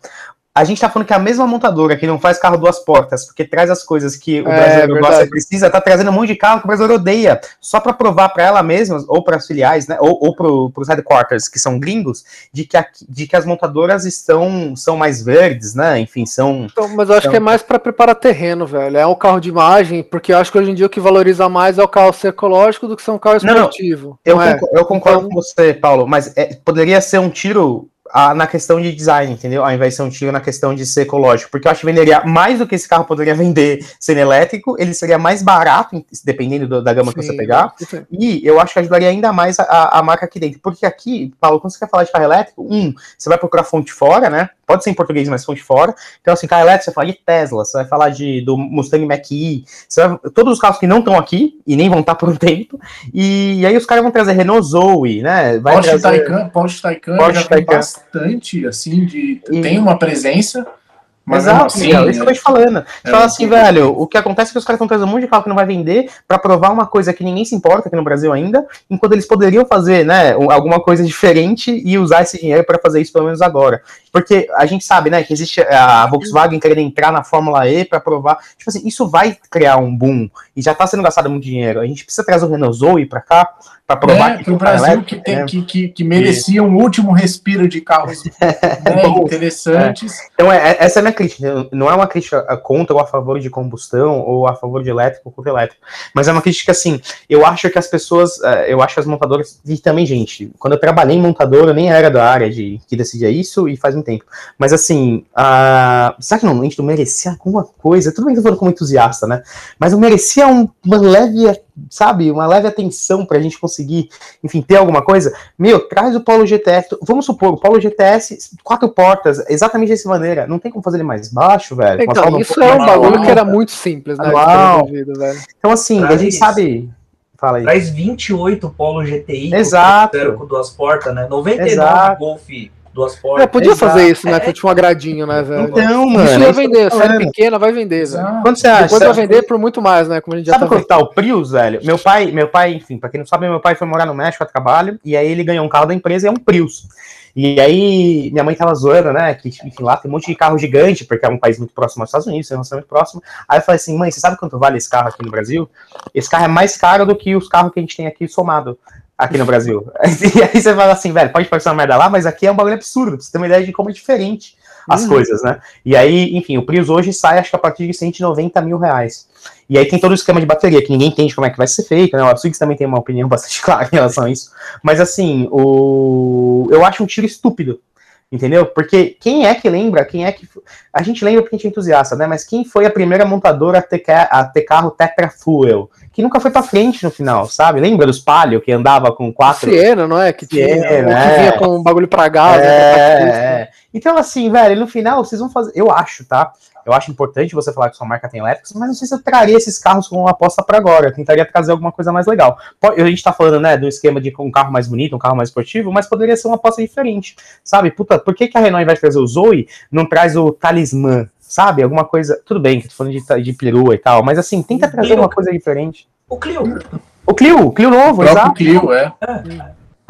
Speaker 1: A gente tá falando que a mesma montadora que não faz carro duas portas, porque traz as coisas que o
Speaker 2: É,
Speaker 1: brasileiro gosta e precisa, tá trazendo um monte de carro que o brasileiro odeia, só para provar para ela mesma, ou para as filiais, né, ou, ou pro, pros headquarters, que são gringos, de que, aqui- de que as montadoras estão, são mais verdes, né, enfim, são...
Speaker 2: Então, mas eu acho
Speaker 1: Então-
Speaker 2: que é mais pra preparar terreno, velho. É um carro de imagem, porque eu acho que hoje em dia o que valoriza mais é o carro ser ecológico do que ser um carro
Speaker 1: Não, não.
Speaker 2: esportivo.
Speaker 1: Eu,
Speaker 2: não é?
Speaker 1: concor- eu concordo
Speaker 2: Então-
Speaker 1: com você, Paulo, mas é, poderia ser um tiro ah, na questão de design, entendeu? Ao invés de ser um tiro na questão de ser ecológico. Porque eu acho que venderia mais do que esse carro poderia vender sendo elétrico, ele seria mais barato, dependendo do- da gama que você
Speaker 2: Sim,
Speaker 1: pegar.
Speaker 2: sim.
Speaker 1: E eu acho que ajudaria ainda mais a- a, a marca aqui dentro. Porque aqui, Paulo, quando você quer falar de carro elétrico, um, você vai procurar fonte fora, né? Pode ser em português, mas fonte fora. Então, assim, carro elétrico, você vai falar de Tesla, você vai falar de, do Mustang Mach-E, você vai- todos os carros que não estão aqui e nem vão estar por um tempo. E, aí os caras vão trazer Renault Zoe, né? Vai
Speaker 3: Porsche
Speaker 1: trazer...
Speaker 3: Taycan, Porsche Taycan
Speaker 1: Porsche
Speaker 3: tem Bastante, assim, de.
Speaker 1: E-
Speaker 3: Tem uma presença, mas
Speaker 1: Exato,
Speaker 3: assim.
Speaker 1: Miguel, isso que eu tô te falando. Você
Speaker 3: é
Speaker 1: fala assim, velho, o que acontece é que os caras estão trazendo um monte de carro que não vai vender pra provar uma coisa que ninguém se importa aqui no Brasil ainda, enquanto eles poderiam fazer, né, um- alguma coisa diferente e usar esse dinheiro pra fazer isso pelo menos agora. Porque a gente sabe, né, que existe a Volkswagen querendo entrar na Fórmula E pra provar, tipo assim, isso vai criar um boom e já tá sendo gastado muito dinheiro. A gente precisa trazer o Renault Zoe pra cá pra provar
Speaker 3: É,
Speaker 1: que o
Speaker 3: Brasil
Speaker 1: elétrico,
Speaker 3: que, tem,
Speaker 1: né?
Speaker 3: que, que, que merecia um último respiro de carros né,
Speaker 1: Bom,
Speaker 3: interessantes.
Speaker 1: Então, é, é- essa é a minha crítica. Não é uma crítica contra ou a favor de combustão, ou a favor de elétrico ou contra elétrico. Mas é uma crítica assim. Eu acho que as pessoas, eh, eu acho que as montadoras, e também, gente, quando eu trabalhei em montadora, eu nem era da área de que decidia isso e faz um tempo. Mas assim, a, será que não, a gente não merecia alguma coisa? Tudo bem que eu tô falando como entusiasta, né? Mas eu merecia um- uma leve, sabe, uma leve atenção pra gente conseguir, enfim, ter alguma coisa. Meu, traz o Polo GTS. Vamos supor, o Polo GTS, quatro portas, exatamente dessa maneira. Não tem como fazer ele mais baixo, velho? A
Speaker 2: Então,
Speaker 1: um
Speaker 2: isso
Speaker 1: pouco
Speaker 2: é um bagulho que era muito simples, né?
Speaker 1: Então, assim, a
Speaker 4: Traz
Speaker 1: gente
Speaker 4: isso.
Speaker 1: sabe. Fala aí.
Speaker 4: Traz 28 Polo GTI
Speaker 1: Exato.
Speaker 4: com duas portas, né? 99
Speaker 1: Exato.
Speaker 4: Golf duas portas.
Speaker 2: É, podia
Speaker 1: Exato.
Speaker 2: fazer isso, né? Que tinha um agradinho, né, velho?
Speaker 1: Então, mano.
Speaker 2: isso
Speaker 1: é
Speaker 2: ia vender, série
Speaker 1: falando.
Speaker 2: pequena vai vender, velho.
Speaker 1: Quanto você acha?
Speaker 2: Depois vai vender por muito mais, né? Como a gente já
Speaker 1: Sabe
Speaker 2: tá
Speaker 1: quanto tá o Prius, velho? Meu pai, meu pai, enfim, pra quem não sabe, meu pai foi morar no México a trabalho, e aí ele ganhou um carro da empresa e é um Prius. E aí minha mãe tava zoando, né? Que, enfim, lá tem um monte de carro gigante, porque é um país muito próximo aos Estados Unidos, tem um relacionamento próximo. Aí eu falei assim, mãe, você sabe quanto vale esse carro aqui no Brasil? Esse carro é mais caro do que os carros que a gente tem aqui somado. Aqui no Brasil. E aí você fala assim, velho, pode parecer uma merda lá, mas aqui é um bagulho absurdo, pra você ter uma ideia de como é diferente as
Speaker 2: Uhum.
Speaker 1: coisas, né? E aí, enfim, o Prius hoje sai, acho que a partir de 190 mil reais. E aí tem todo o esquema de bateria, que ninguém entende como é que vai ser feito, né? O Absux também tem uma opinião bastante clara em relação a isso. Mas assim, o... eu acho um tiro estúpido. Entendeu? Porque quem é que lembra? Quem é que. A gente lembra porque a gente é entusiasta, né? Mas quem foi a primeira montadora a ter, a ter carro Tetra Fuel? Que nunca foi pra frente no final, sabe? Lembra dos Palio que andava com quatro.
Speaker 2: Siena, não é? Que tinha,
Speaker 1: Siena,
Speaker 2: que
Speaker 1: é.
Speaker 2: vinha com um bagulho pra gás. né, pra
Speaker 1: É,
Speaker 2: capuz, né?
Speaker 1: é. Então, assim, velho, no final vocês vão fazer. Eu acho, tá? Eu acho importante você falar que sua marca tem elétricos, mas não sei se eu traria esses carros como uma aposta para agora. Eu tentaria trazer alguma coisa mais legal. A gente tá falando, né, do esquema de um carro mais bonito, um carro mais esportivo, mas poderia ser uma aposta diferente, sabe? Puta, por que, que a Renault, ao invés de trazer o Zoe, não traz o talismã? Sabe? Alguma coisa. Tudo bem, que eu tô falando de, de perua e tal, mas assim, tenta trazer
Speaker 4: Clio.
Speaker 1: uma coisa diferente.
Speaker 4: O Clio.
Speaker 1: O Clio, o Clio
Speaker 3: O
Speaker 1: novo,
Speaker 3: próprio
Speaker 1: exato.
Speaker 3: Clio, é.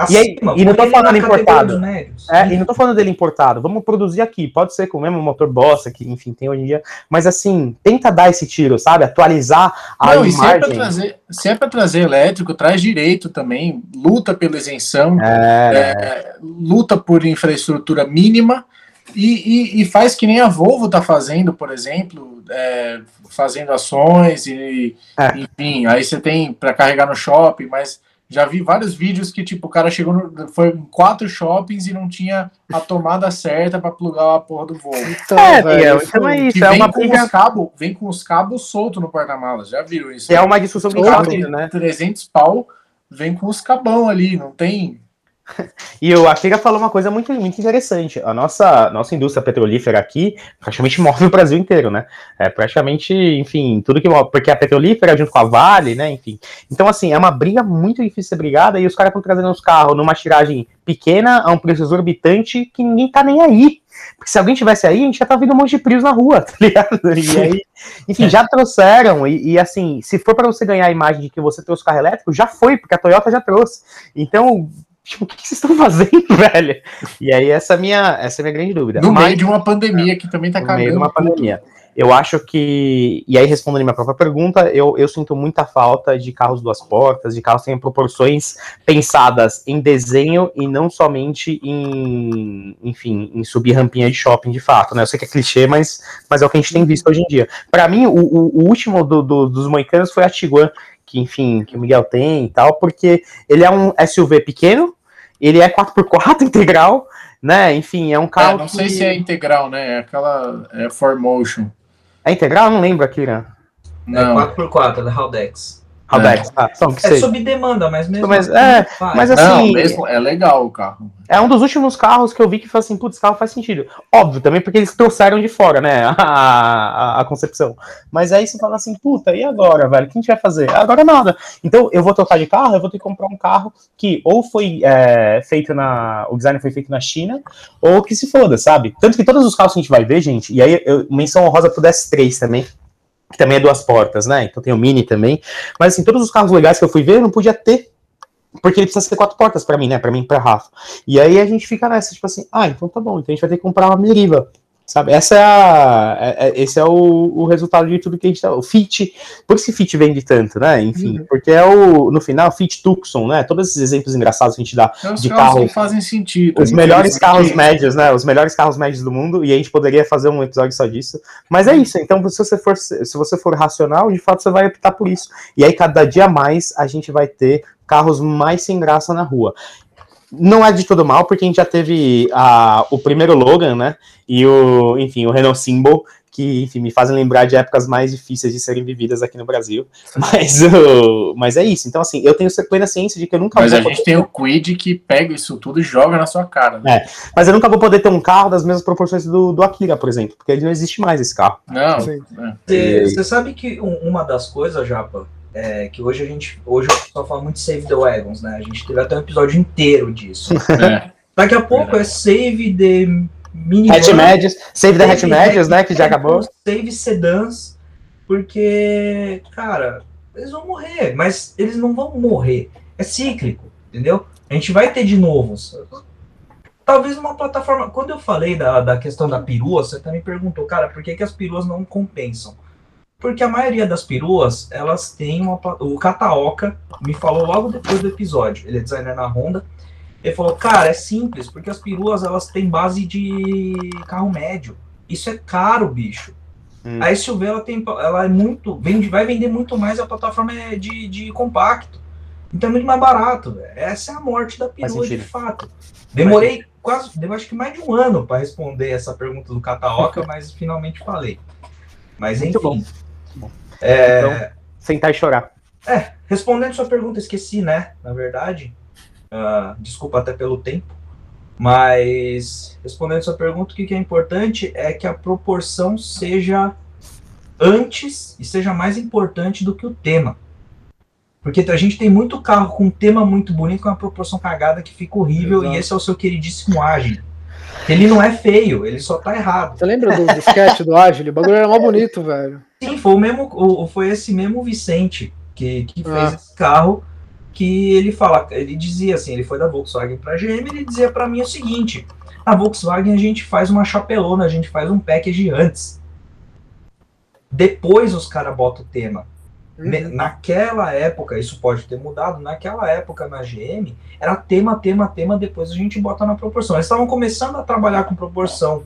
Speaker 1: E, aí, e não tô falando importado. É, e não tô falando dele importado. Vamos produzir aqui. Pode ser com o mesmo motor Bossa, que enfim tem hoje em dia. Mas assim, tenta dar esse tiro, sabe? Atualizar a
Speaker 3: não, imagem. Se é, pra trazer, se é pra trazer elétrico, traz direito também. Luta pela isenção. É... É, luta por infraestrutura mínima. E, e, e, faz que nem a Volvo tá fazendo, por exemplo, é, fazendo ações e, é. enfim, aí você tem para carregar no shopping, mas já vi vários vídeos que, tipo, o cara chegou no, foi em quatro shoppings e não tinha a tomada certa para plugar a porra do voo.
Speaker 1: Então, é, velho, então é isso. É
Speaker 3: uma com os cabos, vem com os cabos soltos no porta-malas. Já viram isso?
Speaker 1: É uma discussão que
Speaker 3: né? 300 pau, vem com os cabão ali, não tem
Speaker 1: E o Akira falou uma coisa muito, muito interessante. A nossa, nossa indústria petrolífera aqui praticamente move o Brasil inteiro, né? É praticamente, enfim, tudo que move, porque a petrolífera junto com a Vale, né? Enfim. Então, assim, é uma briga muito difícil ser brigada e os caras estão trazendo os carros numa tiragem pequena a um preço exorbitante que ninguém tá nem aí. Porque se alguém tivesse aí, a gente já tá vendo um monte de prios na rua, tá ligado? E aí, enfim, já trouxeram. E, e, assim, se for para você ganhar a imagem de que você trouxe carro elétrico, já foi, porque a Toyota já trouxe. Então, Tipo, o que vocês estão fazendo, velho? E aí, essa é minha, essa é minha grande dúvida.
Speaker 3: No Mas, meio de uma pandemia que também tá no cagando.
Speaker 1: meio de uma pandemia. Eu acho que, e aí respondendo a minha própria pergunta, eu, eu sinto muita falta de carros duas portas, de carros que têm proporções pensadas em desenho e não somente em, enfim, em subir rampinha de shopping de fato, né? Eu sei que é clichê, mas, mas é o que a gente tem visto hoje em dia. Para mim, o, o, o último do, do, dos moicanos foi a Tiguan, que enfim, que o Miguel tem e tal, porque ele é um SUV pequeno, ele é 4x4 integral, né? Enfim, é um carro. É,
Speaker 3: não sei que... se é integral, né? É aquela é 4Motion.
Speaker 1: É integral? Não lembro, Akira.
Speaker 4: Não. É 4x4, é da Haldex.
Speaker 1: É.
Speaker 4: ah, que é seja. sob demanda, mas mesmo.
Speaker 1: Mas, assim, é, mas assim. Não,
Speaker 3: mesmo, é legal o carro.
Speaker 1: É um dos últimos carros que eu vi que foi assim, putz, esse carro faz sentido. Óbvio, também porque eles trouxeram de fora, né, a, a, a, concepção. Mas aí você fala assim, puta, e agora, velho? O que a gente vai fazer? Agora nada. Então, eu vou trocar de carro, eu vou ter que comprar um carro que ou foi é, feito na. O design foi feito na China, ou que se foda, sabe? Tanto que todos os carros que a gente vai ver, gente, e aí eu menção honrosa pro DS3 também, que também é duas portas, né? Então tem o Mini também. Mas assim, todos os carros legais que eu fui ver, eu não podia ter. Porque ele precisa ter quatro portas para mim, né? Para mim pra Rafa. E aí a gente fica nessa, tipo assim, ah, então tá bom, então a gente vai ter que comprar uma Meriva. Sabe? Essa é a, é, é, esse é o, o resultado de tudo que a gente tá. O Fit, por isso que Fit vende tanto, né? Enfim, uhum. porque é o, no final, Fit Tucson, né? Todos esses exemplos engraçados que a gente dá
Speaker 3: é de carro. fazem sentido.
Speaker 1: Os melhores carros médios, né? Os melhores carros médios do mundo, e a gente poderia fazer um episódio só disso. Mas é uhum. isso, então, se você for, se você for racional, de fato você vai optar por isso. E aí, cada dia mais, a gente vai ter carros mais sem graça na rua não é de todo mal, porque a gente já teve a, o primeiro Logan, né? E o, enfim, o Renault Symbol, que, enfim, me fazem lembrar de épocas mais difíceis de serem vividas aqui no Brasil. Mas, uh, mas é isso. Então, assim, eu tenho plena ciência de que eu nunca
Speaker 3: mas vou. Mas a gente tem o Quid que pega isso tudo e joga na sua cara.
Speaker 1: Né? É, mas eu nunca vou poder ter um carro das mesmas proporções do, do Akira, por exemplo, porque ele não existe mais esse carro.
Speaker 3: Não.
Speaker 4: Você é. sabe que uma das coisas, Japa, é, que hoje a gente. Hoje o pessoal fala muito Save the Wagons, né? A gente teve até um episódio inteiro disso. É. Daqui a pouco é Save the
Speaker 1: Mini. Save the Hatch Médios, né? Que já acabou.
Speaker 4: Save Sedans, porque, cara, eles vão morrer, mas eles não vão morrer. É cíclico, entendeu? A gente vai ter de novo. Talvez uma plataforma. Quando eu falei da, da questão da perua, você também perguntou, cara, por que, que as peruas não compensam? Porque a maioria das peruas, elas têm uma. O Kataoka me falou logo depois do episódio. Ele é designer na Honda. Ele falou, cara, é simples, porque as peruas elas têm base de carro médio. Isso é caro, bicho. Hum. A SUV ela tem, ela é muito, vende, vai vender muito mais a plataforma é de, de compacto. Então é muito mais barato. Véio. Essa é a morte da perua de fato. Demorei quase, acho que mais de um ano para responder essa pergunta do Kataoka, mas finalmente falei. Mas enfim. Muito bom.
Speaker 1: É... Então, sentar e chorar.
Speaker 4: É, respondendo sua pergunta, esqueci, né? Na verdade. Uh, desculpa até pelo tempo. Mas, respondendo sua pergunta, o que, que é importante é que a proporção seja antes e seja mais importante do que o tema. Porque a gente tem muito carro com um tema muito bonito, com uma proporção cagada que fica horrível, Exato. e esse é o seu queridíssimo Agile. Ele não é feio, ele só tá errado.
Speaker 2: Você lembra do, do sketch do Agile? O bagulho era mó bonito, velho.
Speaker 4: Sim, foi, o mesmo, foi esse mesmo Vicente que, que fez ah. esse carro. que ele fala, ele dizia assim, ele foi da Volkswagen para a GM, ele dizia para mim o seguinte: a Volkswagen a gente faz uma chapelona, a gente faz um package antes. Depois os caras botam o tema. Uhum. Naquela época, isso pode ter mudado, naquela época na GM, era tema, tema, tema, depois a gente bota na proporção. Eles estavam começando a trabalhar com proporção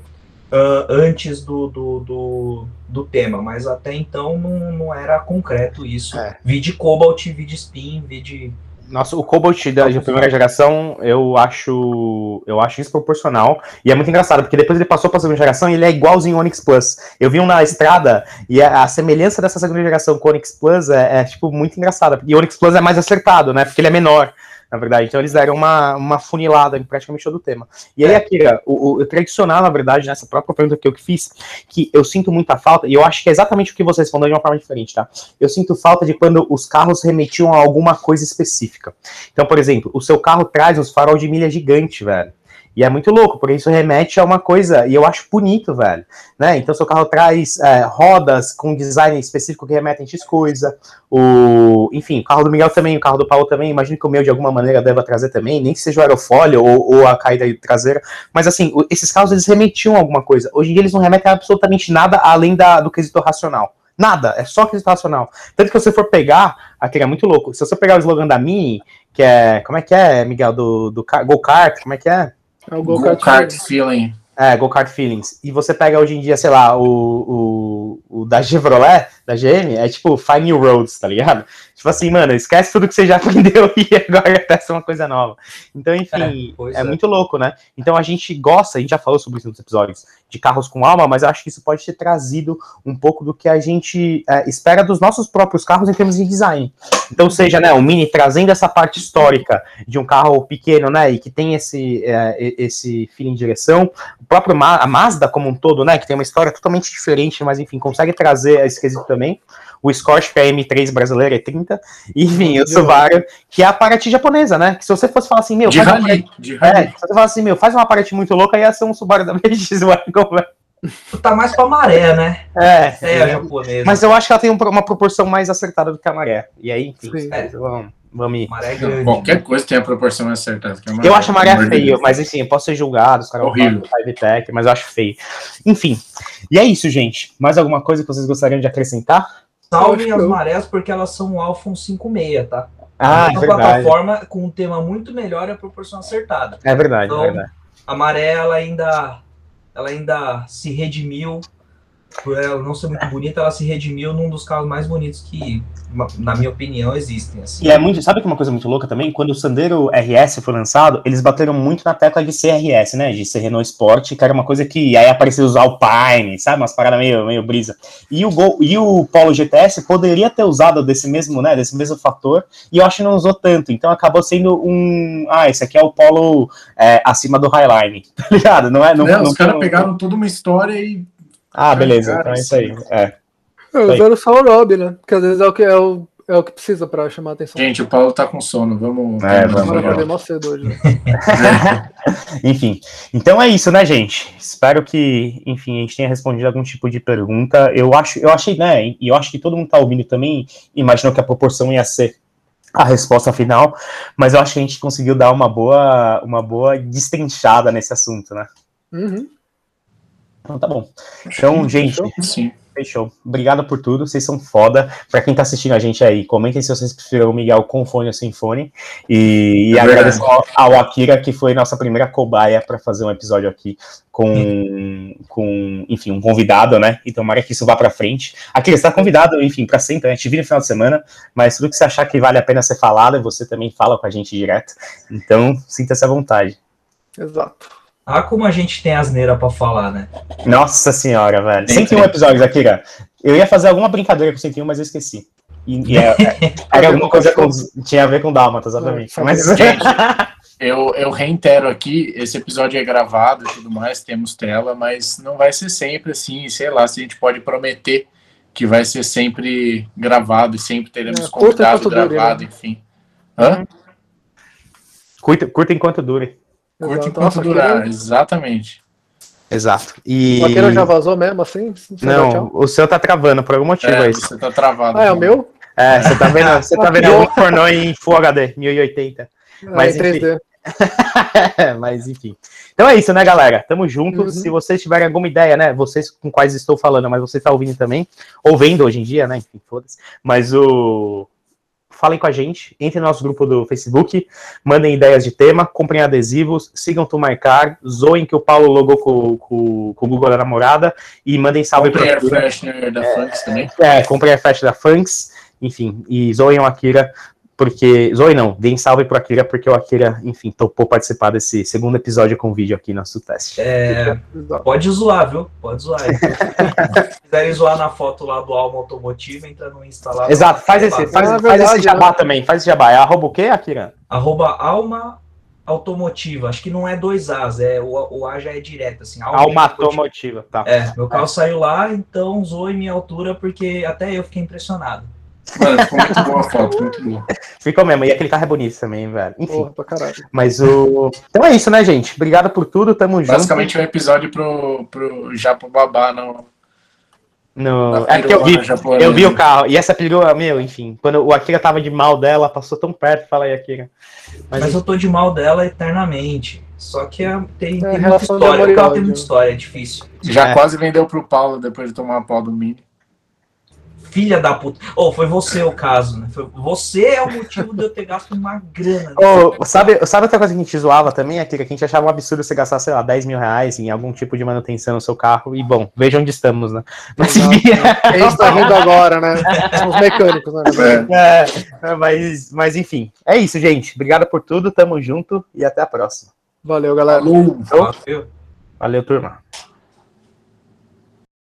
Speaker 4: uh, antes do, do, do, do, tema, mas até então não, não era concreto isso. É. Vi de Cobalt, vi de Spin, vi de
Speaker 1: nossa, o Cobalt da, de primeira geração, eu acho eu acho desproporcional. E é muito engraçado, porque depois ele passou para a segunda geração e ele é igualzinho ao Onix Plus. Eu vi um na estrada e a, a semelhança dessa segunda geração com o Onix Plus é, é, tipo, muito engraçada. E o Onix Plus é mais acertado, né? Porque ele é menor na verdade. Então eles deram uma, uma funilada em praticamente todo o tema. E aí, Akira, o, o, tradicional, na verdade, nessa própria pergunta que eu fiz, que eu sinto muita falta, e eu acho que é exatamente o que você respondeu de uma forma diferente, tá? Eu sinto falta de quando os carros remetiam a alguma coisa específica. Então, por exemplo, o seu carro traz uns farol de milha gigante, velho. E é muito louco, porque isso remete a uma coisa, e eu acho bonito, velho. Né? Então, seu carro traz é, rodas com design específico que remetem X coisa. O, enfim, o carro do Miguel também, o carro do Paulo também. Imagino que o meu, de alguma maneira, deva trazer também, nem que seja o aerofólio ou, ou a caída traseira. Mas, assim, esses carros, eles remetiam a alguma coisa. Hoje em dia, eles não remetem a absolutamente nada além da, do quesito racional. Nada, é só quesito racional. Tanto que se você for pegar, aquele é muito louco. Se você pegar o slogan da Mini, que é. Como é que é, Miguel? Do, do Go-Kart, como é que é?
Speaker 3: É o Go-Kart Go Feeling.
Speaker 1: É, Go-Kart Feelings. E você pega hoje em dia, sei lá, o, o, o da Chevrolet, da GM, é tipo Find New Roads, tá ligado? Tipo assim, mano, esquece tudo que você já aprendeu e agora testa uma coisa nova. Então, enfim, é, é, é, muito louco, né? Então a gente gosta, a gente já falou sobre isso nos episódios, de carros com alma, mas eu acho que isso pode ter trazido um pouco do que a gente é, espera dos nossos próprios carros em termos de design. Então, seja, né, o Mini trazendo essa parte histórica de um carro pequeno, né, e que tem esse, é, esse feeling de direção, próprio Ma a Mazda como um todo, né, que tem uma história totalmente diferente, mas enfim, consegue trazer esse quesito também. O Scorch, que é a M3 brasileira, é 30. E, enfim, o Subaru, que é a Paraty japonesa, né? Que se você fosse falar assim, meu,
Speaker 3: de
Speaker 1: faz
Speaker 3: rally,
Speaker 1: uma
Speaker 3: de rally.
Speaker 1: É, se você falar assim, meu, faz uma Paraty muito louca, ia ser um Subaru da BX Wagon,
Speaker 4: Tá mais pra maré, né?
Speaker 1: É, é, é japonesa. Mas eu acho que ela tem uma proporção mais acertada do que a maré. E aí, enfim, é. vamos. Vamos
Speaker 3: maré grande, Qualquer coisa tem a proporção acertada.
Speaker 1: É eu acho a maré feio, mas enfim, eu posso ser julgado, os caras
Speaker 3: Horrível.
Speaker 1: Tech, mas eu acho feio. Enfim, e é isso, gente. Mais alguma coisa que vocês gostariam de acrescentar?
Speaker 4: Salvem as marés porque elas são o Alphon 56, tá?
Speaker 1: Ah, é uma verdade.
Speaker 4: plataforma com um tema muito melhor e a proporção acertada.
Speaker 1: É verdade, então, é verdade.
Speaker 4: A maré ela ainda, ela ainda se redimiu por ela não ser muito bonita, ela se redimiu num dos carros mais bonitos que, na minha opinião, existem. Assim.
Speaker 1: E é muito, sabe que uma coisa muito louca também? Quando o Sandero RS foi lançado, eles bateram muito na tecla de CRS, né? De ser Renault Sport, que era uma coisa que aí apareceu os Alpine, sabe? Umas paradas meio, meio brisa. E o, Gol, e o Polo GTS poderia ter usado desse mesmo, né? Desse mesmo fator, e eu acho que não usou tanto. Então acabou sendo um. Ah, esse aqui é o Polo é, acima do Highline, tá ligado? Não é? Não,
Speaker 3: não, os caras pegaram toda uma história e
Speaker 1: ah, beleza, então é isso aí. É.
Speaker 2: Eu usaram só o Rob, né? Porque às vezes é o que, é o, é o que precisa pra chamar a atenção.
Speaker 3: Gente, o Paulo tá com sono, vamos.
Speaker 1: É, vamos. vamos. cedo hoje. Né? enfim, então é isso, né, gente? Espero que, enfim, a gente tenha respondido algum tipo de pergunta. Eu acho, eu achei, né? E eu acho que todo mundo tá ouvindo também imaginou que a proporção ia ser a resposta final, mas eu acho que a gente conseguiu dar uma boa, uma boa destrinchada nesse assunto, né?
Speaker 2: Uhum.
Speaker 1: Então tá bom. Então, gente,
Speaker 3: Sim.
Speaker 1: fechou. Obrigado por tudo, vocês são foda. Pra quem tá assistindo a gente aí, comentem se vocês preferem o Miguel com fone ou sem fone. E, é e agradeço ao, ao, Akira, que foi nossa primeira cobaia para fazer um episódio aqui com, com, enfim, um convidado, né? E tomara que isso vá pra frente. Akira, você tá convidado, enfim, pra sempre, a gente vira no final de semana, mas tudo que você achar que vale a pena ser falado, você também fala com a gente direto. Então, sinta-se à vontade.
Speaker 2: Exato.
Speaker 4: Ah, como a gente tem asneira pra falar, né?
Speaker 1: Nossa senhora, velho. Tem 101 episódios, Akira. Eu ia fazer alguma brincadeira com 101, mas eu esqueci. E, e é, era alguma coisa com, tinha a ver com Dálmata, exatamente. Mas...
Speaker 3: Gente, eu, eu reitero aqui, esse episódio é gravado e tudo mais, temos tela, mas não vai ser sempre assim, sei lá, se a gente pode prometer que vai ser sempre gravado e sempre teremos é, convidado gravado, dure, né? enfim. Hã?
Speaker 1: Curta, curta enquanto dure.
Speaker 3: Curte enquanto durar, exatamente.
Speaker 1: Exato. E...
Speaker 2: O Aqueira já vazou mesmo, assim?
Speaker 1: Não, o seu tá travando por algum motivo
Speaker 3: é,
Speaker 1: aí.
Speaker 3: Você tá travado.
Speaker 2: Ah, é o meu?
Speaker 1: É, você tá vendo, você tá vendo algum pornô em Full HD, 1080. Mas,
Speaker 2: É, em
Speaker 1: enfim.
Speaker 2: 3D.
Speaker 1: Mas enfim. Então é isso, né, galera? Tamo junto.
Speaker 2: Uhum.
Speaker 1: Se vocês tiverem alguma ideia, né? Vocês com quais estou falando, mas você está ouvindo também, ou vendo hoje em dia, né? Enfim, foda-se. Mas o. Falem com a gente, entrem no nosso grupo do Facebook, mandem ideias de tema, comprem adesivos, sigam tu marcar, zoem que o Paulo logou com, com, com o Google da namorada e mandem salve
Speaker 3: Comprei
Speaker 1: pra
Speaker 3: Air Freshener da Funks também.
Speaker 1: é, comprem a festa da Funks, enfim, e zoem o Akira, porque. Zoem não, deem salve pro Akira, porque o Akira, enfim, topou participar desse segundo episódio com vídeo aqui no nosso teste.
Speaker 4: É, pode zoar, viu? Pode zoar. Se quiserem zoar na foto lá do Alma Automotiva, entra no Insta lá.
Speaker 1: Exato, faz esse, faz, faz
Speaker 2: verdade,
Speaker 1: esse jabá
Speaker 2: né?
Speaker 1: também, faz esse jabá. É arroba o quê, Akira?
Speaker 4: Arroba Alma Automotiva. Acho que não é dois As, é, o, o A já é direto, assim.
Speaker 1: Alma
Speaker 4: Automotiva.
Speaker 1: Automotiva, tá.
Speaker 4: É, meu carro saiu lá, então zoe minha altura, porque até eu fiquei impressionado.
Speaker 3: Mano, ficou muito boa a foto, muito boa.
Speaker 1: Ficou mesmo, e aquele carro é bonito também, velho. Enfim,
Speaker 2: Porra, pra caralho.
Speaker 1: mas o. Então é isso, né, gente? Obrigado por tudo, tamo junto.
Speaker 3: Basicamente é um episódio pro, pro Japo Babá, não.
Speaker 1: No... É porque eu vi, eu vi o carro, e essa perua, meu, enfim, quando o Akira tava de mal dela, passou tão perto, fala aí, Akira. Mas,
Speaker 4: Mas eu tô de mal dela eternamente. Só que é- tem, tem muita história. O carro tem muita história, é difícil.
Speaker 3: Já
Speaker 1: É.
Speaker 3: quase vendeu pro Paulo depois de tomar a pau do Mini.
Speaker 4: Filha da puta. Oh, foi você o caso, né? Foi, você é o motivo de eu ter gasto uma grana.
Speaker 1: Ô, sabe, sabe outra coisa que a gente zoava também, Akira? Que a gente achava um absurdo você gastar, sei lá, 10 mil reais em algum tipo de manutenção no seu carro. E bom, veja onde estamos, né? Mas,
Speaker 2: Exato.
Speaker 1: enfim,
Speaker 2: Quem está rindo agora, né? São os mecânicos, né?
Speaker 3: É.
Speaker 1: é, mas, mas enfim, é isso, gente. Obrigado por tudo, tamo junto e até a próxima.
Speaker 2: Valeu, galera.
Speaker 4: Falou.
Speaker 1: Valeu, turma.